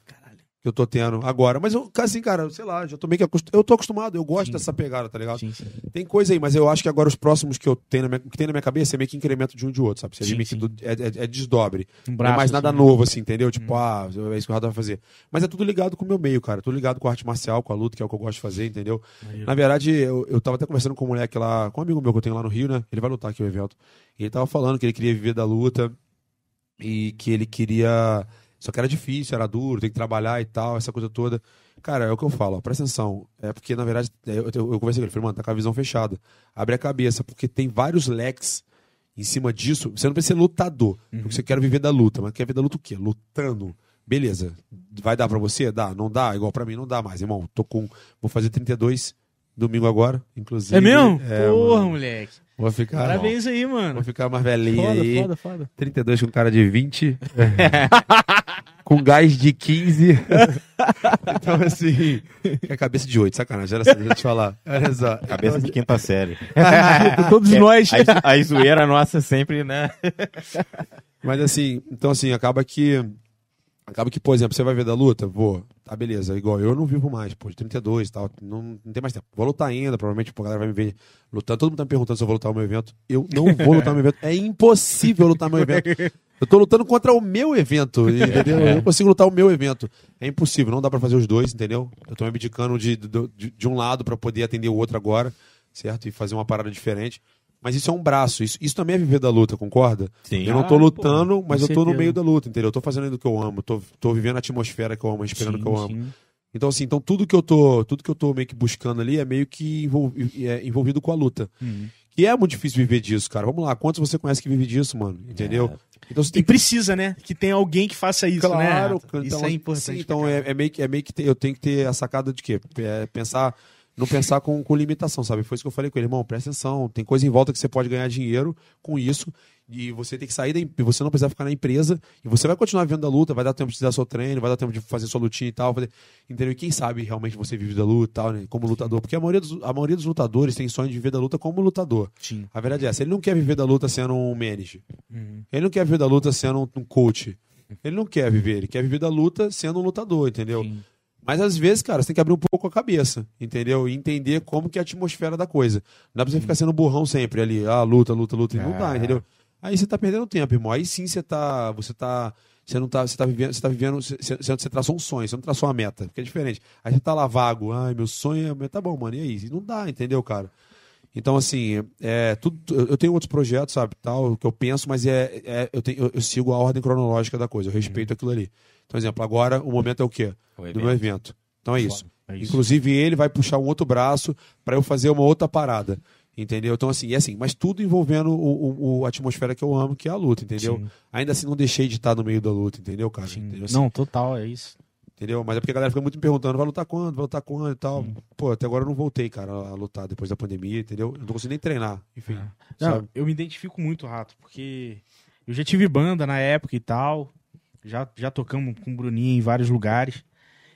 Que eu tô tendo agora. Mas eu, assim, cara, sei lá, já tô meio que acostumado. Eu tô acostumado, eu gosto Sim. dessa pegada, tá ligado? Sim, sim. Tem coisa aí, mas eu acho que agora os próximos que eu tenho na minha, que tem na minha cabeça é meio que incremento de um de outro, sabe? Seria meio que do- é, é- é desdobre. Um não braço, é mais nada assim, novo, assim, entendeu? Tipo, ah, é isso que o Rato vai fazer. Mas é tudo ligado com o meu meio, cara. Tudo ligado com a arte marcial, com a luta, que é o que eu gosto de fazer, entendeu? Maneiro. Na verdade, eu, eu tava até conversando com um moleque lá, com um amigo meu que eu tenho lá no Rio, né? Ele vai lutar aqui no evento. E ele tava falando que ele queria viver da luta e que ele queria. Só que era difícil, era duro, tem que trabalhar e tal, essa coisa toda. Cara, é o que eu falo, ó, presta atenção. É porque, na verdade, é, eu, eu, eu conversei com ele, falei, mano, tá com a visão fechada. Abre a cabeça, porque tem vários leques em cima disso. Você não precisa ser lutador, porque você quer viver da luta, mas quer viver da luta o quê? Lutando. Beleza. Vai dar pra você? Dá. Não dá? Igual pra mim, não dá mais, irmão. Tô com. Vou fazer 32 domingo agora, inclusive. É mesmo? É, Porra, mano. moleque. Vou ficar. Parabéns aí, mano. Vou ficar mais velhinho Foda, aí. foda, foda. 32 com cara de 20. (laughs) com gás de 15. (laughs) então, assim. É cabeça de 8, sacanagem. Era assim, deixa eu te falar. Olha só. Cabeça de quinta série. Todos nós. A, a zoeira nossa sempre, né? Mas assim, então assim, acaba que. Acaba que, por exemplo, você vai ver da luta, vou, tá beleza, igual eu não vivo mais, pô, de 32 e tal, não, não tem mais tempo. Vou lutar ainda, provavelmente pô, a galera vai me ver lutando. Todo mundo tá me perguntando se eu vou lutar no meu evento. Eu não vou lutar no meu evento. É impossível lutar no meu evento. Eu tô lutando contra o meu evento, (laughs) entendeu? Eu não consigo lutar o meu evento. É impossível, não dá pra fazer os dois, entendeu? Eu tô me abdicando de, de, de, um lado pra poder atender o outro agora. certo? E fazer uma parada diferente. Mas isso é um braço, isso, isso também é viver da luta, concorda? Sim. Eu não tô Ah, lutando, pô, mas eu tô no meio da luta, entendeu? Eu tô fazendo o que eu amo, tô, tô vivendo a atmosfera que eu amo, respirando o que eu amo. Sim. Então, assim, então tudo que eu tô, tudo que eu tô meio que buscando ali é meio que envol- é envolvido com a luta. Uhum. E é muito difícil viver disso, cara. Vamos lá, quantos você conhece que vive disso, mano? Entendeu? Então você E tem que precisa, né? Que tem alguém que faça isso, né? Claro, Renato? então, isso é importante. sim, então é, é meio que, é meio que eu tenho que ter a sacada de quê? É pensar, não pensar com, com limitação, sabe? Foi isso que eu falei com ele, irmão, presta atenção, tem coisa em volta que você pode ganhar dinheiro com isso, e você tem que sair da, você não precisa ficar na empresa, e você vai continuar vendo a luta, vai dar tempo de dar seu treino, vai dar tempo de fazer sua lutinha e tal, fazer, entendeu? E quem sabe realmente você vive da luta e tal, né? Como lutador, porque a maioria dos, a maioria dos lutadores tem sonho de viver da luta como lutador. Sim. A verdade é essa, ele não quer viver da luta sendo um manager. Uhum. Ele não quer viver da luta sendo um- coach. Ele não quer viver, ele quer viver da luta sendo um lutador, entendeu? Sim. Mas às vezes, cara, você tem que abrir um pouco a cabeça, entendeu? E entender como que é a atmosfera da coisa. Não dá pra você ficar sendo burrão sempre ali, ah, luta, luta, luta, e não dá, É. entendeu? Aí você tá perdendo tempo, irmão. Aí sim você tá, você tá, você não tá, você tá vivendo, você tá vivendo, você, você, você traçou um sonho, você não traçou uma meta, porque é diferente. Aí você tá lá vago, ai, meu sonho é, tá bom, mano, e aí? E não dá, entendeu, cara? Então, assim, é, tudo, eu tenho outros projetos, sabe, tal, que eu penso, mas é, é- eu, tenho, eu, eu sigo a ordem cronológica da coisa, eu respeito aquilo ali. Então, exemplo, agora o momento é o quê? O Do meu evento. Então é isso. É isso. Inclusive, ele vai puxar um outro braço para eu fazer uma outra parada. Entendeu? Então, assim, é assim, mas tudo envolvendo o, o- a atmosfera que eu amo, que é a luta, entendeu? Sim. Ainda assim, não deixei de estar no meio da luta, entendeu, cara? Entendeu? Assim, Não, total, é isso. entendeu? Mas é porque a galera fica muito me perguntando, vai lutar quando? Vai lutar quando e tal. Hum. Pô, até agora eu não voltei, cara, a lutar depois da pandemia, entendeu? Eu não consigo nem treinar, enfim. Não, sabe? eu me identifico muito, Rato, porque eu já tive banda na época e tal. Já, já tocamos com o Bruninho em vários lugares.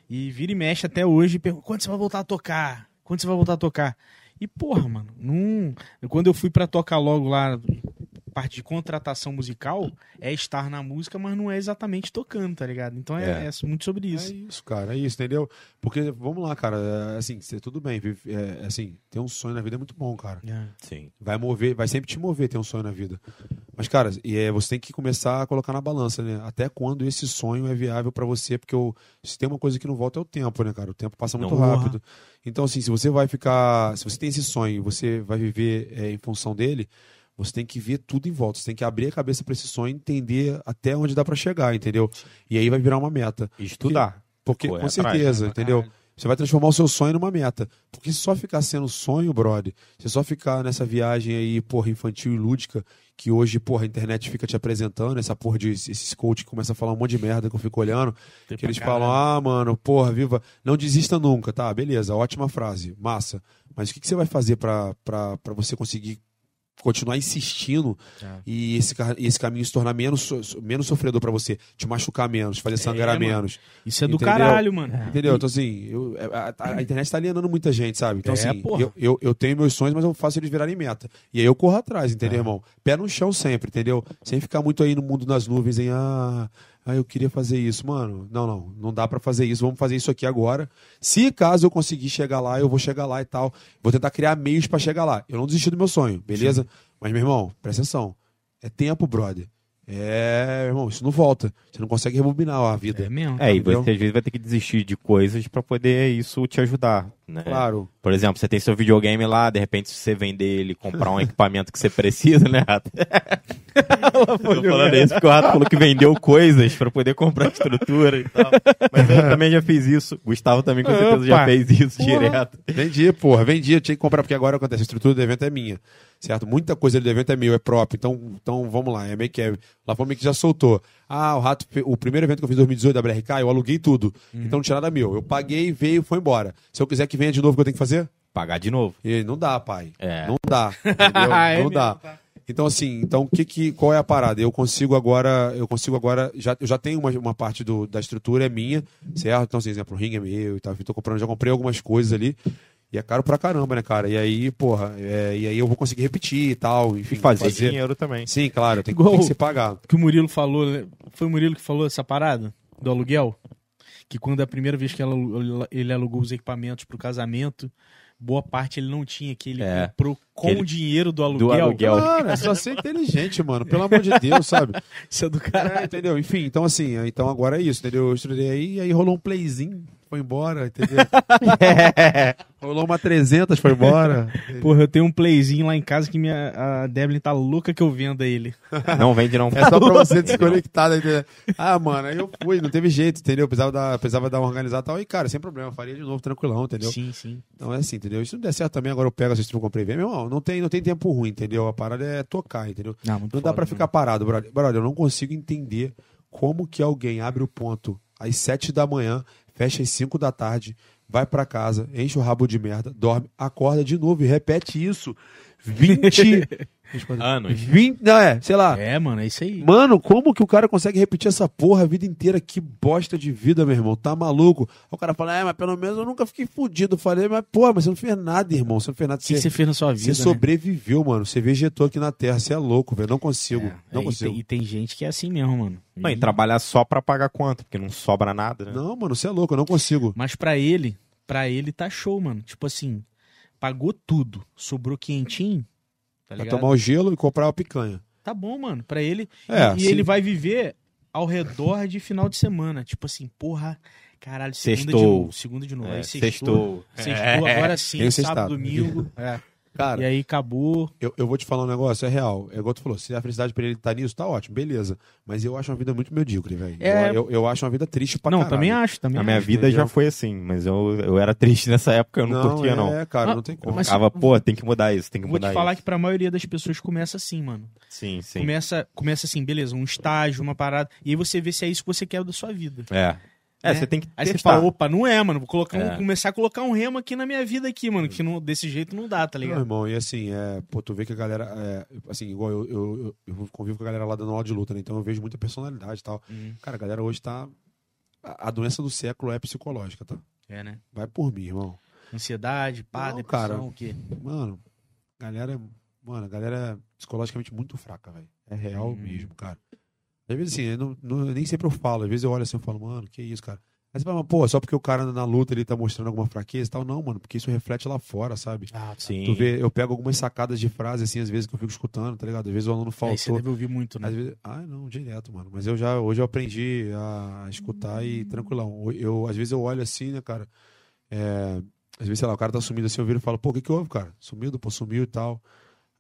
E vira e mexe até hoje. Pergunta, quando você vai voltar a tocar? Quando você vai voltar a tocar? E, porra, mano, não... quando eu fui pra tocar logo lá, parte de contratação musical, é estar na música, mas não é exatamente tocando, tá ligado? Então é, É. é muito sobre É isso. isso, cara, é isso, entendeu? Porque, vamos lá, cara, é, assim, cê- tudo bem, vive- é, assim, ter um sonho na vida é muito bom, cara. É. Sim. vai mover, vai sempre te mover ter um sonho na vida. Mas, cara, e é, você tem que começar a colocar na balança, né? Até quando esse sonho é viável pra você, porque o, se tem uma coisa que não volta é o tempo, né, cara? O tempo passa muito Não. rápido. Então, assim, se você vai ficar. Se você tem esse sonho e você vai viver é, em função dele, você tem que ver tudo em volta. Você tem que abrir a cabeça pra esse sonho e entender até onde dá pra chegar, entendeu? E aí vai virar uma meta. Estudar. Porque, Correr com atrás, certeza, né, entendeu? caralho. Você vai transformar o seu sonho numa meta. Porque se só ficar sendo sonho, brother, se só ficar nessa viagem aí, porra, infantil e lúdica, que hoje, porra, a internet fica te apresentando, essa porra de esses coach que começa a falar um monte de merda que eu fico olhando, Tem que eles falam, ah, mano, porra, viva, não desista nunca, tá? Beleza, ótima frase, massa. Mas o que, que você vai fazer pra você conseguir continuar insistindo É. e esse, esse caminho se tornar menos, menos sofredor pra você, te machucar menos, fazer sangrar mano. menos. Isso é do Entendeu? caralho, mano. Entendeu? Então, assim, eu- a, a- a internet tá alienando muita gente, sabe? Então, É, assim, eu, eu, eu tenho meus sonhos, mas eu faço eles virarem meta. E aí eu corro atrás, entendeu, irmão? Pé no chão sempre, entendeu? Sem ficar muito aí no mundo das nuvens, em ah, ah, eu queria fazer isso. Mano, não, não, não dá pra fazer isso, vamos fazer isso aqui agora. Se caso eu conseguir chegar lá, eu vou chegar lá e tal. Vou tentar criar meios pra chegar lá. Eu não desisti do meu sonho, beleza? Mas, meu irmão, presta atenção. É tempo, brother. É, irmão, isso não volta. Você não consegue rebobinar a vida. É mesmo. É, e você às vezes vai ter que desistir de coisas pra poder isso te ajudar, né? Claro. Por exemplo, você tem seu videogame lá, de repente se você vender ele, comprar um (laughs) equipamento que você precisa, né, (laughs) Rato? Tô falando isso porque o Rato falou que vendeu coisas pra poder comprar estrutura e tal. Mas eu também já fiz isso. Gustavo também com certeza já Opa. fez isso Porra. direto. Vendi, porra, vendi, eu tinha que comprar, porque agora acontece, a estrutura do evento é minha, certo? Muita coisa do evento é meu, é próprio, então, então vamos lá, é meio que é, lá foi meio que já soltou. Ah, o Rato, o primeiro evento que eu fiz em 2018 da BRK, eu aluguei tudo, então não tinha nada meu, eu paguei, veio, foi embora. Se eu quiser que venha de novo, o que eu tenho que fazer? Pagar de novo. E não dá, pai, É. não dá? (laughs) É não mesmo, dá. tá? Então, assim, então, que que, qual é a parada? Eu consigo agora, eu consigo agora, já, eu já tenho uma, uma parte do, da estrutura, é minha, certo? Então, assim, exemplo, o ringue é meu e tal, eu tô comprando, já comprei algumas coisas ali, e é caro pra caramba, né, cara? E aí, porra, é, e aí eu vou conseguir repetir e tal, enfim. E fazer, dinheiro também. Sim, claro, tem, que- Igual- tem que se pagar. que o Murilo falou, né? foi o Murilo que falou essa parada do aluguel? Que quando a primeira vez que ela- ele alugou os equipamentos pro casamento, boa parte ele não tinha, que ele É. comprou com ele- o dinheiro do aluguel. aluguel. Cara, é só ser inteligente, mano, pelo amor de (laughs) Deus, sabe? Isso é do É, caralho. entendeu? Enfim, então assim, então agora é isso, entendeu? Eu estudei aí e aí rolou um playzinho. Foi embora, entendeu? (laughs) Rolou uma 300, foi embora. Porra, eu tenho um playzinho lá em casa que minha, a Devlin tá louca que eu venda ele. Não vende, não. É só pra você desconectar, né, entendeu? Ah, mano, aí eu fui, não teve jeito, entendeu? Precisava dar, precisava dar uma organizada e tal. E, cara, sem problema, faria de novo, tranquilão, entendeu? Sim, sim. Então é assim, entendeu? Se não der certo também, agora eu pego assistir, eu comprei vem, meu irmão, não tem, não tem tempo ruim, entendeu? A parada é tocar, entendeu? Não, muito Não dá foda, pra né? ficar parado, brother. Brother, eu não consigo entender como que alguém abre o ponto às 7 da manhã, fecha às 5 da tarde, vai pra casa, enche o rabo de merda, dorme, acorda de novo e repete isso. (laughs) 20 Anos. 20, não é, sei lá. É, mano, é isso aí. Mano, como que o cara consegue repetir essa porra a vida inteira? Que bosta de vida, meu irmão. Tá maluco? Aí o cara fala, é, mas pelo menos eu nunca fiquei fudido. Falei, mas porra, mas você não fez nada, irmão. Você não fez nada. O que, que você fez na sua vida? Você né? sobreviveu, mano. Você vegetou aqui na Terra. Você é louco, velho. Não consigo. É, não é, e consigo. tem- E tem gente que é assim mesmo, mano. Não, E- e trabalhar só pra pagar conta, porque não sobra nada, né? Não, mano, você é louco. Eu não consigo. Mas pra ele, pra ele tá show, mano. Tipo assim, pagou tudo, sobrou quentinho, tá Vai tomar o gelo e comprar a picanha. Tá bom, mano, pra ele. É, e sim. ele vai viver ao redor de final de semana. Tipo assim, porra, caralho, segunda de Sextou. novo, segunda de novo. É, aí sextou. sextou. Sextou, agora sim, sábado, domingo. (laughs) é. Cara, E aí acabou. eu, eu vou te falar um negócio, é real. É igual tu falou, se a felicidade pra ele tá nisso, tá ótimo, beleza. Mas eu acho uma vida muito medíocre, velho. É. Eu, eu, eu acho uma vida triste pra não, caralho. também acho, também A minha acho. vida já entendeu? foi assim, mas eu, eu era triste (laughs) nessa época, eu não, curtia, não. É, cara, Ah, não tem Eu como. mas- ficava, pô, tem que mudar isso, tem que Vou mudar te falar isso. que pra maioria das pessoas começa assim, mano. Sim, sim. Começa, começa assim, beleza, um estágio, uma parada. E aí você vê se é isso que você quer da sua vida. É. É, né? você tem que Aí você testar. fala, opa, não é, mano. Vou colocar um- É. começar a colocar um remo aqui na minha vida aqui, mano. Que não, desse jeito não dá, tá Não, ligado? irmão, e assim, é, pô, tu vê que a galera, é, assim, igual eu, eu, eu, eu convivo com a galera lá dando aula de luta, né? Então eu vejo muita personalidade e tal. Uhum. Cara, a galera hoje tá. A, a doença do século é psicológica, tá? É, né? Vai por mim, irmão. Ansiedade, pá, Não, depressão, cara. o quê? Mano, galera, mano, a galera é psicologicamente muito fraca, velho. É real Uhum. mesmo, cara. Às vezes, assim, eu não, não- nem sempre eu falo. Às vezes eu olho assim e falo, mano, que isso, cara. Aí você fala, mas, pô, só porque o cara na luta ele tá mostrando alguma fraqueza e tal. Não, mano, porque isso reflete lá fora, sabe? Ah, Sim. Tu vê, eu pego algumas sacadas de frase, assim, às vezes que eu fico escutando, tá ligado? Às vezes o aluno Aí você faltou. deve ouvir muito, né? Às vezes, ah, não, direto, mano. Mas eu já, hoje eu aprendi a escutar e tranquilão. Eu, às vezes eu olho assim, né, cara? É, às vezes, sei lá, o cara tá sumido assim, eu viro e falo, pô, o que que houve, cara? Sumido, pô, sumiu e tal.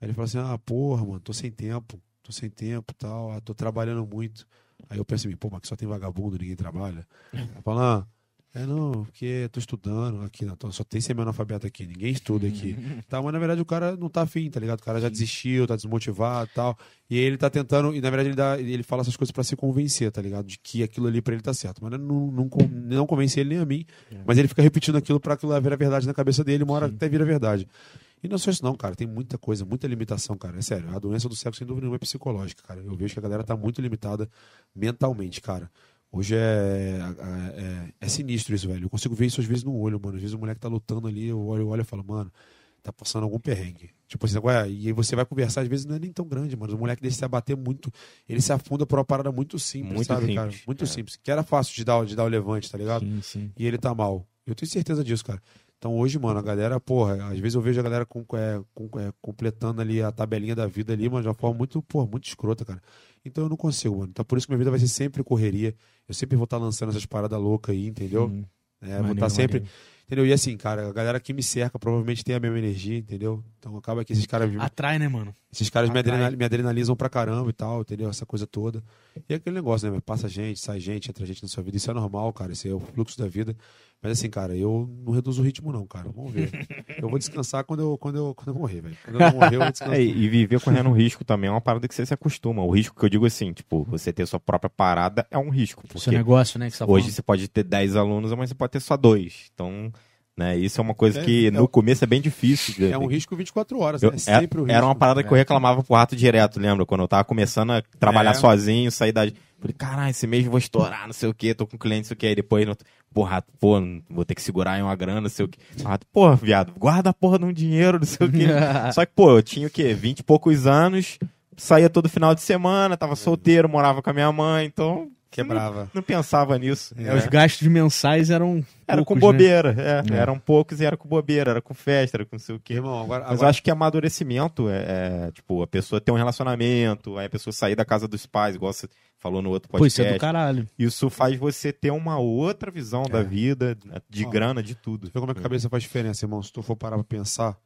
Aí ele fala assim, ah, porra, mano, tô sem tempo, tô sem tempo tal, ah, tô trabalhando muito. Aí eu mim, pô, mas que só tem vagabundo, ninguém trabalha. Aí fala, ah, é não, porque tô estudando aqui, não, tô- só tem semi-analfabeto aqui, ninguém estuda aqui. (laughs) tá, mas na verdade o cara não tá afim, tá ligado? O cara já desistiu, tá desmotivado tal. E ele tá tentando, e na verdade ele, dá, ele fala essas coisas pra se convencer, tá ligado? De que aquilo ali pra ele tá certo. Mas não, não, não convence ele nem a mim. Mas ele fica repetindo aquilo pra aquilo virar verdade na cabeça dele, uma hora até vira verdade. E não é só isso, não, cara. Tem muita coisa, muita limitação, cara. É sério. A doença do sexo, sem dúvida nenhuma, é psicológica, cara. Eu vejo que a galera tá muito limitada mentalmente, cara. Hoje é, é, é sinistro isso, velho. Eu consigo ver isso às vezes no olho, mano. Às vezes o moleque tá lutando ali, eu olho, eu olho e falo, mano, tá passando algum perrengue. Tipo assim, ué, e aí você vai conversar, às vezes não é nem tão grande, mano. O moleque deixa se abater muito. Ele se afunda por uma parada muito simples, Muito sabe, simples, cara? Muito é. simples. Que era fácil de dar, de dar o levante, tá ligado? Sim, sim. e ele tá mal. Eu tenho certeza disso, cara. Então hoje, mano, a galera, porra, às vezes eu vejo a galera com, é, com- é, completando ali a tabelinha da vida ali, mas de uma forma muito, porra, muito escrota, cara. Então eu não consigo, mano. Então por isso que minha vida vai ser sempre correria. Eu sempre vou estar lançando essas paradas loucas aí, entendeu? Sim. É, vou Maneiro, estar sempre. maneiro. Entendeu? E assim, cara, a galera que me cerca provavelmente tem a mesma energia, entendeu? Então acaba que esses caras. Atrai, né, mano? Esses caras me, adrenal- me adrenalizam pra caramba e tal, entendeu? Essa coisa toda. E é aquele negócio, né? Passa gente, sai gente, entra gente na sua vida. Isso é normal, cara. Isso é o fluxo da vida. Mas assim, cara, eu não reduzo o ritmo, não, cara. Vamos ver. Eu vou descansar quando eu, quando eu, quando eu morrer, velho. Quando eu não morrer, eu vou descansar. (laughs) É, e viver correndo risco também é uma parada que você se acostuma. O risco que eu digo assim, tipo, você ter sua própria parada é um risco. Seu negócio, né? Que você tá hoje você pode ter 10 alunos, mas você pode ter só dois. Então, né, isso é uma coisa É, que é no começo é bem difícil. de- É um risco 24 horas, Eu- né? É era, sempre o risco. era uma parada que eu reclamava pro rato direto, lembra? Quando eu tava começando a trabalhar É. sozinho, sair da. Falei, caralho, esse mês eu vou estourar, não sei o quê, tô com cliente, não sei o quê. Aí depois, não... rato, pô, vou ter que segurar aí uma grana, não sei o quê. Rato, pô, viado, guarda a porra de um dinheiro, não sei o quê. (laughs) Só que, pô, eu tinha o quê? 20 e poucos anos, saía todo final de semana, tava solteiro, morava com a minha mãe, então Quebrava. Não pensava nisso. É, Os gastos mensais eram. Era com poucos, né? bobeira, é, É. Eram poucos e era com bobeira, era com festa, era com não sei o quê. Irmão, agora, Mas eu agora acho que amadurecimento é, é, tipo, a pessoa ter um relacionamento, aí a pessoa sair da casa dos pais, igual você falou no outro podcast. isso é do caralho. Isso faz você ter uma outra visão da É. vida, de Ó, grana, de tudo. Vê como é que a cabeça faz diferença, irmão. Se tu for parar pra pensar,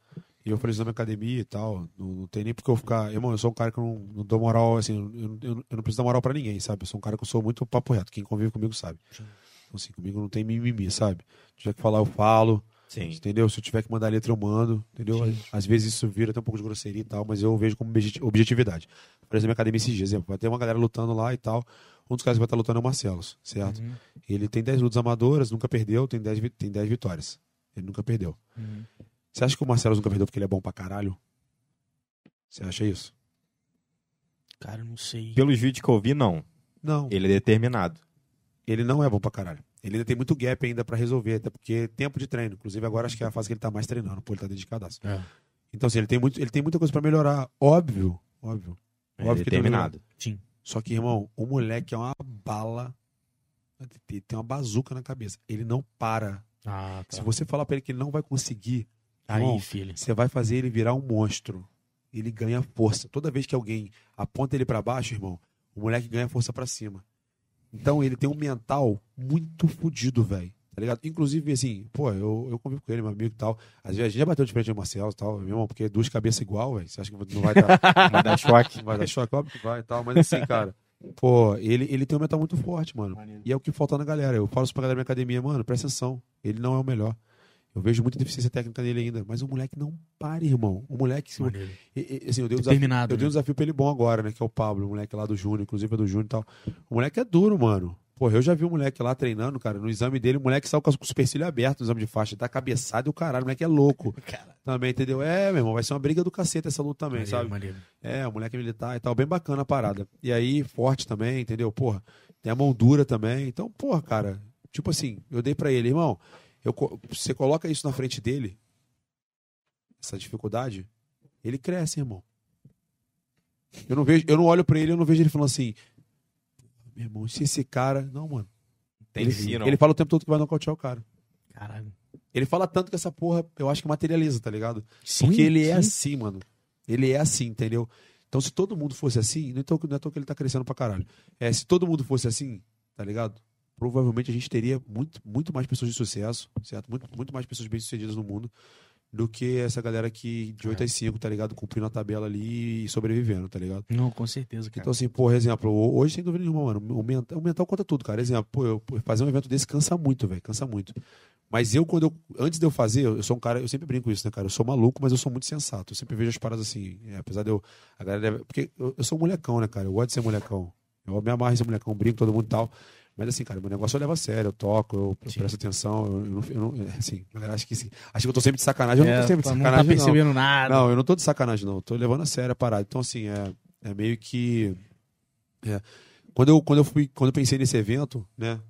e eu falei isso na minha academia e tal, não, não tem nem porque eu ficar. Irmão, eu sou um cara que não, não dou moral, assim, eu, eu- eu não preciso dar moral pra ninguém, sabe? Eu sou um cara que eu sou muito papo reto. Quem convive comigo sabe. Então, assim, comigo não tem mimimi, sabe? Se tiver que falar, eu falo. Sim. Entendeu? Se eu tiver que mandar letra, eu mando. Entendeu? Às vezes isso vira até um pouco de grosseria e tal, mas eu vejo como objet- objetividade. Por exemplo, na minha academia esses dias, exemplo, vai ter uma galera lutando lá e tal. Um dos caras que vai estar lutando é o Marcelos, certo? Uhum. Ele tem 10 lutas amadoras, nunca perdeu, tem 10, vi- tem 10 vitórias. Ele nunca perdeu. Uhum. Você acha que o Marcelo nunca perdeu porque ele é bom pra caralho? Você acha isso? Cara, não sei. Pelos vídeos que eu vi, não. Não. Ele é determinado. Ele não é bom pra caralho. Ele ainda tem muito gap ainda pra resolver, até porque é tempo de treino. Inclusive, agora acho que é a fase que ele tá mais treinando, pô, ele tá dedicadaço. É. Então, assim, ele tem, muito, ele tem muita coisa pra melhorar. Óbvio, óbvio. É Óbvio que determinado. Sim. Só que, irmão, o moleque é uma bala. Tem tem uma bazuca na cabeça. Ele não para. Ah, tá. Se você falar pra ele que ele não vai conseguir, Aí, irmão, filho. você vai fazer ele virar um monstro. Ele ganha força. Toda vez que alguém aponta ele pra baixo, irmão, o moleque ganha força pra cima. Então ele tem um mental muito fodido, velho. Tá ligado? Inclusive, assim, pô, eu, eu convivo com ele, meu amigo e tal. Às vezes a gente já bateu de frente com o Marcelo e tal, meu irmão, porque duas cabeças igual, velho. Você acha que não vai dar, (laughs) Vai dar choque. não vai dar choque? Óbvio que vai e tal. Mas assim, cara, pô, ele, ele tem um mental muito forte, mano. E é o que falta na galera. Eu falo isso pra galera da minha academia, mano, presta atenção. Ele não é o melhor. Eu vejo muita deficiência técnica nele ainda. Mas o moleque não para, irmão. O moleque, se, e- assim, eu dei um desafio, eu dei um né? desafio pra ele bom agora, né? Que é o Pablo, o moleque lá do Júnior, inclusive é do Júnior e tal. O moleque é duro, mano. Porra, eu já vi o moleque lá treinando, cara. No exame dele, o moleque saiu com o supercílio aberto no exame de faixa. Tá cabeçado e o caralho. O moleque é louco. (laughs) Cara, Também, entendeu? É, meu irmão, vai ser uma briga do cacete essa luta também, maneiro, sabe? maneiro. É, o moleque militar e tal. Bem bacana a parada. E aí, forte também, entendeu? Porra, tem a mão dura também. Então, porra, cara. Tipo assim, eu dei pra ele, irmão. Eu, você coloca isso na frente dele, essa dificuldade, ele cresce, irmão. Eu não vejo, eu não olho pra ele, eu não vejo ele falando assim, meu irmão, se esse cara, não, mano. Ele, ele fala o tempo todo que vai nocautear o cara. Caralho. Ele fala tanto que essa porra, eu acho que materializa, tá ligado? Sim, Porque ele é sim. assim, mano. Ele é assim, entendeu? Então, se todo mundo fosse assim, não é tão, não é tão que ele tá crescendo pra caralho. É, se todo mundo fosse assim, tá ligado? Provavelmente a gente teria muito, muito mais pessoas de sucesso, certo? Muito, muito mais pessoas bem-sucedidas no mundo do que essa galera que de 8 às 5, tá ligado? Cumprindo a tabela ali e sobrevivendo, tá ligado? Não, com certeza, cara. Então, assim, por exemplo, ho- hoje, sem dúvida nenhuma, mano, o mental, o mental conta tudo, cara. Exemplo, pô, eu, fazer um evento desse cansa muito, velho, cansa muito. Mas eu, quando eu, antes de eu fazer, eu sou um cara, eu sempre brinco isso, né, cara? Eu sou maluco, mas eu sou muito sensato. Eu sempre vejo as paradas assim, é, apesar de eu, a galera deve, porque eu, eu sou um molecão, né, cara? Eu gosto de ser molecão. Eu me amarro em ser molecão, brinco todo mundo e tal. Mas assim, cara, meu negócio eu levo a sério, eu toco, eu, eu Sim. presto atenção, eu, não, eu não- é, assim, galera acha que, assim, acha que eu tô sempre de sacanagem, eu não É, tô sempre de não tá sacanagem, não. percebendo nada. Não, eu não tô de sacanagem, não. Eu tô levando a sério a parada. Então, assim, é, é meio que. é, quando, eu, quando eu fui, quando eu pensei nesse evento, né?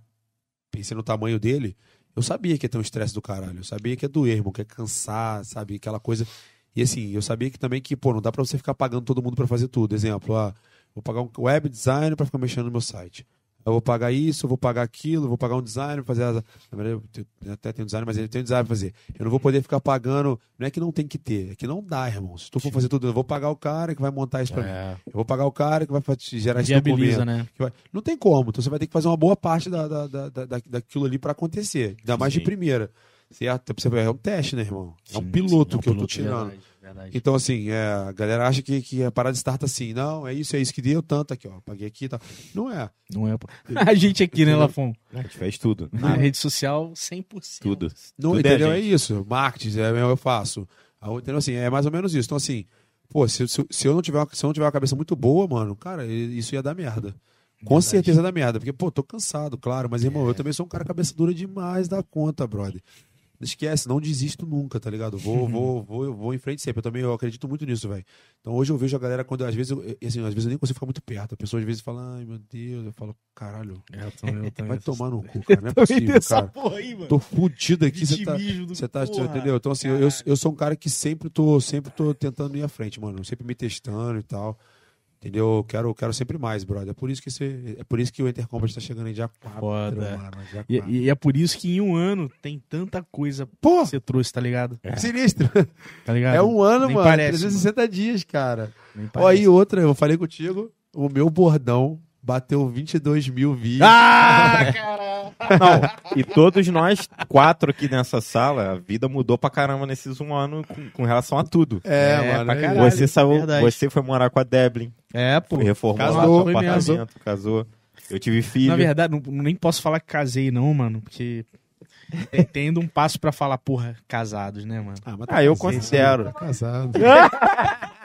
Pensei no tamanho dele, eu sabia que ia ter um estresse do caralho. Eu sabia que ia doer, irmão, que ia cansar, sabe? Aquela coisa. E assim, eu sabia que também que, pô, não dá pra você ficar pagando todo mundo pra fazer tudo. Exemplo, ah, vou pagar um web designer pra ficar mexendo no meu site. Eu vou pagar isso, eu vou pagar aquilo, eu vou pagar um designer pra fazer as... Na verdade, eu até tenho designer, mas ele tem um designer pra fazer. Eu não vou poder ficar pagando. Não é que não tem que ter, é que não dá, irmão. Se tu for fazer tudo, eu vou pagar o cara que vai montar isso pra mim. É, Eu vou pagar o cara que vai gerar esse documento. né? vai- Não tem como. Então você vai ter que fazer uma boa parte da, da, da, da- da- daquilo ali pra acontecer. Ainda mais de Sim. primeira. Certo? É um teste, né, irmão? É um piloto é um que eu tô tirando. Verdade, verdade. Então, assim, é, a galera acha que, que a parada starta assim. Não, é isso, é isso que deu tanto aqui, ó. Paguei aqui e tal. Não é. Não é, pô. (laughs) A gente aqui, né, Lafon? A gente fez tudo. Na rede social, 100%. Tudo. Não, Tudo entendeu? É, gente. isso. Marketing, é, eu faço. Ah, Entendeu? Assim, é mais ou menos isso. Então, assim, pô, se, se, se eu não tiver uma, se eu não tiver uma cabeça muito boa, mano, cara, isso ia dar merda. Com Verdade. certeza dá merda. Porque, pô, tô cansado, claro. Mas, irmão, É. eu também sou um cara cabeça dura demais da conta, brother. Esquece, não desisto nunca, tá ligado? Vou, (laughs) vou, vou, vou em frente sempre. Eu também eu acredito muito nisso, velho. Então hoje eu vejo a galera quando às vezes eu, assim, às vezes eu nem consigo ficar muito perto. A pessoa às vezes fala, ai meu Deus, eu falo, caralho, É, eu também, eu (laughs) também vai tomar no cu, cara. Não é (laughs) possível, cara. aí. Tô fudido aqui, você tá. Você tá, porra. entendeu? Então, assim, eu, eu sou um cara que sempre tô, sempre tô tentando ir à frente, mano. Sempre me testando e tal. Entendeu? Eu quero, quero sempre mais, brother. É por isso que, esse, é por isso que o Intercompany tá chegando em dia 4, Foda. mano. Dia E, 4. e é por isso que em um ano tem tanta coisa Pô, que você trouxe, tá ligado? sinistro. Tá ligado? É um ano, Nem mano. parece, 360 dias, cara. Nem Ó, aí outra, eu falei contigo, o meu bordão bateu 22 mil views. Ah, (laughs) caralho! Não, e todos nós quatro aqui nessa sala, a vida mudou pra caramba nesses um ano com, com relação a tudo. É, É, mano. pra é caralho. Você saiu, verdade. você foi morar com a Deblin, É, pô. reformou Casou, lá apartamento, casou. Eu tive filho. Na verdade, não, nem posso falar que casei, não, mano, porque ainda um passo pra falar, porra, casados, né, mano? Ah, mas Ah, eu considero. Tá casado. (laughs)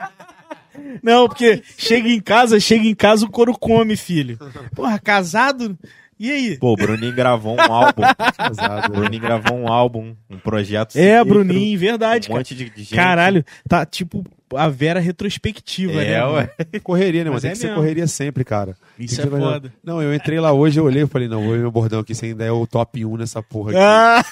Não, porque chega em casa, chega em casa, o couro come, filho. Porra, casado? E aí? Pô, o Bruninho gravou um álbum. (laughs) casado. O Bruninho gravou um álbum, um projeto. É, sinistro, Bruninho, verdade, Um cara. monte de, de gente. Caralho, tá tipo a Vera retrospectiva, né? É, mano? ué. (laughs) Correria, né, mano? Mas Tem é que ser mesmo. correria sempre, cara. Isso Tem é ser foda. Não, eu entrei lá hoje, eu olhei e falei, não, vou ver meu bordão aqui, você ainda é o top 1 nessa porra aqui. Ah,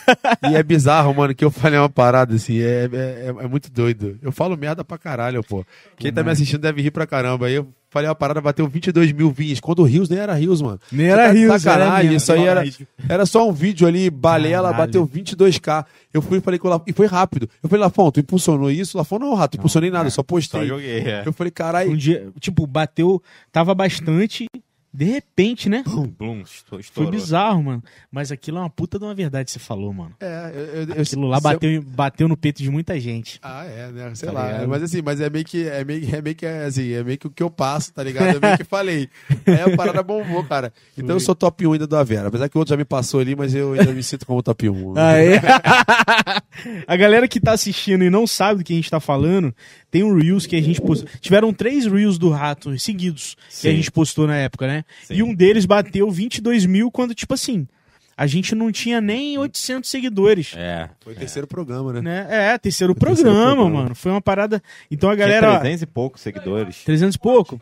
E é bizarro, mano, que eu falei uma parada assim, é, é, é- é muito doido. Eu falo merda pra caralho, pô. Quem tá me assistindo deve rir pra caramba. Aí eu falei uma parada, bateu 22 mil views. Quando o Rios nem era Rios, mano. nem era Tá Rios, sacanagem, era isso aí era, era só um vídeo ali, balela, Caralho. bateu 22k. Eu fui e falei com o Lafon, e foi rápido. Eu falei, Lafon, tu impulsionou isso? Lafon, não, Rato, impulsionei nada, só Só postei. joguei, é. Eu falei, caralho, Um dia, tipo, bateu, tava bastante, de repente, né? Estou- Foi estourou. bizarro, mano. Mas aquilo é uma puta de uma verdade que você falou, mano. é, eu, eu, Aquilo lá se eu- bateu, bateu no peito de muita gente. Ah, é, né? Sei Tá lá. ligado? Mas assim, mas é meio que é meio, é meio que é, assim, é meio que o que eu passo, tá ligado? É meio que falei. É, a parada bombou, cara. Então eu sou top 1 ainda do Avera. Apesar que o outro já me passou ali, mas eu ainda me sinto como top 1. Ah, é? (laughs) a galera que tá assistindo e não sabe do que a gente tá falando, tem um Reels que a gente postou. Tiveram três Reels do Rato seguidos que a Sim. gente postou na época, né? Sim. E um deles bateu 22 mil quando, tipo assim, a gente não tinha nem 800 seguidores. É. Foi o terceiro programa, né? Né? É, terceiro terceiro programa, programa. mano. Foi uma parada. Então a Tinha galera. ó, 300 e poucos seguidores. 300 e pouco? O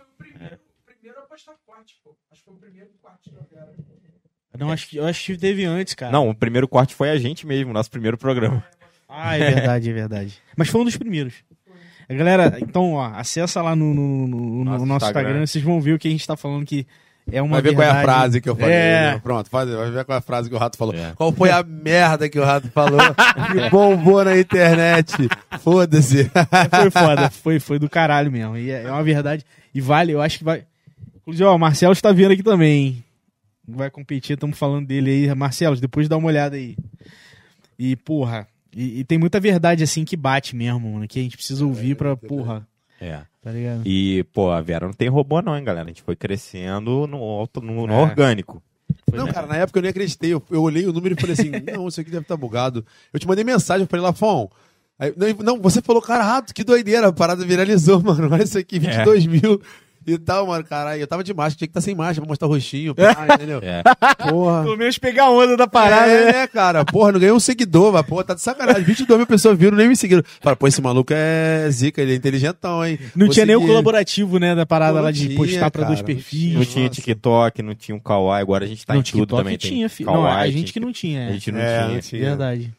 primeiro a postar corte, pô. Acho que foi o primeiro corte da Vera. Não, acho que, eu acho que teve antes, cara. Não, o primeiro corte foi a gente mesmo, nosso primeiro programa. Ah, é verdade, é verdade. (laughs) Mas foi um dos primeiros. Galera, então, ó, acessa lá no, no, no- no Nosso nosso Instagram. Instagram. vocês vão ver o que a gente tá falando que é uma Vai ver qual é a verdade. frase que eu falei. É. né? Pronto, faz- vai ver qual é a frase que o Rato falou. É. Qual foi a merda que o Rato falou (laughs) que bombou na internet? Foda-se. Foi foda, foi, foi do caralho mesmo. E é, é uma verdade. E vale, eu acho que vai. Inclusive, ó, o Marcelo está vendo aqui também, hein? Vai competir, estamos falando dele aí. Marcelo, depois dá uma olhada aí. E, porra, e, e tem muita verdade assim que bate mesmo, mano, que a gente precisa ouvir pra, porra, É. tá ligado? E, pô, a Vera não tem robô não, hein, galera. A gente foi crescendo no, auto- no, no É. orgânico. Foi, Não, né? cara, na época eu nem acreditei. Eu, eu olhei o número e falei assim: (laughs) não, isso aqui deve estar bugado. Eu te mandei mensagem, eu falei, Lafon. Aí, não, você falou, cara, rato, que doideira, a parada viralizou, (laughs) mano. Olha isso aqui, 22 mil e tal, mano, caralho. Eu tava de máscara, tinha que estar sem máscara pra mostrar o rostinho, (laughs) pá, entendeu? É. Porra. Pelo menos pegar a onda da parada, é, né? né, cara? Porra, não ganhei um seguidor, mas, porra, tá de sacanagem. 22 mil pessoas viram, nem me seguiram. Fala, pô, esse maluco é zica, ele é inteligentão, hein? Não Vou tinha nem o colaborativo, né, da parada Pô, lá não de tinha, postar pra cara, dois não perfis. Não tinha Nossa. TikTok, não tinha o Kawaii, agora a gente tá não, em tudo TikTok também. tinha, tem filho. Não, a Kawaii, gente que não tinha. A gente não É, tinha. não tinha. Verdade.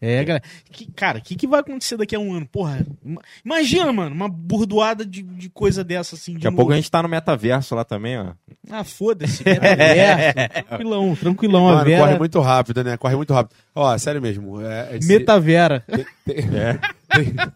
É, galera. Que, cara, o que, que vai acontecer daqui a um ano? Porra, ima- imagina, mano, uma burdoada de, de coisa dessa assim. Daqui a pouco a gente tá no metaverso lá também, ó. Ah, foda-se. metaverso, (laughs) tranquilão, tranquilão. a Mano, Vera. corre muito rápido, né? Corre muito rápido. Ó, sério mesmo. É, é de se- Metavera. tem- tem- (laughs) É. tem- (laughs)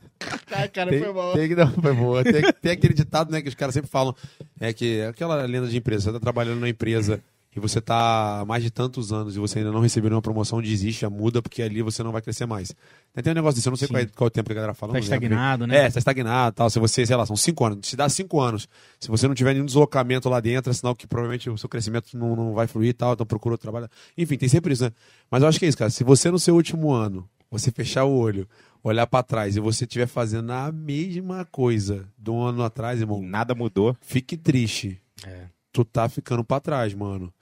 Ah, cara, Tem, tem que não, foi boa. Tem, tem aquele ditado, né, que os caras sempre falam, é que aquela lenda de empresa, você tá trabalhando na empresa e você tá há mais de tantos anos e você ainda não recebeu nenhuma promoção, desiste, muda, porque ali você não vai crescer mais. Tem um negócio desse, eu não sei Sim. qual é, qual é o tempo que a galera fala. Tá não lembro. estagnado, né? É, você tá estagnado tal. Se você, sei lá, são cinco anos. Se dá cinco anos, se você não tiver nenhum deslocamento lá dentro, é sinal que provavelmente o seu crescimento não, não vai fluir e tal, então procura outro trabalho. Enfim, tem sempre isso, né? Mas eu acho que é isso, cara. Se você no seu último ano, você fechar o olho, olhar pra trás e você estiver fazendo a mesma coisa do ano atrás, E irmão, nada mudou. fique triste. É. Tu tá ficando pra trás, mano.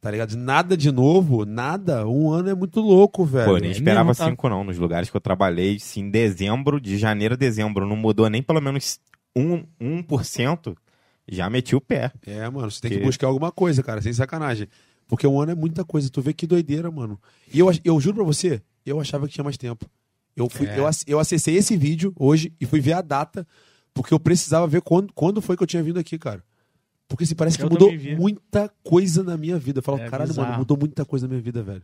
Tá ligado? Nada de novo, nada. Um ano é muito louco, velho. Pô, eu nem esperava tá. cinco não. Nos lugares que eu trabalhei, se em dezembro, de janeiro a dezembro, não mudou nem pelo menos um, 1%, já meti o pé. É, mano, você tem que Que- buscar alguma coisa, cara, sem sacanagem. Porque um ano é muita coisa, tu vê que doideira, mano. E eu, eu juro pra você, eu achava que tinha mais tempo. Eu, fui, É. eu, eu acessei esse vídeo hoje e fui ver a data, Porque eu precisava ver quando, quando foi que eu tinha vindo aqui, cara. Porque assim, parece que Eu mudou também vi. muita coisa na minha vida. Eu falo, É caralho, bizarro. mano, mudou muita coisa na minha vida, velho.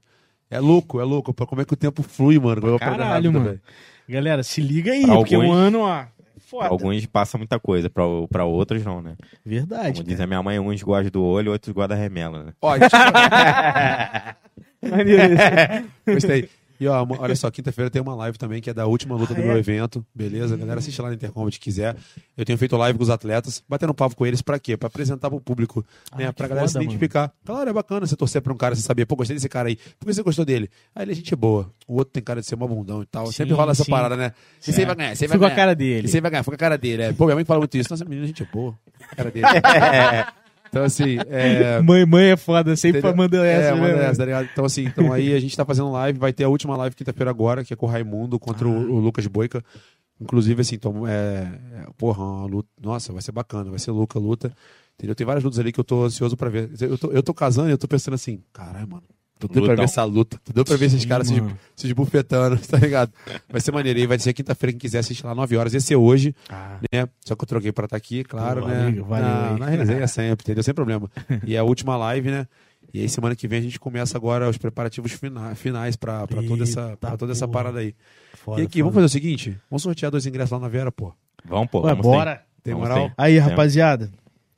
É louco, é louco. Como é que o tempo flui, mano? É Caralho, rápida, mano. velho. Galera, se liga aí, Pra porque um ano, ó. Pra Foda. alguns passa muita coisa, pra, pra outros não, né? Verdade. Como diz a minha mãe, uns gostam do olho, outros gostam da remela, né? Ó, a gente... (laughs) Gostei. E ó, olha só, quinta-feira tem uma live também que é da última luta Ah, do é? meu evento, beleza? Galera, assiste lá na Intercom se quiser. Eu tenho feito live com os atletas, batendo papo com eles pra quê? Pra apresentar pro público, né? Pra galera se foda, identificar. Claro, é bacana você torcer pra um cara, você saber, pô, gostei desse cara aí. Por que você gostou dele? Ah, ele é gente boa. O outro tem cara de ser uma bundão e tal. Sim, Sempre rola essa sim. parada, né? E você vai ganhar, você vai Fui com a ganhar. cara dele. Você vai ganhar, foi com a cara dele. É. Pô, minha mãe fala muito isso. Nossa, menina, gente é boa. A cara dele. (laughs) então, assim, é. (laughs) Mãe, mãe é foda, sempre Entendeu? manda essa. É, né, manda essa, tá ligado? Então, assim, então aí a gente tá fazendo live, vai ter a última live quinta-feira agora, que é com o Raimundo contra Ah. o, o Lucas Boica. Inclusive, assim, então, é, é, porra, uma luta, nossa, vai ser bacana, vai ser louca a luta. Entendeu? Tem várias lutas ali que eu tô ansioso pra ver. Eu tô, eu tô casando e eu tô pensando assim, caralho, mano. Tô doido pra ver essa luta. Tô doido pra ver esses Sim, caras se, se esbufetando, (laughs) tá ligado? Vai ser maneiro. E vai ser quinta-feira, quem quiser assistir lá 9 horas. Ia ser hoje, Ah, né? Só que eu troquei pra estar aqui, claro, Pô, né? amigo, valeu na, aí. na resenha sempre, entendeu? Sem problema. E é a última live, né? E aí semana que vem a gente começa agora os preparativos fina- finais pra, pra toda, essa, pra toda essa parada aí. foda, e aqui, foda. vamos fazer o seguinte? Vamos sortear dois ingressos lá na Vera, pô. Vamos, pô. Ué, vamos bora. Tem Vamos moral? sim. Aí, Tem. rapaziada.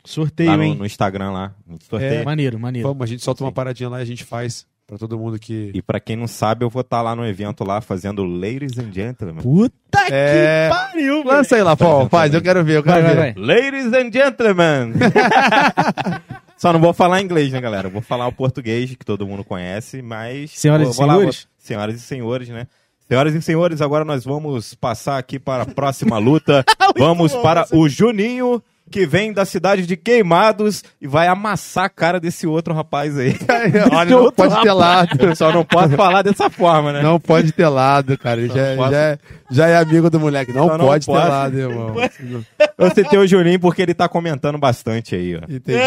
Sorteio, Lá no, hein? no Instagram lá. Sorteia. É, maneiro, maneiro. Vamos, a gente solta uma paradinha lá e a gente faz pra todo mundo que... E pra quem não sabe, eu vou estar lá no evento lá fazendo Ladies and Gentlemen. Puta É. que pariu, velho. Lança aí lá, pô. Faz, eu quero ver, eu quero Vai, ver. vai, vai. Ladies and Gentlemen! (laughs) Só não vou falar inglês, né, galera? Eu vou falar o português, que todo mundo conhece, mas... Senhoras vou- e vou lá, senhores? vou- Senhoras e senhores, né? Senhoras e senhores, agora nós vamos passar aqui para a próxima luta. (laughs) vamos bom, para você- o Juninho, que vem da cidade de Queimados e vai amassar a cara desse outro rapaz aí. (laughs) Olha, não pode ter lado. (laughs) Só não posso falar dessa forma, né? Não pode ter lado, cara. Ele já, é- posso- já, é, já é amigo do moleque. Não, não pode ter posso. lado, irmão. (laughs) Eu citei o Juninho porque ele tá comentando bastante aí, ó. Entendi.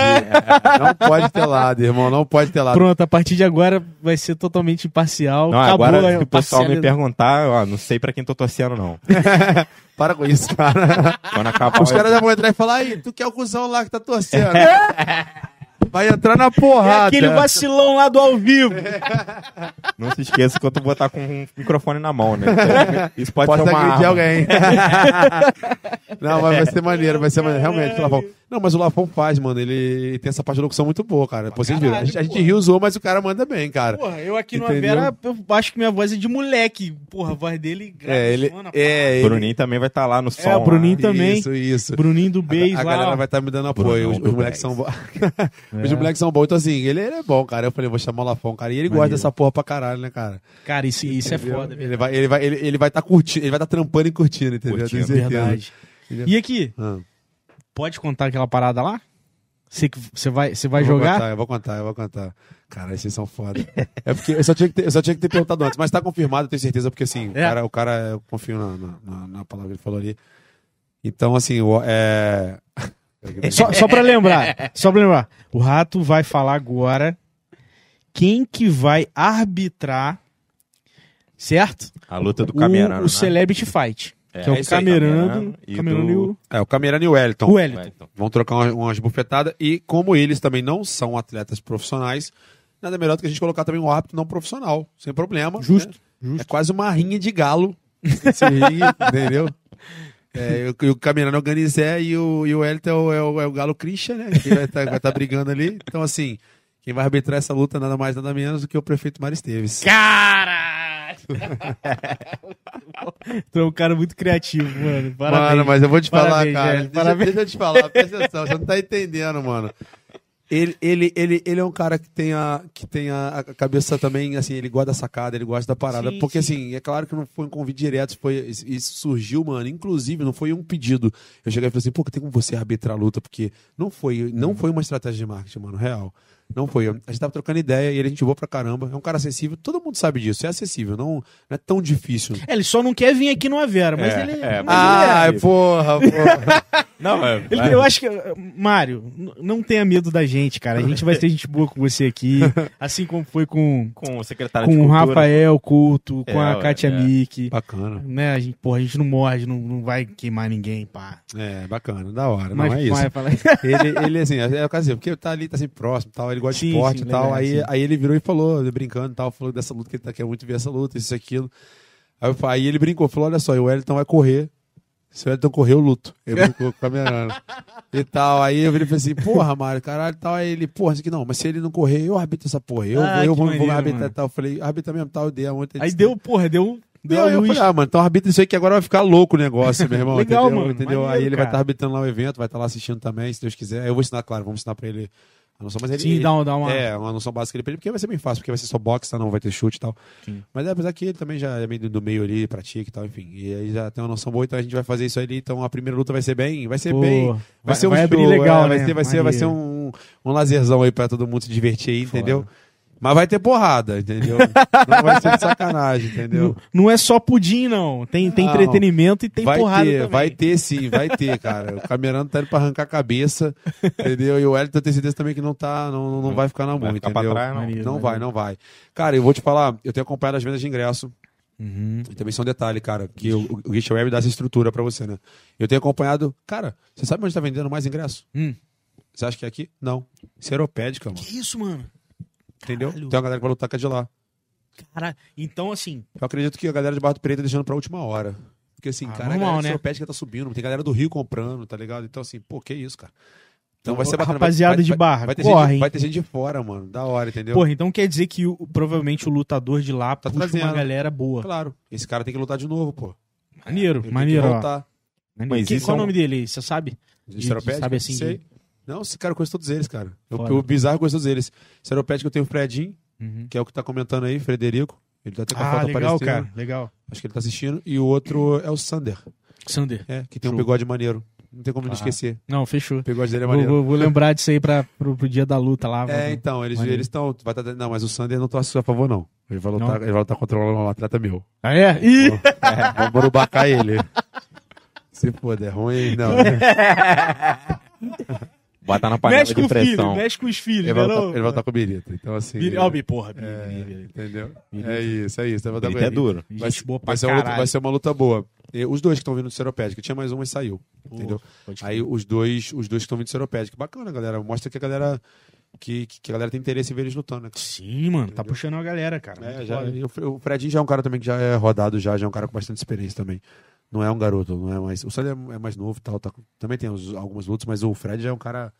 Não pode ter lado, irmão. Não pode ter lado. Pronto, a partir de agora vai ser totalmente imparcial. Não, Acabou agora a se o pessoal me perguntar, ó, não sei pra quem tô torcendo, não. Para com isso, cara. Quando acabar Os caras já vão entrar e falar, aí, tu que é o cuzão lá que tá torcendo. Vai entrar na porrada. Aquele vacilão lá do ao vivo. Não se esqueça que eu vou estar com um microfone na mão, né? Então, Isso pode Pode ser uma agredir arma. alguém. (laughs) não, mas vai ser maneiro, vai ser maneiro. Realmente, Lafon. Não, mas o Lafon faz, mano. Ele tem essa parte de locução muito boa, cara. Pô, Vocês viram? A gente, a gente riu, zoou, mas o cara manda bem, cara. Porra, eu aqui no Entendeu? Avera, eu acho que minha voz é de moleque. Porra, a voz dele É, ele. É, O ele. Bruninho também vai estar lá no som. É, o Bruninho lá. também. Isso, isso. Bruninho do Beis a, a lá. galera ó. vai estar me dando apoio. Brunão Os, do os moleques são bons. (laughs) É. Os moleques são bons. Então, assim, ele, ele é bom, cara. Eu falei, vou chamar o Lafon, cara. E ele gosta Maneiro. dessa porra pra caralho, né, cara? Cara, isso, isso é foda, Ele vai ele vai, ele, ele vai estar curtindo, ele vai estar trampando e curtindo, entendeu? Curtindo. Tenho certeza. Verdade. E aqui, Ah. Pode contar aquela parada lá? Você que- você vai, você vai Eu vou jogar? contar, eu vou contar, eu vou contar. Cara, vocês são foda. (laughs) É porque eu só tinha que ter, eu só tinha que ter perguntado antes, mas tá confirmado, eu tenho certeza, porque assim, o, É. cara, o cara, eu confio na, na, na- na palavra que ele falou ali. Então, assim, o, é. (laughs) Só, só pra lembrar, só pra lembrar. O Rato vai falar agora quem que vai arbitrar, certo? A luta do O, Camerano. o Celebrity Fight. É, que é o é aí, Camerano, Camerano e Camerano e do- o, É, o Camerano e o Wellington. o Wellington. Vão trocar umas, umas bufetadas e, como eles também não são atletas profissionais, nada melhor do que a gente colocar também um árbitro não profissional, sem problema. Justo, né? justo. É quase uma rinha de galo. Ringue, (laughs) entendeu? É, o, o Camerano é o Ganizé e o, e o Wellington é o, é o, é o Galo Christian, né? Que vai estar brigando ali. Então, assim, quem vai arbitrar essa luta nada mais, nada menos do que o prefeito Mário Esteves. Caralho! Tu é um cara muito criativo, mano. Parabéns. Mano, mas eu vou te falar, Parabéns, cara. velho. Deixa, Parabéns. deixa eu te falar, presta atenção, você não tá entendendo, mano. Ele, ele, ele, ele é um cara que tem, a, que tem a, a cabeça também, assim, ele gosta da sacada, ele gosta da parada. Sim, porque, assim, é claro que não foi um convite direto, foi, isso surgiu, mano. Inclusive, não foi um pedido. Eu cheguei e falei assim, pô, tem como você arbitrar a luta, porque não foi, não foi uma estratégia de marketing, mano, real. Não foi. A gente tava trocando ideia e ele a gente voou pra caramba. É um cara acessível, todo mundo sabe disso, é acessível, não, não é tão difícil. É, ele só não quer vir aqui no Avera, mas É, ele é, mas Ai, ele é. porra, porra. (laughs) Não, é. Ele- eu acho que. Mário, n- não tenha medo da gente, cara. A gente vai ter gente boa com você aqui. (laughs) Assim como foi com, Com o secretário de com o Cultura. Rafael Couto, com É, a Kátia é. Mick. Bacana. Né, a gente, porra, a gente não morde, não, não vai queimar ninguém, pá. É, bacana, da hora. Mas, não, é isso. ele, ele, assim, é o caso assim, porque tá ali, tá sempre próximo, tal, ele gosta Sim, de esporte sim, e tal. aí, sim. aí ele virou e falou, brincando e tal, falou dessa luta que ele tá, quer muito ver essa luta, isso e aquilo. Aí, eu fa- aí ele brincou, falou: olha só, o Wellington vai correr. Se o Wellington correr, eu luto. Ele brincou com o camerano. E tal. Aí eu virei e falei assim, porra, Mário, caralho, tal. Aí ele, porra, isso aqui não, mas se ele não correr, eu arbitro essa porra. Eu, Ah, vou, eu que vou, vou maneiro, arbitrar mano. e tal. Eu falei, arbitra mesmo, tal, eu dei a ontem. Aí deu, porra, deu, deu a eu falei, ah, mano, então arbitra isso aí que agora vai ficar louco o negócio, meu irmão. Legal, entendeu? mano, entendeu? maneiro, aí ele vai cara. estar arbitrando lá o evento, vai estar lá assistindo também, se Deus quiser. Eu vou ensinar, claro, vamos ensinar pra ele a noção, mas ele. Sim, dá, dá uma. É, uma noção básica ele, porque vai ser bem fácil, porque vai ser só boxe, tá? Não vai ter chute e tal. Sim. Mas é, apesar que ele também já é meio do- meio ali, pratica e tal, enfim. E aí já tem uma noção boa, então a gente vai fazer isso ali. Então a primeira luta vai ser bem. Vai ser Pô, bem. Vai, vai- ser um vai show, legal, é, vai né? Ser, vai, ser, vai ser um, um lazerzão aí pra todo mundo se divertir aí, Foda. entendeu? Mas vai ter porrada, entendeu? (laughs) não vai ser de sacanagem, entendeu? Não, não é só pudim, não. Tem, tem Não. entretenimento e tem vai porrada ter, também. vai ter sim, vai ter, cara. O Camerano tá indo pra arrancar a cabeça, entendeu? E o Wellington tem certeza também que não tá, não, não vai ficar na mão, Vai ficar pra entendeu? trás, não. Não vai, não vai. Cara, eu vou te falar, eu tenho acompanhado as vendas de ingresso. Uhum. E também são detalhe, cara, que o, o Gift Web dá essa estrutura pra você, né? Eu tenho acompanhado. Cara, você sabe onde tá vendendo mais ingresso? Hum. Você acha que é aqui? Não. Seropédica, mano. Que isso, mano? Entendeu? Caralho. Tem uma galera que vai lutar que é de lá. Caralho. Então, assim, Eu acredito que a galera de Barra do Preto tá deixando pra última hora. Porque assim, Ah, cara, normal, a galera né? Tá subindo. Tem galera do Rio comprando, tá ligado? Então, assim, pô, que isso, cara. Então vai ser bacana. rapaziada vai, de vai, Barra, vai ter, corre, gente, vai ter gente de fora, mano. Da hora, entendeu? porra, então quer dizer que o- provavelmente o lutador de lá Tá puxa uma trazendo. galera boa. Claro. Esse cara tem que lutar de novo, pô. Maneiro, Ele tem maneiro, que ó. voltar. Maneiro. Mas Que- qual é o nome dele? Você sabe? De De- sabe assim, Sei. Não, esse cara eu conheço todos eles, cara. Eu, o bizarro eu conheço todos eles. Seropédica eu tenho o Fredinho, Uhum. que é o que tá comentando aí, Frederico. Ele tá até com a Ah, foto legal, aparecendo. cara. Legal. Acho que ele tá assistindo. E o outro é o Sander, Sander. é, que tem um Show. bigode maneiro. Não tem como não Ah. esquecer. Não, fechou. O bigode dele é Vou, maneiro. vou- vou lembrar disso aí pra, pro, pro dia da luta lá. É, Vou- então, eles estão. tá- não, mas o Sander não torce a favor, não. Ele vai lutar, Não? ele vai lutar contra um atleta meu. Ah, é? Ih! É, vamos borubacar ele. (laughs) Se foda, é ruim, não. (laughs) Bota na panela Mexe de o filho, pressão. mexe com os filhos, Ele vai né, não? ele vai lutar com o Birita. Então, assim. Biri- Ó, Bi- porra, Biri, é, entendeu? Birita. É isso, é isso. Ele vai lutar com Grito é duro. Vai, vai ser uma luta, vai ser uma luta boa. E os dois que estão vindo de Seropédica, tinha mais um, mas saiu. entendeu? Pode Aí os dois, os dois que estão vindo de Seropédica. Bacana, galera. Mostra que a galera. Que, que a galera tem interesse em ver eles lutando, né? cara? Sim, mano, tá Entendeu? puxando a galera, cara. É, já, e o Fredinho já é um cara também que já é rodado, já, já é um cara com bastante experiência também. Não é um garoto, não é mais. O Sander é mais novo e tal, tá- também tem os- algumas lutas, mas o Fred já é um cara.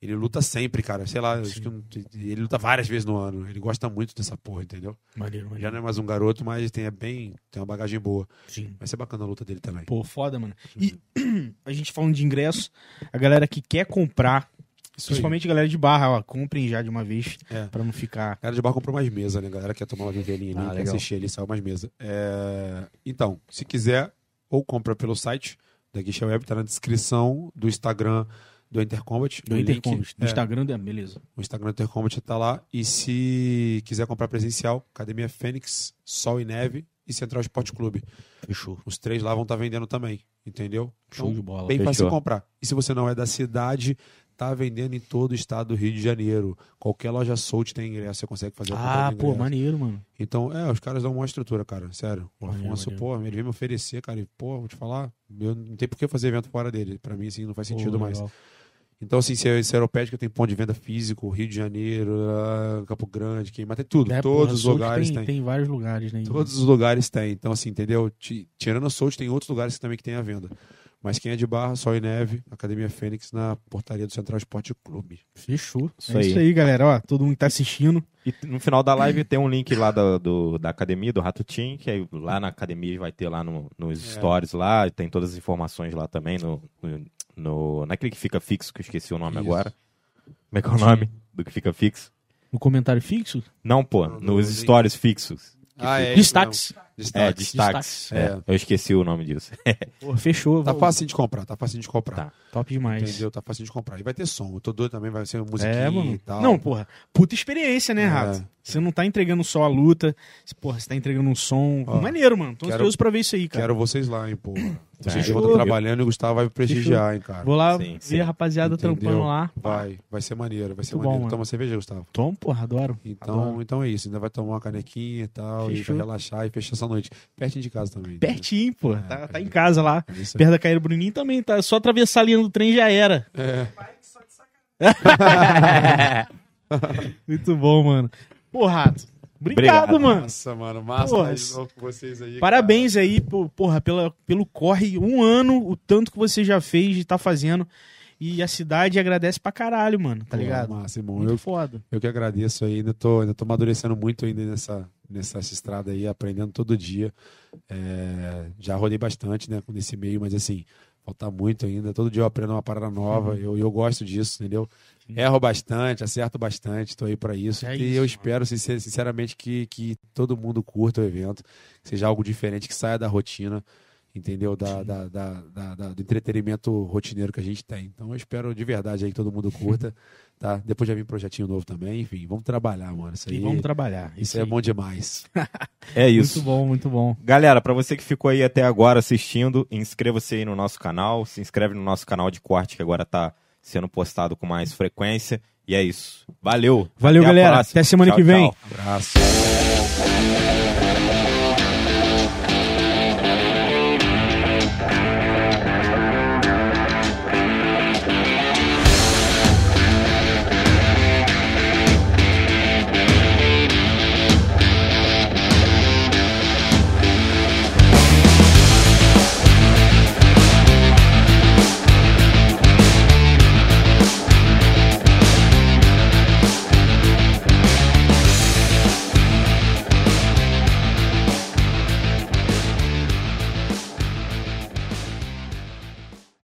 Ele luta sempre, cara. Sei lá, acho que não- ele luta várias vezes no ano. Ele gosta muito dessa porra, entendeu? Maneiro, Já maneiro. não é mais um garoto, mas tem, é bem, tem uma bagagem boa. Sim. Vai ser bacana a luta dele também. Pô, foda, mano. E (clears throat) a gente falando de ingresso, a galera que quer comprar, Isso aí. principalmente a galera de barra, ó, comprem já de uma vez, É. pra não ficar... Galera de bar comprou mais mesa, né? Galera quer tomar uma vinvelinha ali, Ah, quer legal. assistir ali, saiu mais mesa. É, Então, se quiser, ou compra pelo site da Guicha Web, tá na descrição do Instagram do Intercombat. Do. Intercombat, do É, Instagram, da- beleza. O Instagram do Intercombat tá lá. E se quiser comprar presencial, Academia Fênix, Sol e Neve e Central Esporte Clube. Fechou. Os três lá vão estar vendendo também, entendeu? Show Então, de bola. Bem fácil Fechou. de comprar. E se você não é da cidade, tá vendendo em todo o estado do Rio de Janeiro. Qualquer loja Sold tem ingresso, você consegue fazer a Ah, pô, maneiro, mano. Então, é, os caras dão uma estrutura, cara, sério. O Maneiro, Afonso, maneiro. pô, ele veio me oferecer, cara, e, pô, vou te falar, eu não tem por que fazer evento fora dele. Pra mim, assim, não faz sentido Pô, mais. legal. Então, assim, se é, se é Aeropédica tem ponto de venda físico, Rio de Janeiro, ah, Campo Grande, Queima, tem tudo. É, Todos porra, os lugares tem, tem. tem vários lugares, né? Todos os lugares tem. Então, assim, entendeu? Ti- Tirando a Soult, tem outros lugares também que tem a venda. Mas quem é de Barra, Sol e Neve, Academia Fênix, na portaria do Central Esporte Clube. Fechou. Isso é aí. isso aí, galera. Ó, todo mundo que tá assistindo. E no final da live tem um link lá da, do- da academia, do Rato Team, que aí lá na academia vai ter lá no- nos É. stories lá, tem todas as informações lá também, no, no, no- naquele que fica fixo, que eu esqueci o nome Isso. agora. Como é que é o nome do que fica fixo? No comentário fixo? Não, pô, No- nos no- stories fixos. Ah, é. Destaques. É, Destaques. destaques. Destaques. É, eu esqueci o nome disso. (laughs) Pô, fechou. Tá vou- fácil de comprar, tá fácil de comprar. Tá. Top demais. Entendeu? Tá fácil de comprar. E vai ter som. Eu tô doido também, vai ser musiquinha É, mano. e tal. Não, porra. Puta experiência, né, É. Rato? Você não tá entregando só a luta, você, porra, você tá entregando um som. Ó, Maneiro, mano. Tô quero- ansioso pra ver isso aí, cara. Quero vocês lá, hein, pô. Vocês vão estar trabalhando e o Gustavo vai prestigiar, hein, cara. Vou lá Sim, ver sim. a rapaziada Entendeu? trampando lá. Vai, vai ser maneiro, vai ser Muito bom, maneiro. mano. Toma cerveja, Gustavo. Tom, porra, adoro. Então, Adoro. então é isso. Ainda vai tomar uma canequinha e tal, e Fechou. vai relaxar e fechar essa noite. Pertinho de casa também. Pertinho, pô. É, tá, tá em casa lá. É. Perto da Caíra Bruninho também, tá? Só atravessar a linha do trem já era. É. (laughs) Muito bom, mano. Pô, Rato. Obrigado, Obrigado. mano. Nossa, mano, massa Porra, de novo com vocês aí. Parabéns aí, pô, porra, pela, pelo corre. Um ano, o tanto que você já fez e tá fazendo. E a cidade agradece pra caralho, mano, tá Pô, ligado? Massa, irmão. Muito Eu, foda. eu que agradeço aí. Ainda tô, ainda tô amadurecendo muito ainda nessa, nessa estrada aí, aprendendo todo dia. É, já rodei bastante, né, nesse meio, mas assim, falta muito ainda. Todo dia eu aprendo uma parada nova. Eu, eu gosto disso, entendeu? Erro bastante, acerto bastante, tô aí pra isso. É e isso, eu mano. espero, sincer- sinceramente, que, que todo mundo curta o evento, que seja algo diferente, que saia da rotina, entendeu? Da, da, da, da- da- do entretenimento rotineiro que a gente tem. Então eu espero de verdade aí que todo mundo curta, (laughs) tá? Depois já vem projetinho novo também, enfim, vamos trabalhar, mano. Isso aí, E vamos trabalhar. isso é aí. bom demais. (laughs) É isso. Muito bom, muito bom. Galera, pra você que ficou aí até agora assistindo, inscreva-se aí no nosso canal, se inscreve no nosso canal de corte que agora tá sendo postado com mais frequência. E é isso. Valeu. Valeu, Até galera. Até semana Tchau, que vem. tchau. Abraço.